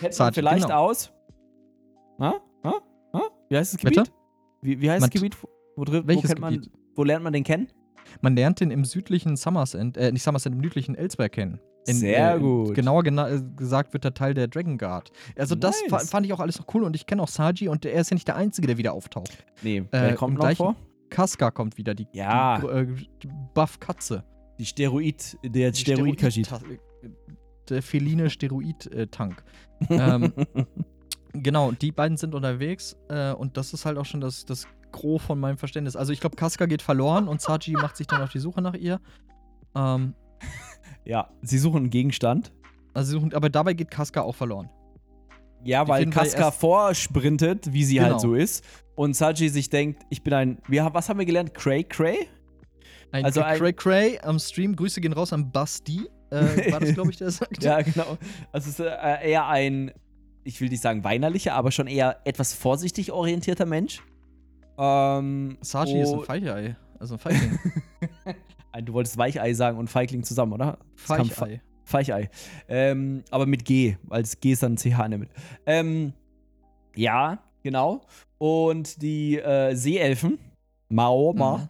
Kennt man vielleicht genau. aus? Ha? Ha? Ha? Wie heißt das Gebiet? Wie, wie heißt Man das Gebiet? Wo, wo, Welches kennt man, Gebiet? wo lernt man den kennen? Man lernt den im südlichen Summersend, äh, nicht Summersend, im südlichen Elsberg kennen. Sehr äh, gut. Genauer gena äh, gesagt wird er Teil der Dragon Guard. Also das Nice. fand ich auch alles noch cool und ich kenne auch Saji und er ist ja nicht der Einzige, der wieder auftaucht. Nee, wer Äh, kommt noch vor? Kaska kommt wieder, die, Ja. die, äh, die Buff-Katze. Die Steroid, der Steroid-Kajit. Steroid- Der feline Steroid-Tank. [laughs] ähm, genau, die beiden sind unterwegs äh, und das ist halt auch schon das, das Gros von meinem Verständnis. Also ich glaube, Kaska geht verloren und Saji macht sich dann auf die Suche nach ihr. Ähm, Ja, sie suchen einen Gegenstand. also suchen, aber dabei geht Kaska auch verloren. Ja, Die weil Kaska vorsprintet, wie sie Genau. halt so ist. Und Saji sich denkt, ich bin ein. Wir, was haben wir gelernt? Cray Cray? Ein Also Cray Cray am Stream, Grüße gehen raus an Basti. Äh, war das, glaube ich, der [laughs] das sagte? Ja, genau. Also es ist äh, eher ein, ich will nicht sagen weinerlicher, aber schon eher etwas vorsichtig orientierter Mensch. Ähm, Saji ist ein Feichei. Also ein Feigling. [laughs] Du wolltest Weichei sagen und Feigling zusammen, oder? Feichei. Feichei. Ähm, aber mit G, weil das G ist dann CH in der Mitte. Ähm, ja, Genau. Und die äh, Seeelfen, Maoma, Mhm.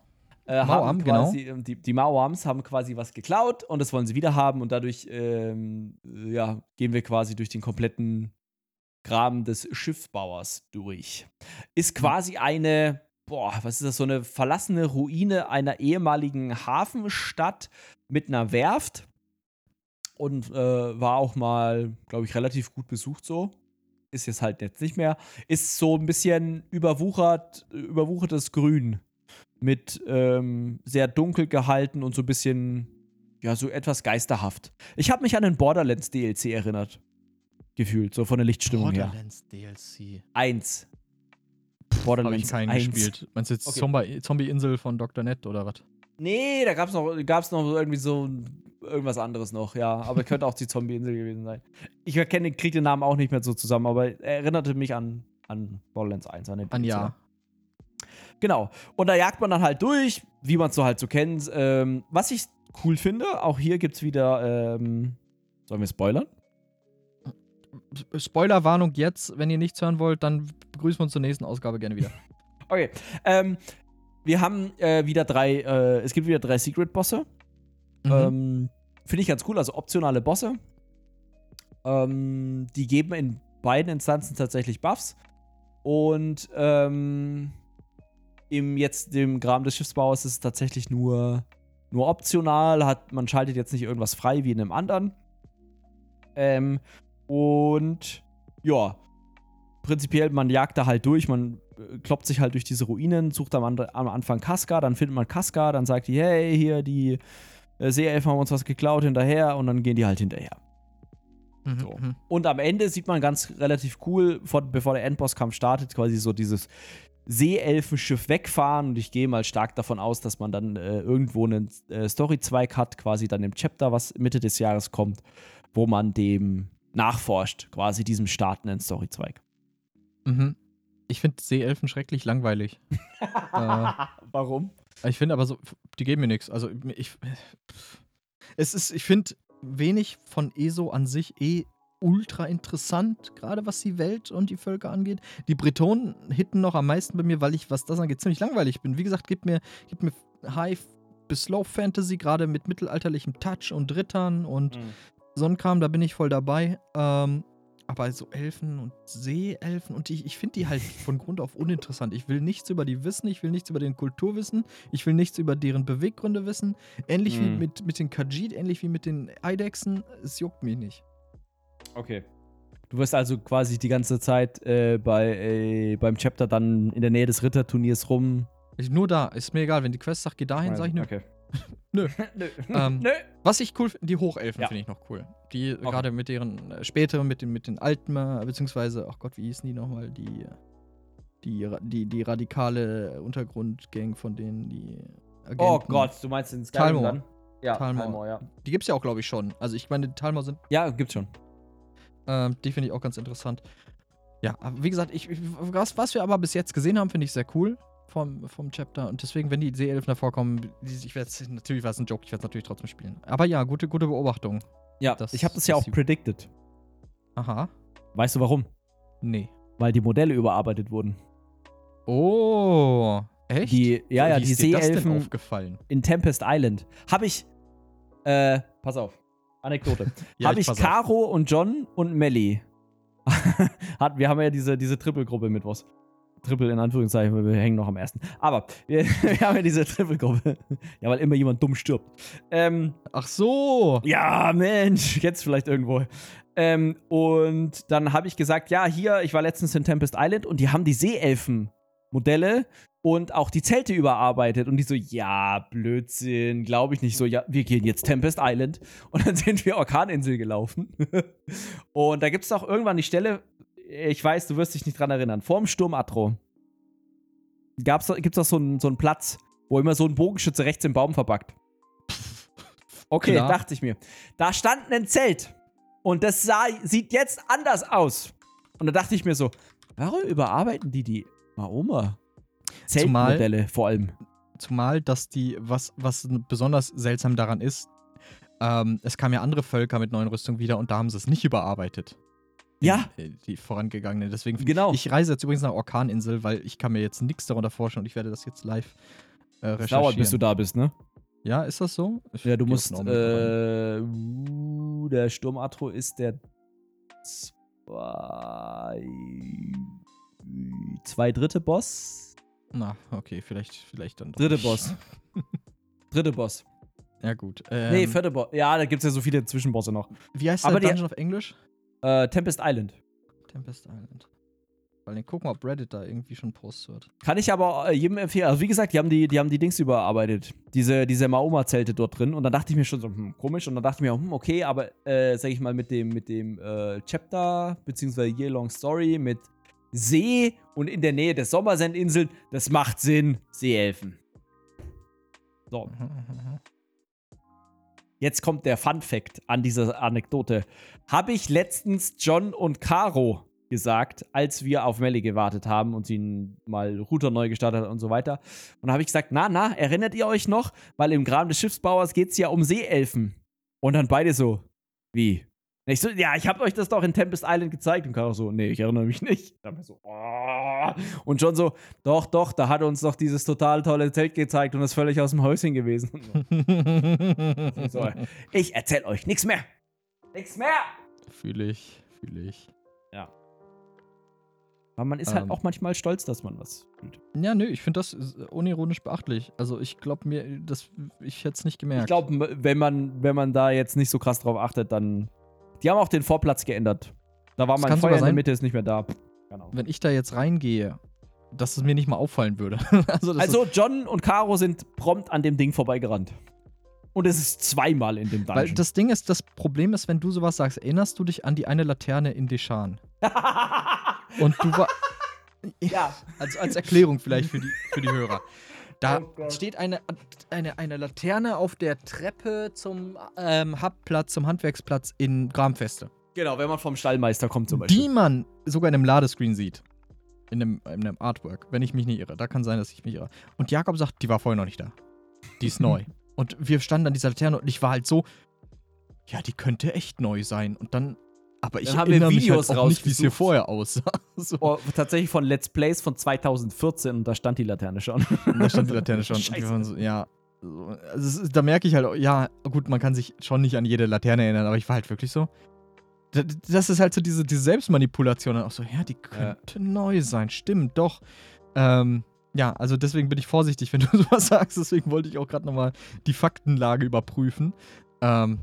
Äh, Mauam, haben quasi, ähm, die, die Mauams haben quasi was geklaut und das wollen sie wieder haben und dadurch ähm, äh, ja, gehen wir quasi durch den kompletten Graben des Schiffsbauers durch. Ist quasi eine, boah, was ist das, so eine verlassene Ruine einer ehemaligen Hafenstadt mit einer Werft und äh, war auch mal, glaube ich, relativ gut besucht so. Ist jetzt halt jetzt nicht mehr. Ist so ein bisschen überwuchert, überwuchertes Grün mit ähm, sehr dunkel gehalten und so ein bisschen, ja, so etwas geisterhaft. Ich habe mich an den Borderlands DLC erinnert. Gefühlt, so von der Lichtstimmung her. Borderlands DLC. Eins. Habe ich Borderlands keinen 1. gespielt. Meinst du jetzt Okay. Zombie- Zombie-Insel von Dr. Net oder was? Nee, da gab's noch, gab's noch irgendwie so irgendwas anderes noch, ja. Aber könnte auch die Zombie-Insel gewesen sein. Ich erkenne, kriege den Namen auch nicht mehr so zusammen, aber er erinnerte mich an, an Borderlands 1, an den An DLC. ja. Genau. Und da jagt man dann halt durch, wie man es so halt so kennt. Ähm, was ich cool finde, auch hier gibt's wieder, ähm, sollen wir spoilern? Spoilerwarnung jetzt, wenn ihr nichts hören wollt, dann begrüßen wir uns zur nächsten Ausgabe gerne wieder. [laughs] Okay. Ähm, wir haben äh, wieder drei, äh, es gibt wieder drei Secret-Bosse. Mhm. Ähm, Finde ich ganz cool, also optionale Bosse. Ähm, die geben in beiden Instanzen tatsächlich Buffs. Und ähm, im jetzt dem Graben des Schiffsbauers ist es tatsächlich nur, nur optional. Hat, man schaltet jetzt nicht irgendwas frei wie in einem anderen. Ähm, und ja, prinzipiell, man jagt da halt durch, man äh, kloppt sich halt durch diese Ruinen, sucht am, am Anfang Kaska, dann findet man Kaska, dann sagt die, hey, hier, die äh, Seeelfen haben uns was geklaut hinterher und dann gehen die halt hinterher. Mhm, so. mhm. Und am Ende sieht man ganz relativ cool, vor, bevor der Endbosskampf startet, quasi so dieses Seeelfenschiff wegfahren und ich gehe mal stark davon aus, dass man dann äh, irgendwo einen äh, Storyzweig hat, quasi dann im Chapter, was Mitte des Jahres kommt, wo man dem nachforscht, quasi diesem startenden Storyzweig. Mhm. Ich finde Seeelfen schrecklich langweilig. [laughs] Äh, Warum? Ich finde aber so, die geben mir nichts. Also ich, es ist, ich finde wenig von ESO an sich eh ultra interessant, gerade was die Welt und die Völker angeht. Die Bretonen hitten noch am meisten bei mir, weil ich, was das angeht, ziemlich langweilig bin. Wie gesagt, gib mir, gib mir High bis Slow Fantasy, gerade mit mittelalterlichem Touch und Rittern und so ein Kram, da bin ich voll dabei. Ähm, aber so Elfen und Seeelfen und ich, ich finde die halt von Grund auf uninteressant. Ich will nichts über die wissen, ich will nichts über den Kultur wissen, ich will nichts über deren Beweggründe wissen. Ähnlich wie Mhm. mit, mit den Khajiit, ähnlich wie mit den Eidechsen, es juckt mich nicht. Okay. Du wirst also quasi die ganze Zeit äh, bei, äh, beim Chapter dann in der Nähe des Ritterturniers rum. Ich, nur da, ist mir egal, wenn die Quest sagt, geh dahin, sag ich [laughs] nö. Okay. [laughs] Nö. Nö. Ähm, Nö. Was ich cool finde, die Hochelfen Ja. finde ich noch cool. Die gerade mit deren, äh, später mit den, mit den alten, äh, beziehungsweise, ach Gott, wie hießen die nochmal? Die, die, die, die radikale Untergrundgang von denen, die Agenten. Oh Gott, du meinst den Skyrim dann? Ja, Talmor. Talmor, ja. Die gibt's ja auch, glaube ich, schon. Also ich meine, die Talmor sind, Ja, gibt's schon. Ähm, die finde ich auch ganz interessant. Ja, wie gesagt, ich, was, was wir aber bis jetzt gesehen haben, finde ich sehr cool vom, vom Chapter. Und deswegen, wenn die Seeelfen davor kommen, die- ich werde natürlich war es ein Joke, ich werde es natürlich trotzdem spielen. Aber ja, gute, gute Beobachtung. Ja, Das- ich habe das ja auch predicted. Aha. Weißt du warum? Nee. Weil die Modelle überarbeitet wurden. Oh, echt? Die, ja, ja, Wie die ist dir das denn Seeelfen aufgefallen? in Tempest Island. Habe ich, äh, pass auf, Anekdote. [laughs] Ja, habe ich ich pass auf. Caro und John und Melly. [laughs] Hat, wir haben ja diese, diese Triple-Gruppe mit was. Triple in Anführungszeichen, wir hängen noch am ersten. Aber wir, [laughs] wir haben ja diese Triple-Gruppe. Ja, weil immer jemand dumm stirbt. Ähm, Ach so. ja, Mensch, jetzt vielleicht irgendwo. Ähm, und dann habe ich gesagt, ja, hier, ich war letztens in Tempest Island und die haben die Seeelfen-Modelle und auch die Zelte überarbeitet. Und die so, ja, Blödsinn, glaube ich nicht. So, ja, wir gehen jetzt Tempest Island. [laughs] Und dann sind wir Orkaninsel gelaufen. [laughs] und da gibt es auch irgendwann die Stelle, ich weiß, du wirst dich nicht dran erinnern, vorm Sturm Atro gibt es doch so einen, so einen Platz, wo immer so ein Bogenschütze rechts im Baum verbackt. [laughs] Okay, Klar. dachte ich mir. Da stand ein Zelt. Und das sah, sieht jetzt anders aus. Und da dachte ich mir so, warum überarbeiten die die Maoma? Zeltmodelle vor allem. Zumal, dass die, was, was besonders seltsam daran ist, ähm, es kamen ja andere Völker mit neuen Rüstungen wieder und da haben sie es nicht überarbeitet. Ja. Die, die vorangegangene. Deswegen Genau. Ich, reise jetzt übrigens nach Orkaninsel, weil ich kann mir jetzt nichts darunter vorstellen und ich werde das jetzt live äh, Es recherchieren. dauert, bis du da bist, ne? Ja, ist das so? Ich Ja, du musst, äh, der Sturmatro ist der zwei, zwei dritte Boss. Na, okay, vielleicht, vielleicht dann Dritte nicht. Boss. [laughs] Dritte Boss. Ja, gut. Ähm, nee, vierte Boss. Ja, da gibt es ja so viele Zwischenbosse noch. Wie heißt aber der die- Dungeon auf Englisch? Äh, Tempest Island. Tempest Island. Weil den gucken, ob Reddit da irgendwie schon Post wird. Kann ich aber äh, jedem empfehlen. Also wie gesagt, die haben die, die haben die Dings überarbeitet. Diese, diese Maoma-Zelte dort drin. Und dann dachte ich mir schon so, hm, komisch. Und dann dachte ich mir, hm, okay, aber äh, sag ich mal, mit dem, mit dem äh, Chapter, beziehungsweise Year Long Story, mit See und in der Nähe der Sommersenninseln, das macht Sinn. Seeelfen. So, jetzt kommt der Fun Fact an dieser Anekdote. Habe ich letztens John und Caro gesagt, als wir auf Melly gewartet haben und sie mal Router neu gestartet hat und so weiter. Und habe ich gesagt, na, na, erinnert ihr euch noch? Weil im Graben des Schiffsbauers geht es ja um Seeelfen. Und dann beide so, wie? Und ich so, ja, ich habe euch das doch in Tempest Island gezeigt. Und Caro so, nee, ich erinnere mich nicht. [laughs] Dann so, oh. Und John so, doch, doch, da hat er uns doch dieses total tolle Zelt gezeigt und ist völlig aus dem Häuschen gewesen. [laughs] So. Ich erzähl euch nichts mehr. Nichts mehr. Fühle ich, fühle ich. Aber man ist halt Ähm. auch manchmal stolz, dass man was fühlt. Ja, nö, ich finde das ist unironisch beachtlich. Also ich glaube mir, das, ich hätte es nicht gemerkt. Ich glaube, wenn man, wenn man da jetzt nicht so krass drauf achtet, dann. Die haben auch den Vorplatz geändert. Da war Das mein Feuer in der. Mitte, ist nicht mehr da. Genau. wenn ich da jetzt reingehe, dass es mir nicht mal auffallen würde. [laughs] also, Also, John und Caro sind prompt an dem Ding vorbeigerannt. Und es ist zweimal in dem ist, weil Dungeon. das Ding ist, das Problem ist, wenn du sowas sagst, erinnerst du dich an die eine Laterne in Deschan? [laughs] Und du war. [laughs] ja. Als, als Erklärung vielleicht für die, für die Hörer. Da Oh steht eine, eine, eine Laterne auf der Treppe zum ähm, Hubplatz, zum Handwerksplatz in Gramfeste. Genau, wenn man vom Stallmeister kommt zum Beispiel. Die man sogar in einem Ladescreen sieht. In einem, in einem Artwork, wenn ich mich nicht irre. Da kann sein, dass ich mich irre. Und Jakob sagt, die war vorher noch nicht da. Die ist [laughs] neu. Und wir standen an dieser Laterne und ich war halt so, ja, die könnte echt neu sein. Und dann, aber ich Dann haben wir mich Videos halt auch nicht, wie es hier vorher aussah. [laughs] so. Oh, tatsächlich von Let's Plays von 2014 und da stand die Laterne schon. Da stand die Laterne schon. [laughs] Scheiße. ja. so, Also da merke ich halt, ja, gut, man kann sich schon nicht an jede Laterne erinnern, aber ich war halt wirklich so. da- Das ist halt so diese, diese Selbstmanipulation. Dann auch so, ja, die könnte neu sein. Stimmt, doch. Ähm, ja, also deswegen bin ich vorsichtig, [laughs] wenn du sowas sagst. Deswegen wollte ich auch gerade nochmal die Faktenlage überprüfen. Ähm,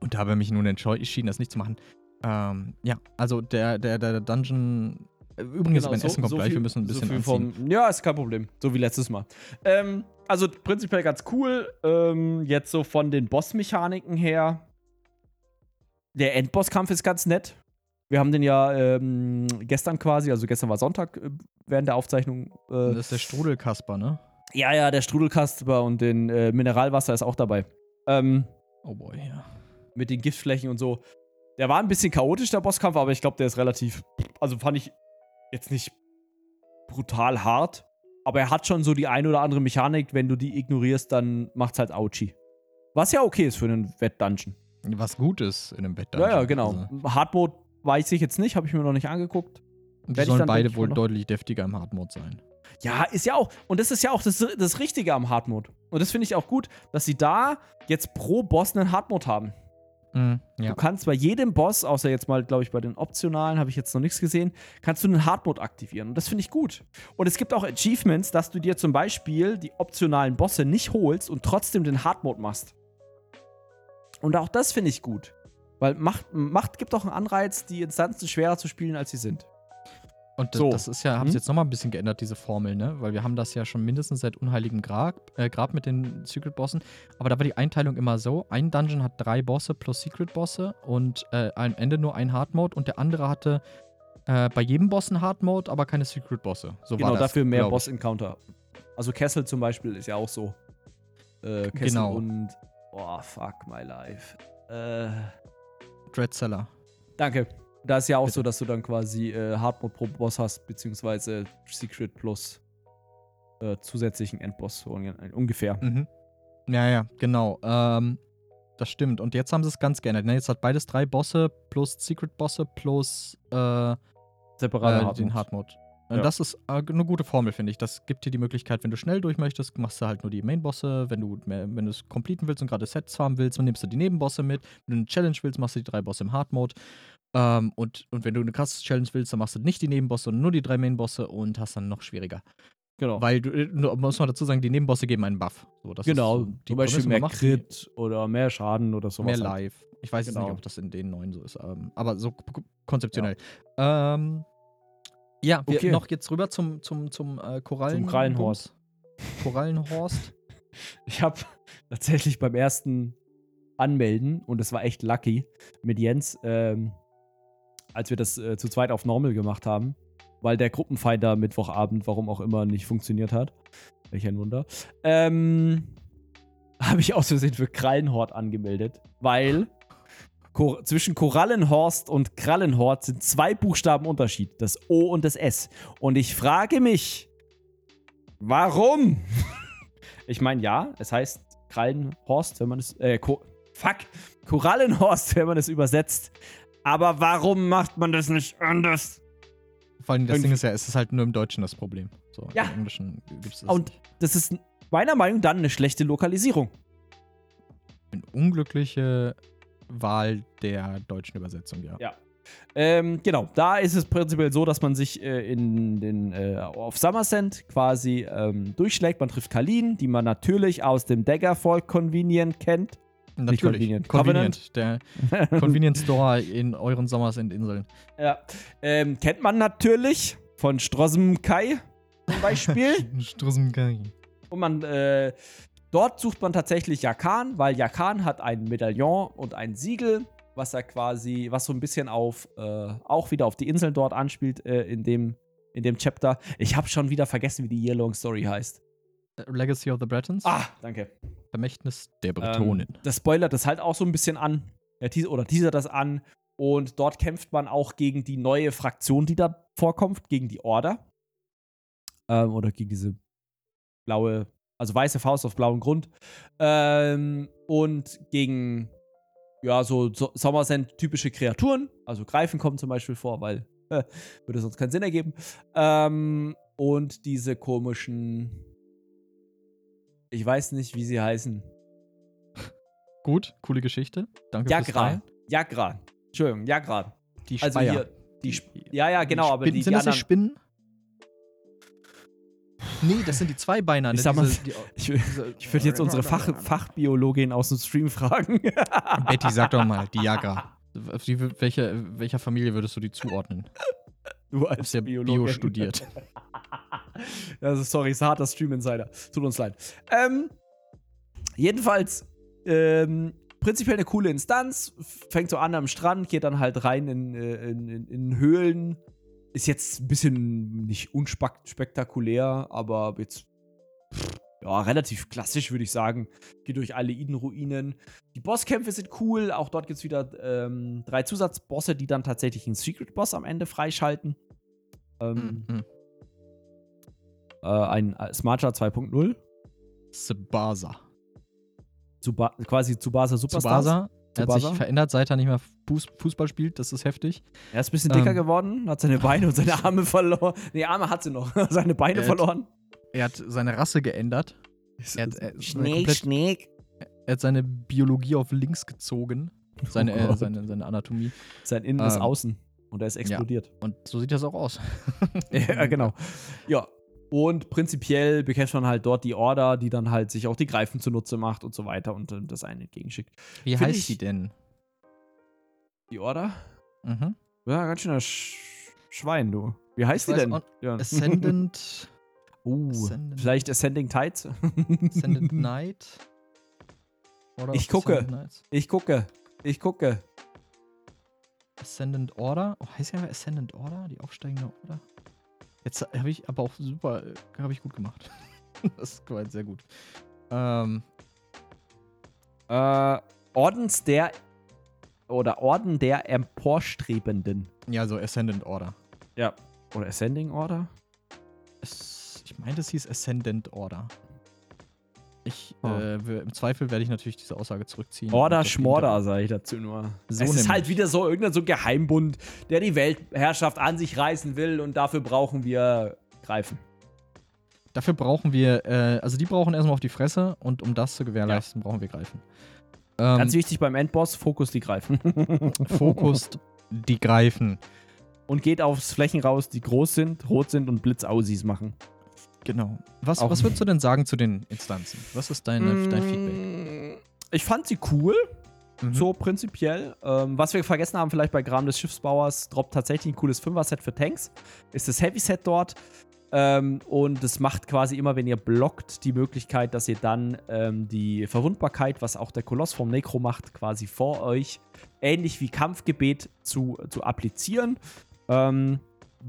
und da habe ich mich nun entschieden, das nicht zu machen. Ähm, ja, also der, der, der Dungeon. äh, Übrigens, mein Essen kommt gleich, wir müssen ein bisschen Genau, so viel vom, Ja, ist kein Problem. So wie letztes Mal. Ähm, also prinzipiell ganz cool. Ähm, jetzt so von den Bossmechaniken her. Der Endbosskampf ist ganz nett. Wir haben den ja ähm, gestern quasi, also gestern war Sonntag äh, während der Aufzeichnung. Äh, Das ist der Strudelkasper, ne? ja, ja, der Strudelkasper und den äh, Mineralwasser ist auch dabei. Ähm, Oh boy, ja. mit den Giftflächen und so. Der war ein bisschen chaotisch, der Bosskampf, aber ich glaube, der ist relativ. Also fand ich jetzt nicht brutal hart. Aber er hat schon so die ein oder andere Mechanik. Wenn du die ignorierst, dann macht's halt Ouchi. Was ja okay ist für einen Wett-Dungeon. Was Gutes in einem Bett. Ja, ja, genau. Hardmode weiß ich jetzt nicht, habe ich mir noch nicht angeguckt. Die Werd ich sollen beide wohl deutlich deftiger im Hardmode sein. Ja, ist ja auch. Und das ist ja auch das, das Richtige am Hardmode. Und das finde ich auch gut, dass sie da jetzt pro Boss einen Hardmode haben. Mhm, ja. Du kannst bei jedem Boss, außer jetzt mal, glaube ich, bei den optionalen, habe ich jetzt noch nichts gesehen, kannst du einen Hardmode aktivieren. Und das finde ich gut. Und es gibt auch Achievements, dass du dir zum Beispiel die optionalen Bosse nicht holst und trotzdem den Hardmode machst. Und auch das finde ich gut. Weil Macht, Macht gibt auch einen Anreiz, die Instanzen schwerer zu spielen, als sie sind. Und das, So. das ist ja, haben Hm? sie jetzt nochmal ein bisschen geändert, diese Formel, ne? Weil wir haben das ja schon mindestens seit Unheiligen Grab, äh, Grab mit den Secret Bossen. Aber da war die Einteilung immer so: ein Dungeon hat drei Bosse plus Secret Bosse und äh, am Ende nur ein Hard Mode und der andere hatte äh, bei jedem Boss einen Hard Mode, aber keine Secret Bosse. So genau, war das, dafür mehr. Boss-Encounter. Also Kessel zum Beispiel ist ja auch so. Äh, Kessel Genau. und. Oh, fuck my life. Äh. Dreadseller. Danke. Da ist ja auch so, dass du dann quasi äh, Hardmode pro Boss hast, beziehungsweise Secret plus äh, zusätzlichen Endboss, so ungefähr. Mhm. Ja, ja, genau. Ähm, Das stimmt. Und jetzt haben sie es ganz geändert. Ne? Jetzt hat beides drei Bosse plus Secret-Bosse plus äh, Separate äh, den Mode. Hard-Mode. Ja. Und Das ist äh, eine gute Formel, finde ich. Das gibt dir die Möglichkeit, wenn du schnell durch möchtest, machst du halt nur die Main-Bosse. Wenn du mehr, wenn du es completen willst und gerade Sets farmen willst, dann nimmst du die Nebenbosse mit. Wenn du eine Challenge willst, machst du die drei Bosse im Hard-Mode. Ähm, und, und wenn du eine krasse Challenge willst, dann machst du nicht die Nebenbosse, sondern nur die drei Main-Bosse und hast dann noch schwieriger. Genau. Weil du, äh, muss man dazu sagen, die Nebenbosse geben einen Buff. So, genau. ist Zum Beispiel mehr macht Crit oder mehr Schaden oder sowas. Mehr halt. live. Ich weiß jetzt Genau. nicht, ob das in den neuen so ist, ähm, aber so konzeptionell. Ja, ähm, ja wir Okay. noch jetzt rüber zum, zum, zum äh, Korallen. Krallenhorst. Korallenhorst. [laughs] Ich habe tatsächlich beim ersten Anmelden, und es war echt lucky, mit Jens, ähm, als wir das äh, zu zweit auf Normal gemacht haben, weil der Gruppenfinder Mittwochabend, warum auch immer, nicht funktioniert hat. Welch ein Wunder. Ähm, [laughs] habe ich aus Versehen für Krallenhort angemeldet, weil Kor zwischen Korallenhorst und Krallenhort sind zwei Buchstaben Unterschied, das O und das S. Und ich frage mich, warum? [laughs] Ich meine, ja, es heißt Krallenhorst, wenn man es. Äh, Ko fuck! Korallenhorst, wenn man es übersetzt. Aber warum macht man das nicht anders? Vor allem das Irgendwie- Ding ist ja, es ist halt nur im Deutschen das Problem. So, Ja. Im Englischen gibt es das. Und nicht. das ist meiner Meinung nach dann eine schlechte Lokalisierung. Eine unglückliche Wahl der deutschen Übersetzung, ja. Ja. Ähm, genau, da ist es prinzipiell so, dass man sich äh, in den, äh, auf Summersend quasi ähm, durchschlägt. Man trifft Kalin, die man natürlich aus dem Daggerfall Convenient kennt. Natürlich. convenient. Convenient. Der [laughs] Convenience Store in euren Sommersinseln. ja. Ähm, kennt man natürlich von Strossem Kai zum Beispiel. [laughs] Strussengang. Und man, äh, dort sucht man tatsächlich Jakan, weil Jakan hat ein Medaillon und ein Siegel, was er quasi, was so ein bisschen auf, äh, auch wieder auf die Inseln dort anspielt, äh, in dem, in dem Chapter. Ich habe schon wieder vergessen, wie die Yearlong Story heißt. Legacy of the Bretons. Ah, danke. Vermächtnis der Bretonen. Ähm, das spoilert das halt auch so ein bisschen an. Ja, teas oder teasert das an. Und dort kämpft man auch gegen die neue Fraktion, die da vorkommt, gegen die Order. Ähm, oder gegen diese blaue, also weiße Faust auf blauem Grund. Ähm, und gegen, ja, so, so Sommersend-typische Kreaturen. Also Greifen kommen zum Beispiel vor, weil äh, [laughs] würde sonst keinen Sinn ergeben. Ähm, und diese komischen, ich weiß nicht, wie sie heißen. Gut, coole Geschichte. Danke fürs Jagra. Teilen. Jagra. Entschuldigung, Jagra. Die Also Speyer. hier, die Sp ja, ja, genau, aber Spinnen- die, sind die das anderen. Spinnen? Nee, das sind die Zweibeiner. Ich ne? sag mal, Diese- die- Ich, ich würde jetzt unsere Fach, Fachbiologin aus dem Stream fragen. [laughs] Betty, sag doch mal, die. [laughs] Die, welche, welcher Familie würdest du die zuordnen? du hast ja Bio studiert. [laughs] Also, sorry, ist ein harter Stream-Insider. Tut uns leid. Ähm, jedenfalls, ähm, prinzipiell eine coole Instanz. Fängt so an am Strand, geht dann halt rein in, äh, in, in, in Höhlen. Ist jetzt ein bisschen nicht unspektakulär, aber jetzt ja, relativ klassisch, würde ich sagen. Geht durch alle Iden-Ruinen. Die Bosskämpfe sind cool. Auch dort gibt es wieder ähm, drei Zusatzbosse, die dann tatsächlich einen Secret-Boss am Ende freischalten. Ähm, Mhm. äh, ein äh, Smartjar 2.0. Tsubasa. Zuba quasi Tsubasa Superstars. Tsubasa. Er hat sich verändert, seit er nicht mehr Fuß, Fußball spielt. Das ist heftig. Er ist ein bisschen dicker Ähm. geworden, hat seine Beine und seine [laughs] Arme verloren. Nee, Arme hat sie noch. [laughs] seine Beine Er hat- verloren. Er hat seine Rasse geändert. Er hat, er, seine Schneek, Schneek. er hat seine Biologie auf links gezogen. Seine, Oh äh, seine, seine Anatomie. Sein Innen ist Ähm. Außen. Und er ist explodiert. Und so sieht das auch aus. [laughs] Ja, genau. Ja. Und prinzipiell bekämpft man halt dort die Order, die dann halt sich auch die Greifen zunutze macht und so weiter und das einen entgegenschickt. Wie Find heißt ich- die denn? Die Order? Mhm. Ja, ganz schöner Sch Schwein, du. Wie heißt Ich die denn? Ja. Ascendant, [laughs] Uh, Ascendant- vielleicht Ascending Tides? Ascendant [laughs] Knight? Order Ich gucke. Ich gucke. Ich gucke. Ascendant Order? Oh, heißt ja Ascendant Order? Die aufsteigende Order? Jetzt habe ich aber auch super, äh, habe ich gut gemacht. [laughs] das war jetzt sehr gut. Ähm, Äh, Ordens der oder Orden der Emporstrebenden. ja, so Ascendant Order. Ja. Oder Ascending Order? Es, ich meine, das hieß Ascendant Order. Ich, Oh. äh, Im Zweifel werde ich natürlich diese Aussage zurückziehen. Order Schmorder, sage ich dazu nur. So es ist halt wieder so irgendein so Geheimbund, der die Weltherrschaft an sich reißen will und dafür brauchen wir Greifen. Dafür brauchen wir, äh, also die brauchen erstmal auf die Fresse und um das zu gewährleisten, brauchen wir Greifen. Ähm, Ganz wichtig beim Endboss, Fokus die Greifen. [laughs] Fokussed die Greifen. und geht aufs Flächen raus, die groß sind, rot sind und Blitzausis machen. Genau. Was, Auch- was würdest du denn sagen zu den Instanzen? Was ist deine, dein Feedback? Mm, Ich fand sie cool, Mhm. so prinzipiell. Ähm, was wir vergessen haben, vielleicht bei Gram des Schiffsbauers, droppt tatsächlich ein cooles Fünfer-Set für Tanks. Ist das Heavy-Set dort. Ähm, und es macht quasi immer, wenn ihr blockt, die Möglichkeit, dass ihr dann ähm, die Verwundbarkeit, was auch der Koloss vom Necro macht, quasi vor euch, ähnlich wie Kampfgebet zu, zu applizieren. Ähm,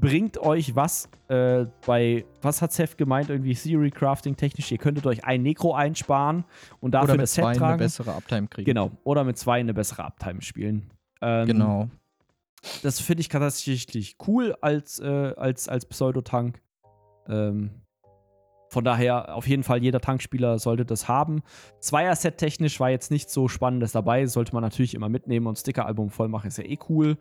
bringt euch was äh, bei, was hat Seth gemeint, irgendwie Theory Crafting technisch, ihr könntet euch ein Necro einsparen und dafür Oder mit das Set zwei eine tragen. bessere Uptime kriegen. Genau. Oder mit zwei eine bessere Uptime spielen. Ähm, Genau. Das finde ich tatsächlich cool als, äh, als, als Pseudotank. Ähm, von daher, auf jeden Fall, jeder Tankspieler sollte das haben. Zweier-Set technisch war jetzt nicht so Spannendes dabei. Sollte man natürlich immer mitnehmen und Sticker-Album voll machen, ist ja eh cool.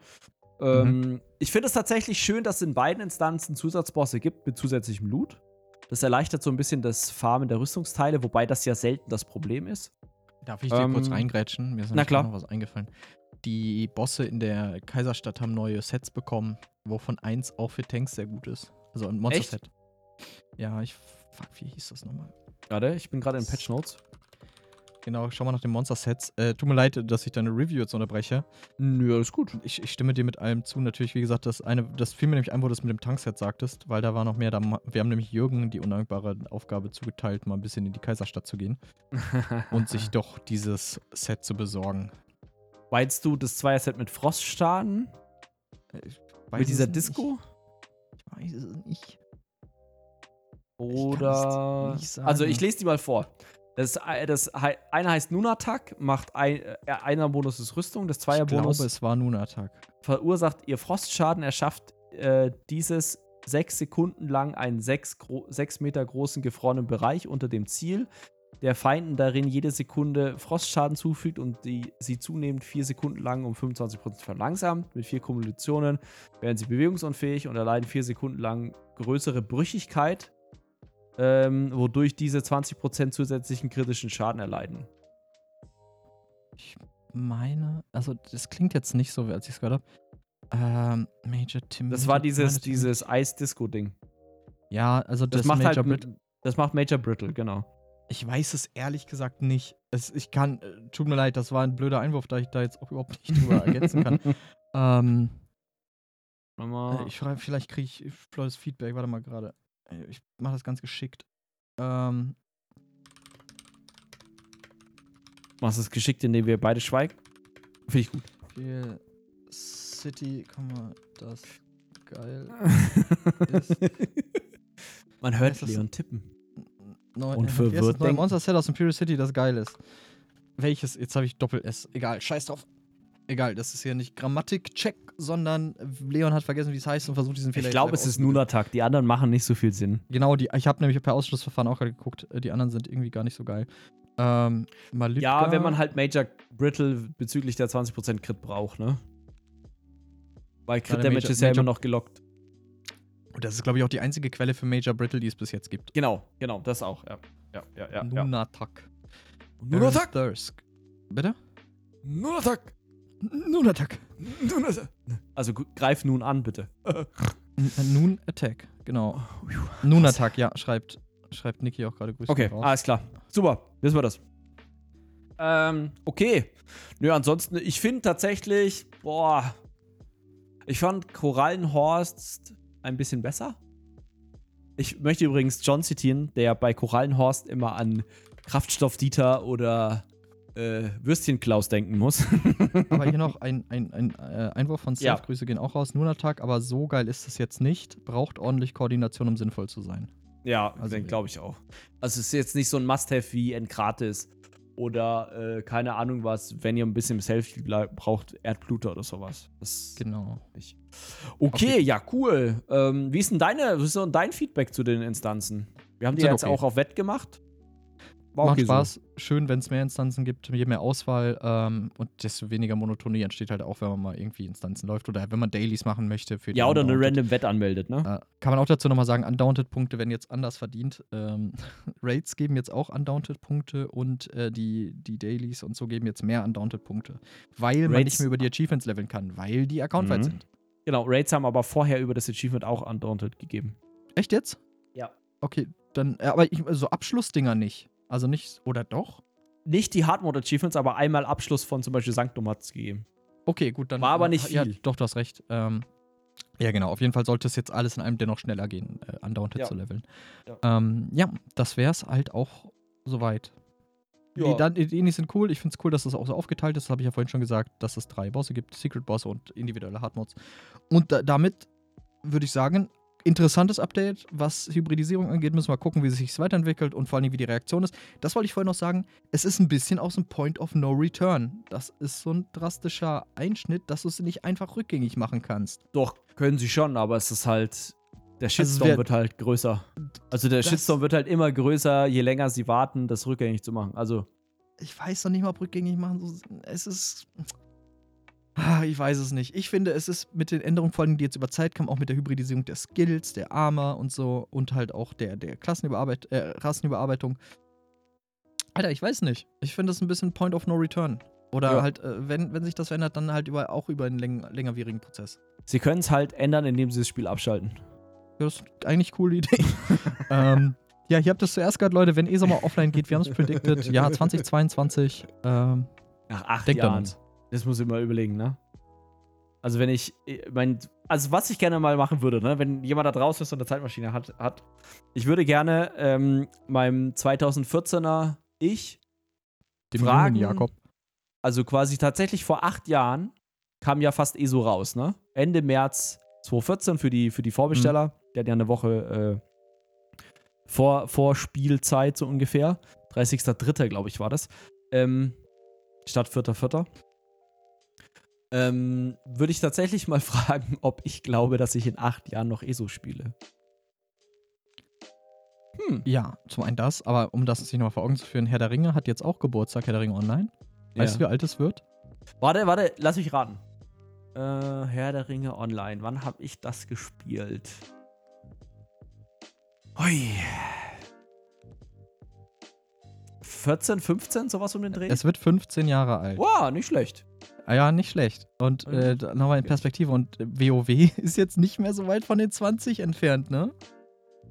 Ähm, Ich finde es tatsächlich schön, dass es in beiden Instanzen Zusatzbosse gibt mit zusätzlichem Loot. Das erleichtert so ein bisschen das Farmen der Rüstungsteile, wobei das ja selten das Problem ist. Darf ich dir Ähm, kurz reingrätschen? Mir ist na nämlich klar. noch was eingefallen. Die Bosse in der Kaiserstadt haben neue Sets bekommen, wovon eins auch für Tanks sehr gut ist. Also ein Monster-Set. Ja, ich. Fuck, wie hieß das nochmal? Warte, ich bin gerade in Patch Notes. Genau, schau mal nach den Monster-Sets. Äh, tut mir leid, dass ich deine Review jetzt unterbreche. Nö, alles gut. Ich, ich stimme dir mit allem zu. Natürlich, wie gesagt, das eine, das fiel mir nämlich ein, wo du das mit dem Tankset sagtest, weil da war noch mehr. Da, wir haben nämlich Jürgen die undankbare Aufgabe zugeteilt, mal ein bisschen in die Kaiserstadt zu gehen [laughs] und sich doch dieses Set zu besorgen. Meinst du das Zweier-Set mit Froststarten? Äh, ich Mit dieser es Disco? Nicht. Ich weiß es nicht. Oder. nicht sagen. Also, ich lese die mal vor. Das, das hei- eine heißt Nunatak, macht ein, äh, einer Bonus ist Rüstung, das Ich glaube, Zweierbonus es war Nunatak. verursacht ihr Frostschaden, erschafft äh, dieses sechs Sekunden lang einen sechs, sechs Meter großen gefrorenen Bereich unter dem Ziel, der Feinden darin jede Sekunde Frostschaden zufügt und die, sie zunehmend vier Sekunden lang um 25% verlangsamt. Mit vier Kumulationen werden sie bewegungsunfähig und erleiden vier Sekunden lang größere Brüchigkeit, ähm, wodurch diese 20% zusätzlichen kritischen Schaden erleiden. Ich meine, also das klingt jetzt nicht so, als ich es gehört habe. Ähm, Major Tim. Das war dieses, dieses Ice-Disco-Ding. Ja, also Das, das, macht Major halt. Brit- Das macht Major Brittle, genau. Ich weiß es ehrlich gesagt nicht. Es, ich kann, äh, tut mir leid, das war ein blöder Einwurf, da ich da jetzt auch überhaupt nicht drüber ergänzen kann. [laughs] Ähm, äh, ich schreibe, vielleicht kriege ich volles Feedback. Warte mal gerade. Ich mache das ganz geschickt. Ähm, Machst es geschickt, indem wir beide schweigen? Finde ich gut. Kiel City, komm mal, das geil. [laughs] Man hört Ist Leon tippen. Neu, Und verwirrt neue. Monster Set aus Imperial City, das geil ist. Welches? Jetzt habe ich Doppel-S. Egal, scheiß drauf. Egal, das ist hier nicht Grammatik-Check, sondern Leon hat vergessen, wie es heißt und versucht diesen Fehler Ich glaube, es ist. Nunatak. Die anderen machen nicht so viel Sinn. Genau, die, ich habe nämlich per Ausschlussverfahren auch gerade geguckt. äh, Die anderen sind irgendwie gar nicht so geil. Ähm, Malipka, Ja, wenn man halt Major Brittle bezüglich der 20% Crit braucht, ne? Weil Crit Damage Major- ist ja Major- immer noch gelockt. Und das ist, glaube ich, auch die einzige Quelle für Major Brittle, die es bis jetzt gibt. Genau, genau, das auch, ja. Ja, ja, ja. ja. Nunatak. Nunatak! Aaron Thirsk. Bitte? Nunatak! Nunatak. Nunatak! Also greif nun an, bitte. N- Nun Attack, genau. Nun Attack, ja, schreibt, schreibt Niki auch gerade Grüße Okay, raus. alles klar. Super, wissen wir das. Ähm, okay. Nö, ansonsten, ich finde tatsächlich, boah, ich fand Korallenhorst ein bisschen besser. Ich möchte übrigens John zitieren, der bei Korallenhorst immer an Kraftstoff Dieter oder äh, Würstchen Klaus denken muss. [laughs] Aber hier noch [laughs] ein, ein, ein äh, Einwurf von Seth, Ja. Grüße gehen auch raus. Nun Attack, aber so geil ist es jetzt nicht. Braucht ordentlich Koordination, um sinnvoll zu sein. Ja, Also, glaube ich auch. Also es ist jetzt nicht so ein Must-Have wie Enkrates oder äh, keine Ahnung was, wenn ihr ein bisschen Selfie braucht, Erdbluter oder sowas. Das Genau. Okay, Okay. ja, cool. Ähm, wie ist denn deine, was ist denn dein Feedback zu den Instanzen? Wir haben die jetzt okay. auch auf Wett gemacht. War macht okay so. Spaß. Schön, wenn es mehr Instanzen gibt, je mehr Auswahl ähm, und desto weniger Monotonie entsteht halt auch, wenn man mal irgendwie Instanzen läuft oder wenn man Dailies machen möchte. Für Ja, oder eine Undaunted. random Wett anmeldet, ne? Äh, kann man auch dazu nochmal sagen, Undaunted-Punkte werden jetzt anders verdient. Ähm, [laughs] Raids geben jetzt auch Undaunted-Punkte und äh, die, die Dailies und so geben jetzt mehr Undaunted-Punkte. Weil man Raids- nicht mehr über die Achievements leveln kann, weil die accountweit Mhm. sind. Genau, Raids haben aber vorher über das Achievement auch Undaunted gegeben. Echt jetzt? Ja. Okay, dann, äh, aber ich, so Abschlussdinger nicht. Also nicht, oder doch? Nicht die Hard-Mode-Achievements, aber einmal Abschluss von zum Beispiel Sanctum hat es gegeben. Okay, gut, dann. War aber nicht Ja, viel. doch, du hast recht. Ähm, ja, genau. Auf jeden Fall sollte es jetzt alles in einem dennoch schneller gehen, äh, Undaunted Ja. zu leveln. Ja. Ähm, ja, das wäre es halt auch soweit. Die, dann, die Indies sind cool. Ich finde es cool, dass das auch so aufgeteilt ist. Das habe ich ja vorhin schon gesagt, dass es drei Bosse gibt: Secret Bosse und individuelle Hardmods. Und da, damit würde ich sagen, interessantes Update. Was Hybridisierung angeht, müssen wir gucken, wie sich weiterentwickelt und vor allem, wie die Reaktion ist. Das wollte ich vorhin noch sagen. Es ist ein bisschen aus dem Point of No Return. Das ist so ein drastischer Einschnitt, dass du es nicht einfach rückgängig machen kannst. Doch, können sie schon, aber es ist halt. Der es Shitstorm wär- wird halt größer. Also der Shitstorm wird halt immer größer, je länger sie warten, das rückgängig zu machen. Also, ich weiß noch nicht mal, ob rückgängig machen. Es ist. Ah, Ich weiß es nicht. Ich finde, es ist mit den Änderungen, vor allem, die jetzt über Zeit kamen, auch mit der Hybridisierung der Skills, der Armor und so und halt auch der, der Klassenüberarbeit äh, Rassenüberarbeitung. Alter, ich weiß nicht. Ich finde das ein bisschen Point of No Return. Oder Ja. halt, äh, wenn, wenn sich das verändert, dann halt über, auch über einen läng längerwierigen Prozess. sie können es halt ändern, indem sie das Spiel abschalten. Ja, das ist eigentlich eine coole Idee. [laughs] ähm, ja, ihr habt das zuerst gehört, Leute. Wenn ESO mal offline geht, wir haben es predicted. Ja, 2022. Ähm, Nach acht Jahren. uns. Das muss ich mal überlegen, ne? Also wenn ich, ich mein, also was ich gerne mal machen würde, ne, wenn jemand da draußen ist und eine Zeitmaschine hat, hat ich würde gerne ähm, meinem 2014er Ich, dem Fragen- Jakob. also quasi tatsächlich vor acht Jahren, kam ja fast ESO raus, ne? Ende März 2014 für die, für die Vorbesteller. Der hat ja eine Woche äh, vor, vor Spielzeit so ungefähr. 30.03. glaube ich war das. Ähm, statt 4.04. Ähm, würde ich tatsächlich mal [laughs] fragen, ob ich glaube, dass ich in acht Jahren noch ESO spiele. Hm. Ja, zum einen das, aber um das sich nochmal vor Augen zu führen, Herr der Ringe hat jetzt auch Geburtstag, Herr der Ringe Online. Weißt du, wie alt es wird? Warte, warte, lass mich raten. Äh, Herr der Ringe Online. Wann habe ich das gespielt? Hui. 14, 15, sowas um den Dreh? Es wird 15 Jahre alt. Wow, nicht schlecht. Ah ja, nicht schlecht. Und äh, nochmal in Perspektive. Und äh, WoW [laughs] ist jetzt nicht mehr so weit von den 20 entfernt, ne?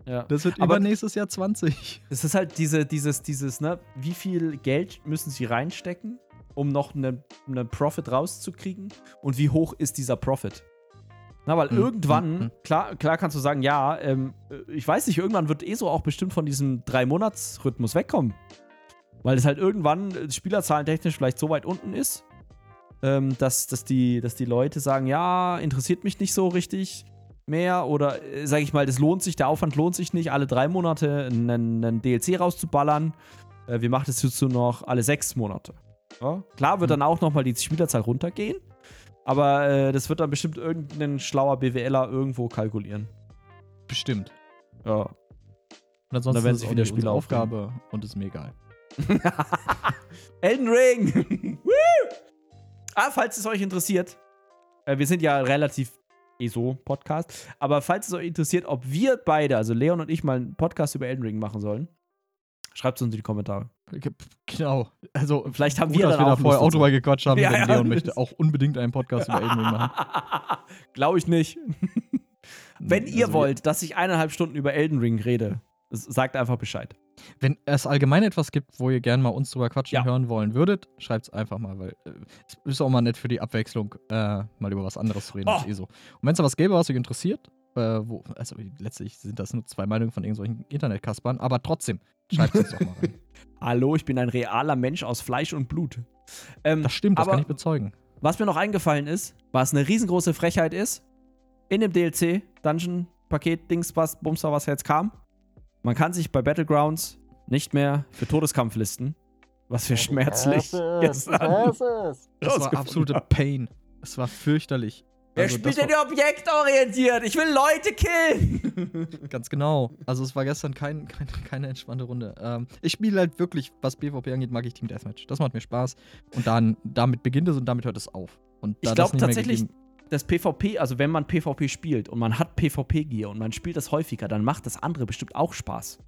Ja. Das wird Aber- übernächstes Jahr 20. [laughs] Es ist halt diese, dieses, dieses, ne, wie viel Geld müssen sie reinstecken, um noch einen ne Profit rauszukriegen? Und wie hoch ist dieser Profit? Na, weil Mhm, irgendwann, mhm. klar, klar kannst du sagen, ja, ähm, äh, ich weiß nicht, irgendwann wird ESO auch bestimmt von diesem Drei-Monats-Rhythmus wegkommen. Weil es halt irgendwann äh, spielerzahlentechnisch vielleicht so weit unten ist, ähm, dass, dass, die, dass die Leute sagen, ja, interessiert mich nicht so richtig mehr oder äh, sage ich mal, das lohnt sich, der Aufwand lohnt sich nicht, alle drei Monate einen, einen DLC rauszuballern. Äh, wir machen das jetzt nur noch alle sechs Monate. Ja? Klar wird Mhm. dann auch nochmal die Spielerzahl runtergehen, aber äh, das wird dann bestimmt irgendein schlauer BWLer irgendwo kalkulieren. Bestimmt. Ja. Und ansonsten Da ist es sich wieder nicht Spiele unsere Aufgabe und ist mir egal. [laughs] Elden Ring! [laughs] Ah, falls es euch interessiert, äh, wir sind ja relativ ESO-Podcast, aber falls es euch interessiert, ob wir beide, also Leon und ich, mal einen Podcast über Elden Ring machen sollen, schreibt es uns in die Kommentare. Genau. Also, Vielleicht haben gut, wir dass dann wir da auch vorher Lust auch drüber gequatscht haben, Ja, denn Leon möchte auch unbedingt einen Podcast über Elden Ring machen. [laughs] Glaube ich nicht. Wenn ihr Also, wollt, dass ich eineinhalb Stunden über Elden Ring rede, sagt einfach Bescheid. Wenn es allgemein etwas gibt, wo ihr gerne mal uns drüber quatschen Ja. hören wollen würdet, schreibt es einfach mal, weil äh, es ist auch mal nett für die Abwechslung, äh, mal über was anderes zu reden Oh. als eh so. Und wenn es da was gäbe, was euch interessiert, äh, wo, also letztlich sind das nur zwei Meinungen von irgendwelchen Internetkaspern, aber trotzdem, schreibt es doch mal rein. [laughs] Hallo, ich bin ein realer Mensch aus Fleisch und Blut. Ähm, Das stimmt, das kann ich bezeugen. Was mir noch eingefallen ist, was eine riesengroße Frechheit ist, in dem DLC, Dungeon, Paket, Dings, was, Bumster, was jetzt kam, man kann sich bei Battlegrounds nicht mehr für Todeskampf listen. Was wir schmerzlich gestern Das war rausgefunden absolute. Pain. Es war fürchterlich. Wer Also spielt das denn objektorientiert? Ich will Leute killen! [laughs] Ganz genau. Also es war gestern kein, kein, keine entspannte Runde. Ähm, ich spiele halt wirklich, was PvP angeht, mag ich Team Deathmatch. Das macht mir Spaß. Und dann, damit beginnt es und damit hört es auf. Und da Ich das glaube tatsächlich, gegeben- das PvP, also wenn man PvP spielt und man hat PvP-Gear und man spielt das häufiger, dann macht das andere bestimmt auch Spaß.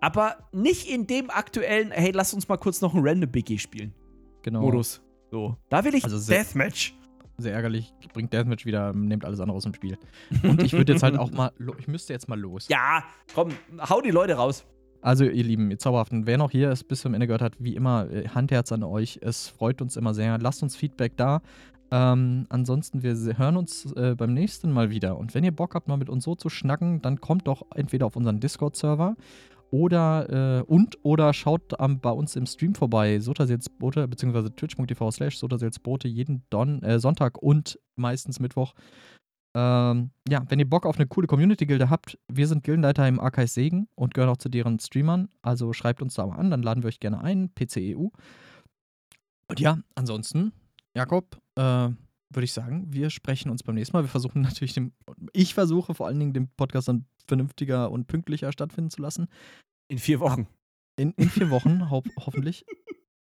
Aber nicht in dem aktuellen, hey, lass uns mal kurz noch ein Random Biggie spielen. genau. Modus. So. Da will ich Also sehr- Deathmatch. Sehr ärgerlich. Bringt Deathmatch wieder, nehmt alles andere aus dem Spiel. Und ich würde jetzt halt auch mal, ich müsste jetzt mal los. Ja, komm, hau die Leute raus. Also, ihr Lieben, ihr Zauberhaften, wer noch hier ist, bis zum Ende gehört hat, wie immer, äh, Handherz an euch. Es freut uns immer sehr. Lasst uns Feedback da. Ähm, ansonsten, wir hören uns äh, beim nächsten Mal wieder. Und wenn ihr Bock habt, mal mit uns so zu schnacken, dann kommt doch entweder auf unseren Discord-Server oder äh, und oder schaut ähm, bei uns im Stream vorbei, Sotaseelsbote, beziehungsweise twitch.tv slash Sotaseelsbote jeden Don äh, Sonntag und meistens Mittwoch. Ähm, ja, wenn ihr Bock auf eine coole Community-Gilde habt, wir sind Gildenleiter im Arkais Segen und gehören auch zu deren Streamern. Also schreibt uns da mal an, dann laden wir euch gerne ein, PCEU. Und ja, ansonsten, Jakob, äh, würde ich sagen, wir sprechen uns beim nächsten Mal. Wir versuchen [laughs] natürlich, den, ich versuche vor allen Dingen, den Podcast dann vernünftiger und pünktlicher stattfinden zu lassen. In vier Wochen. In, in vier Wochen, [laughs] ho hoffentlich.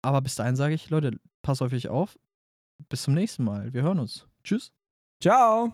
Aber bis dahin sage ich, Leute, passt auf euch auf. Bis zum nächsten Mal. Wir hören uns. Tschüss. Ciao.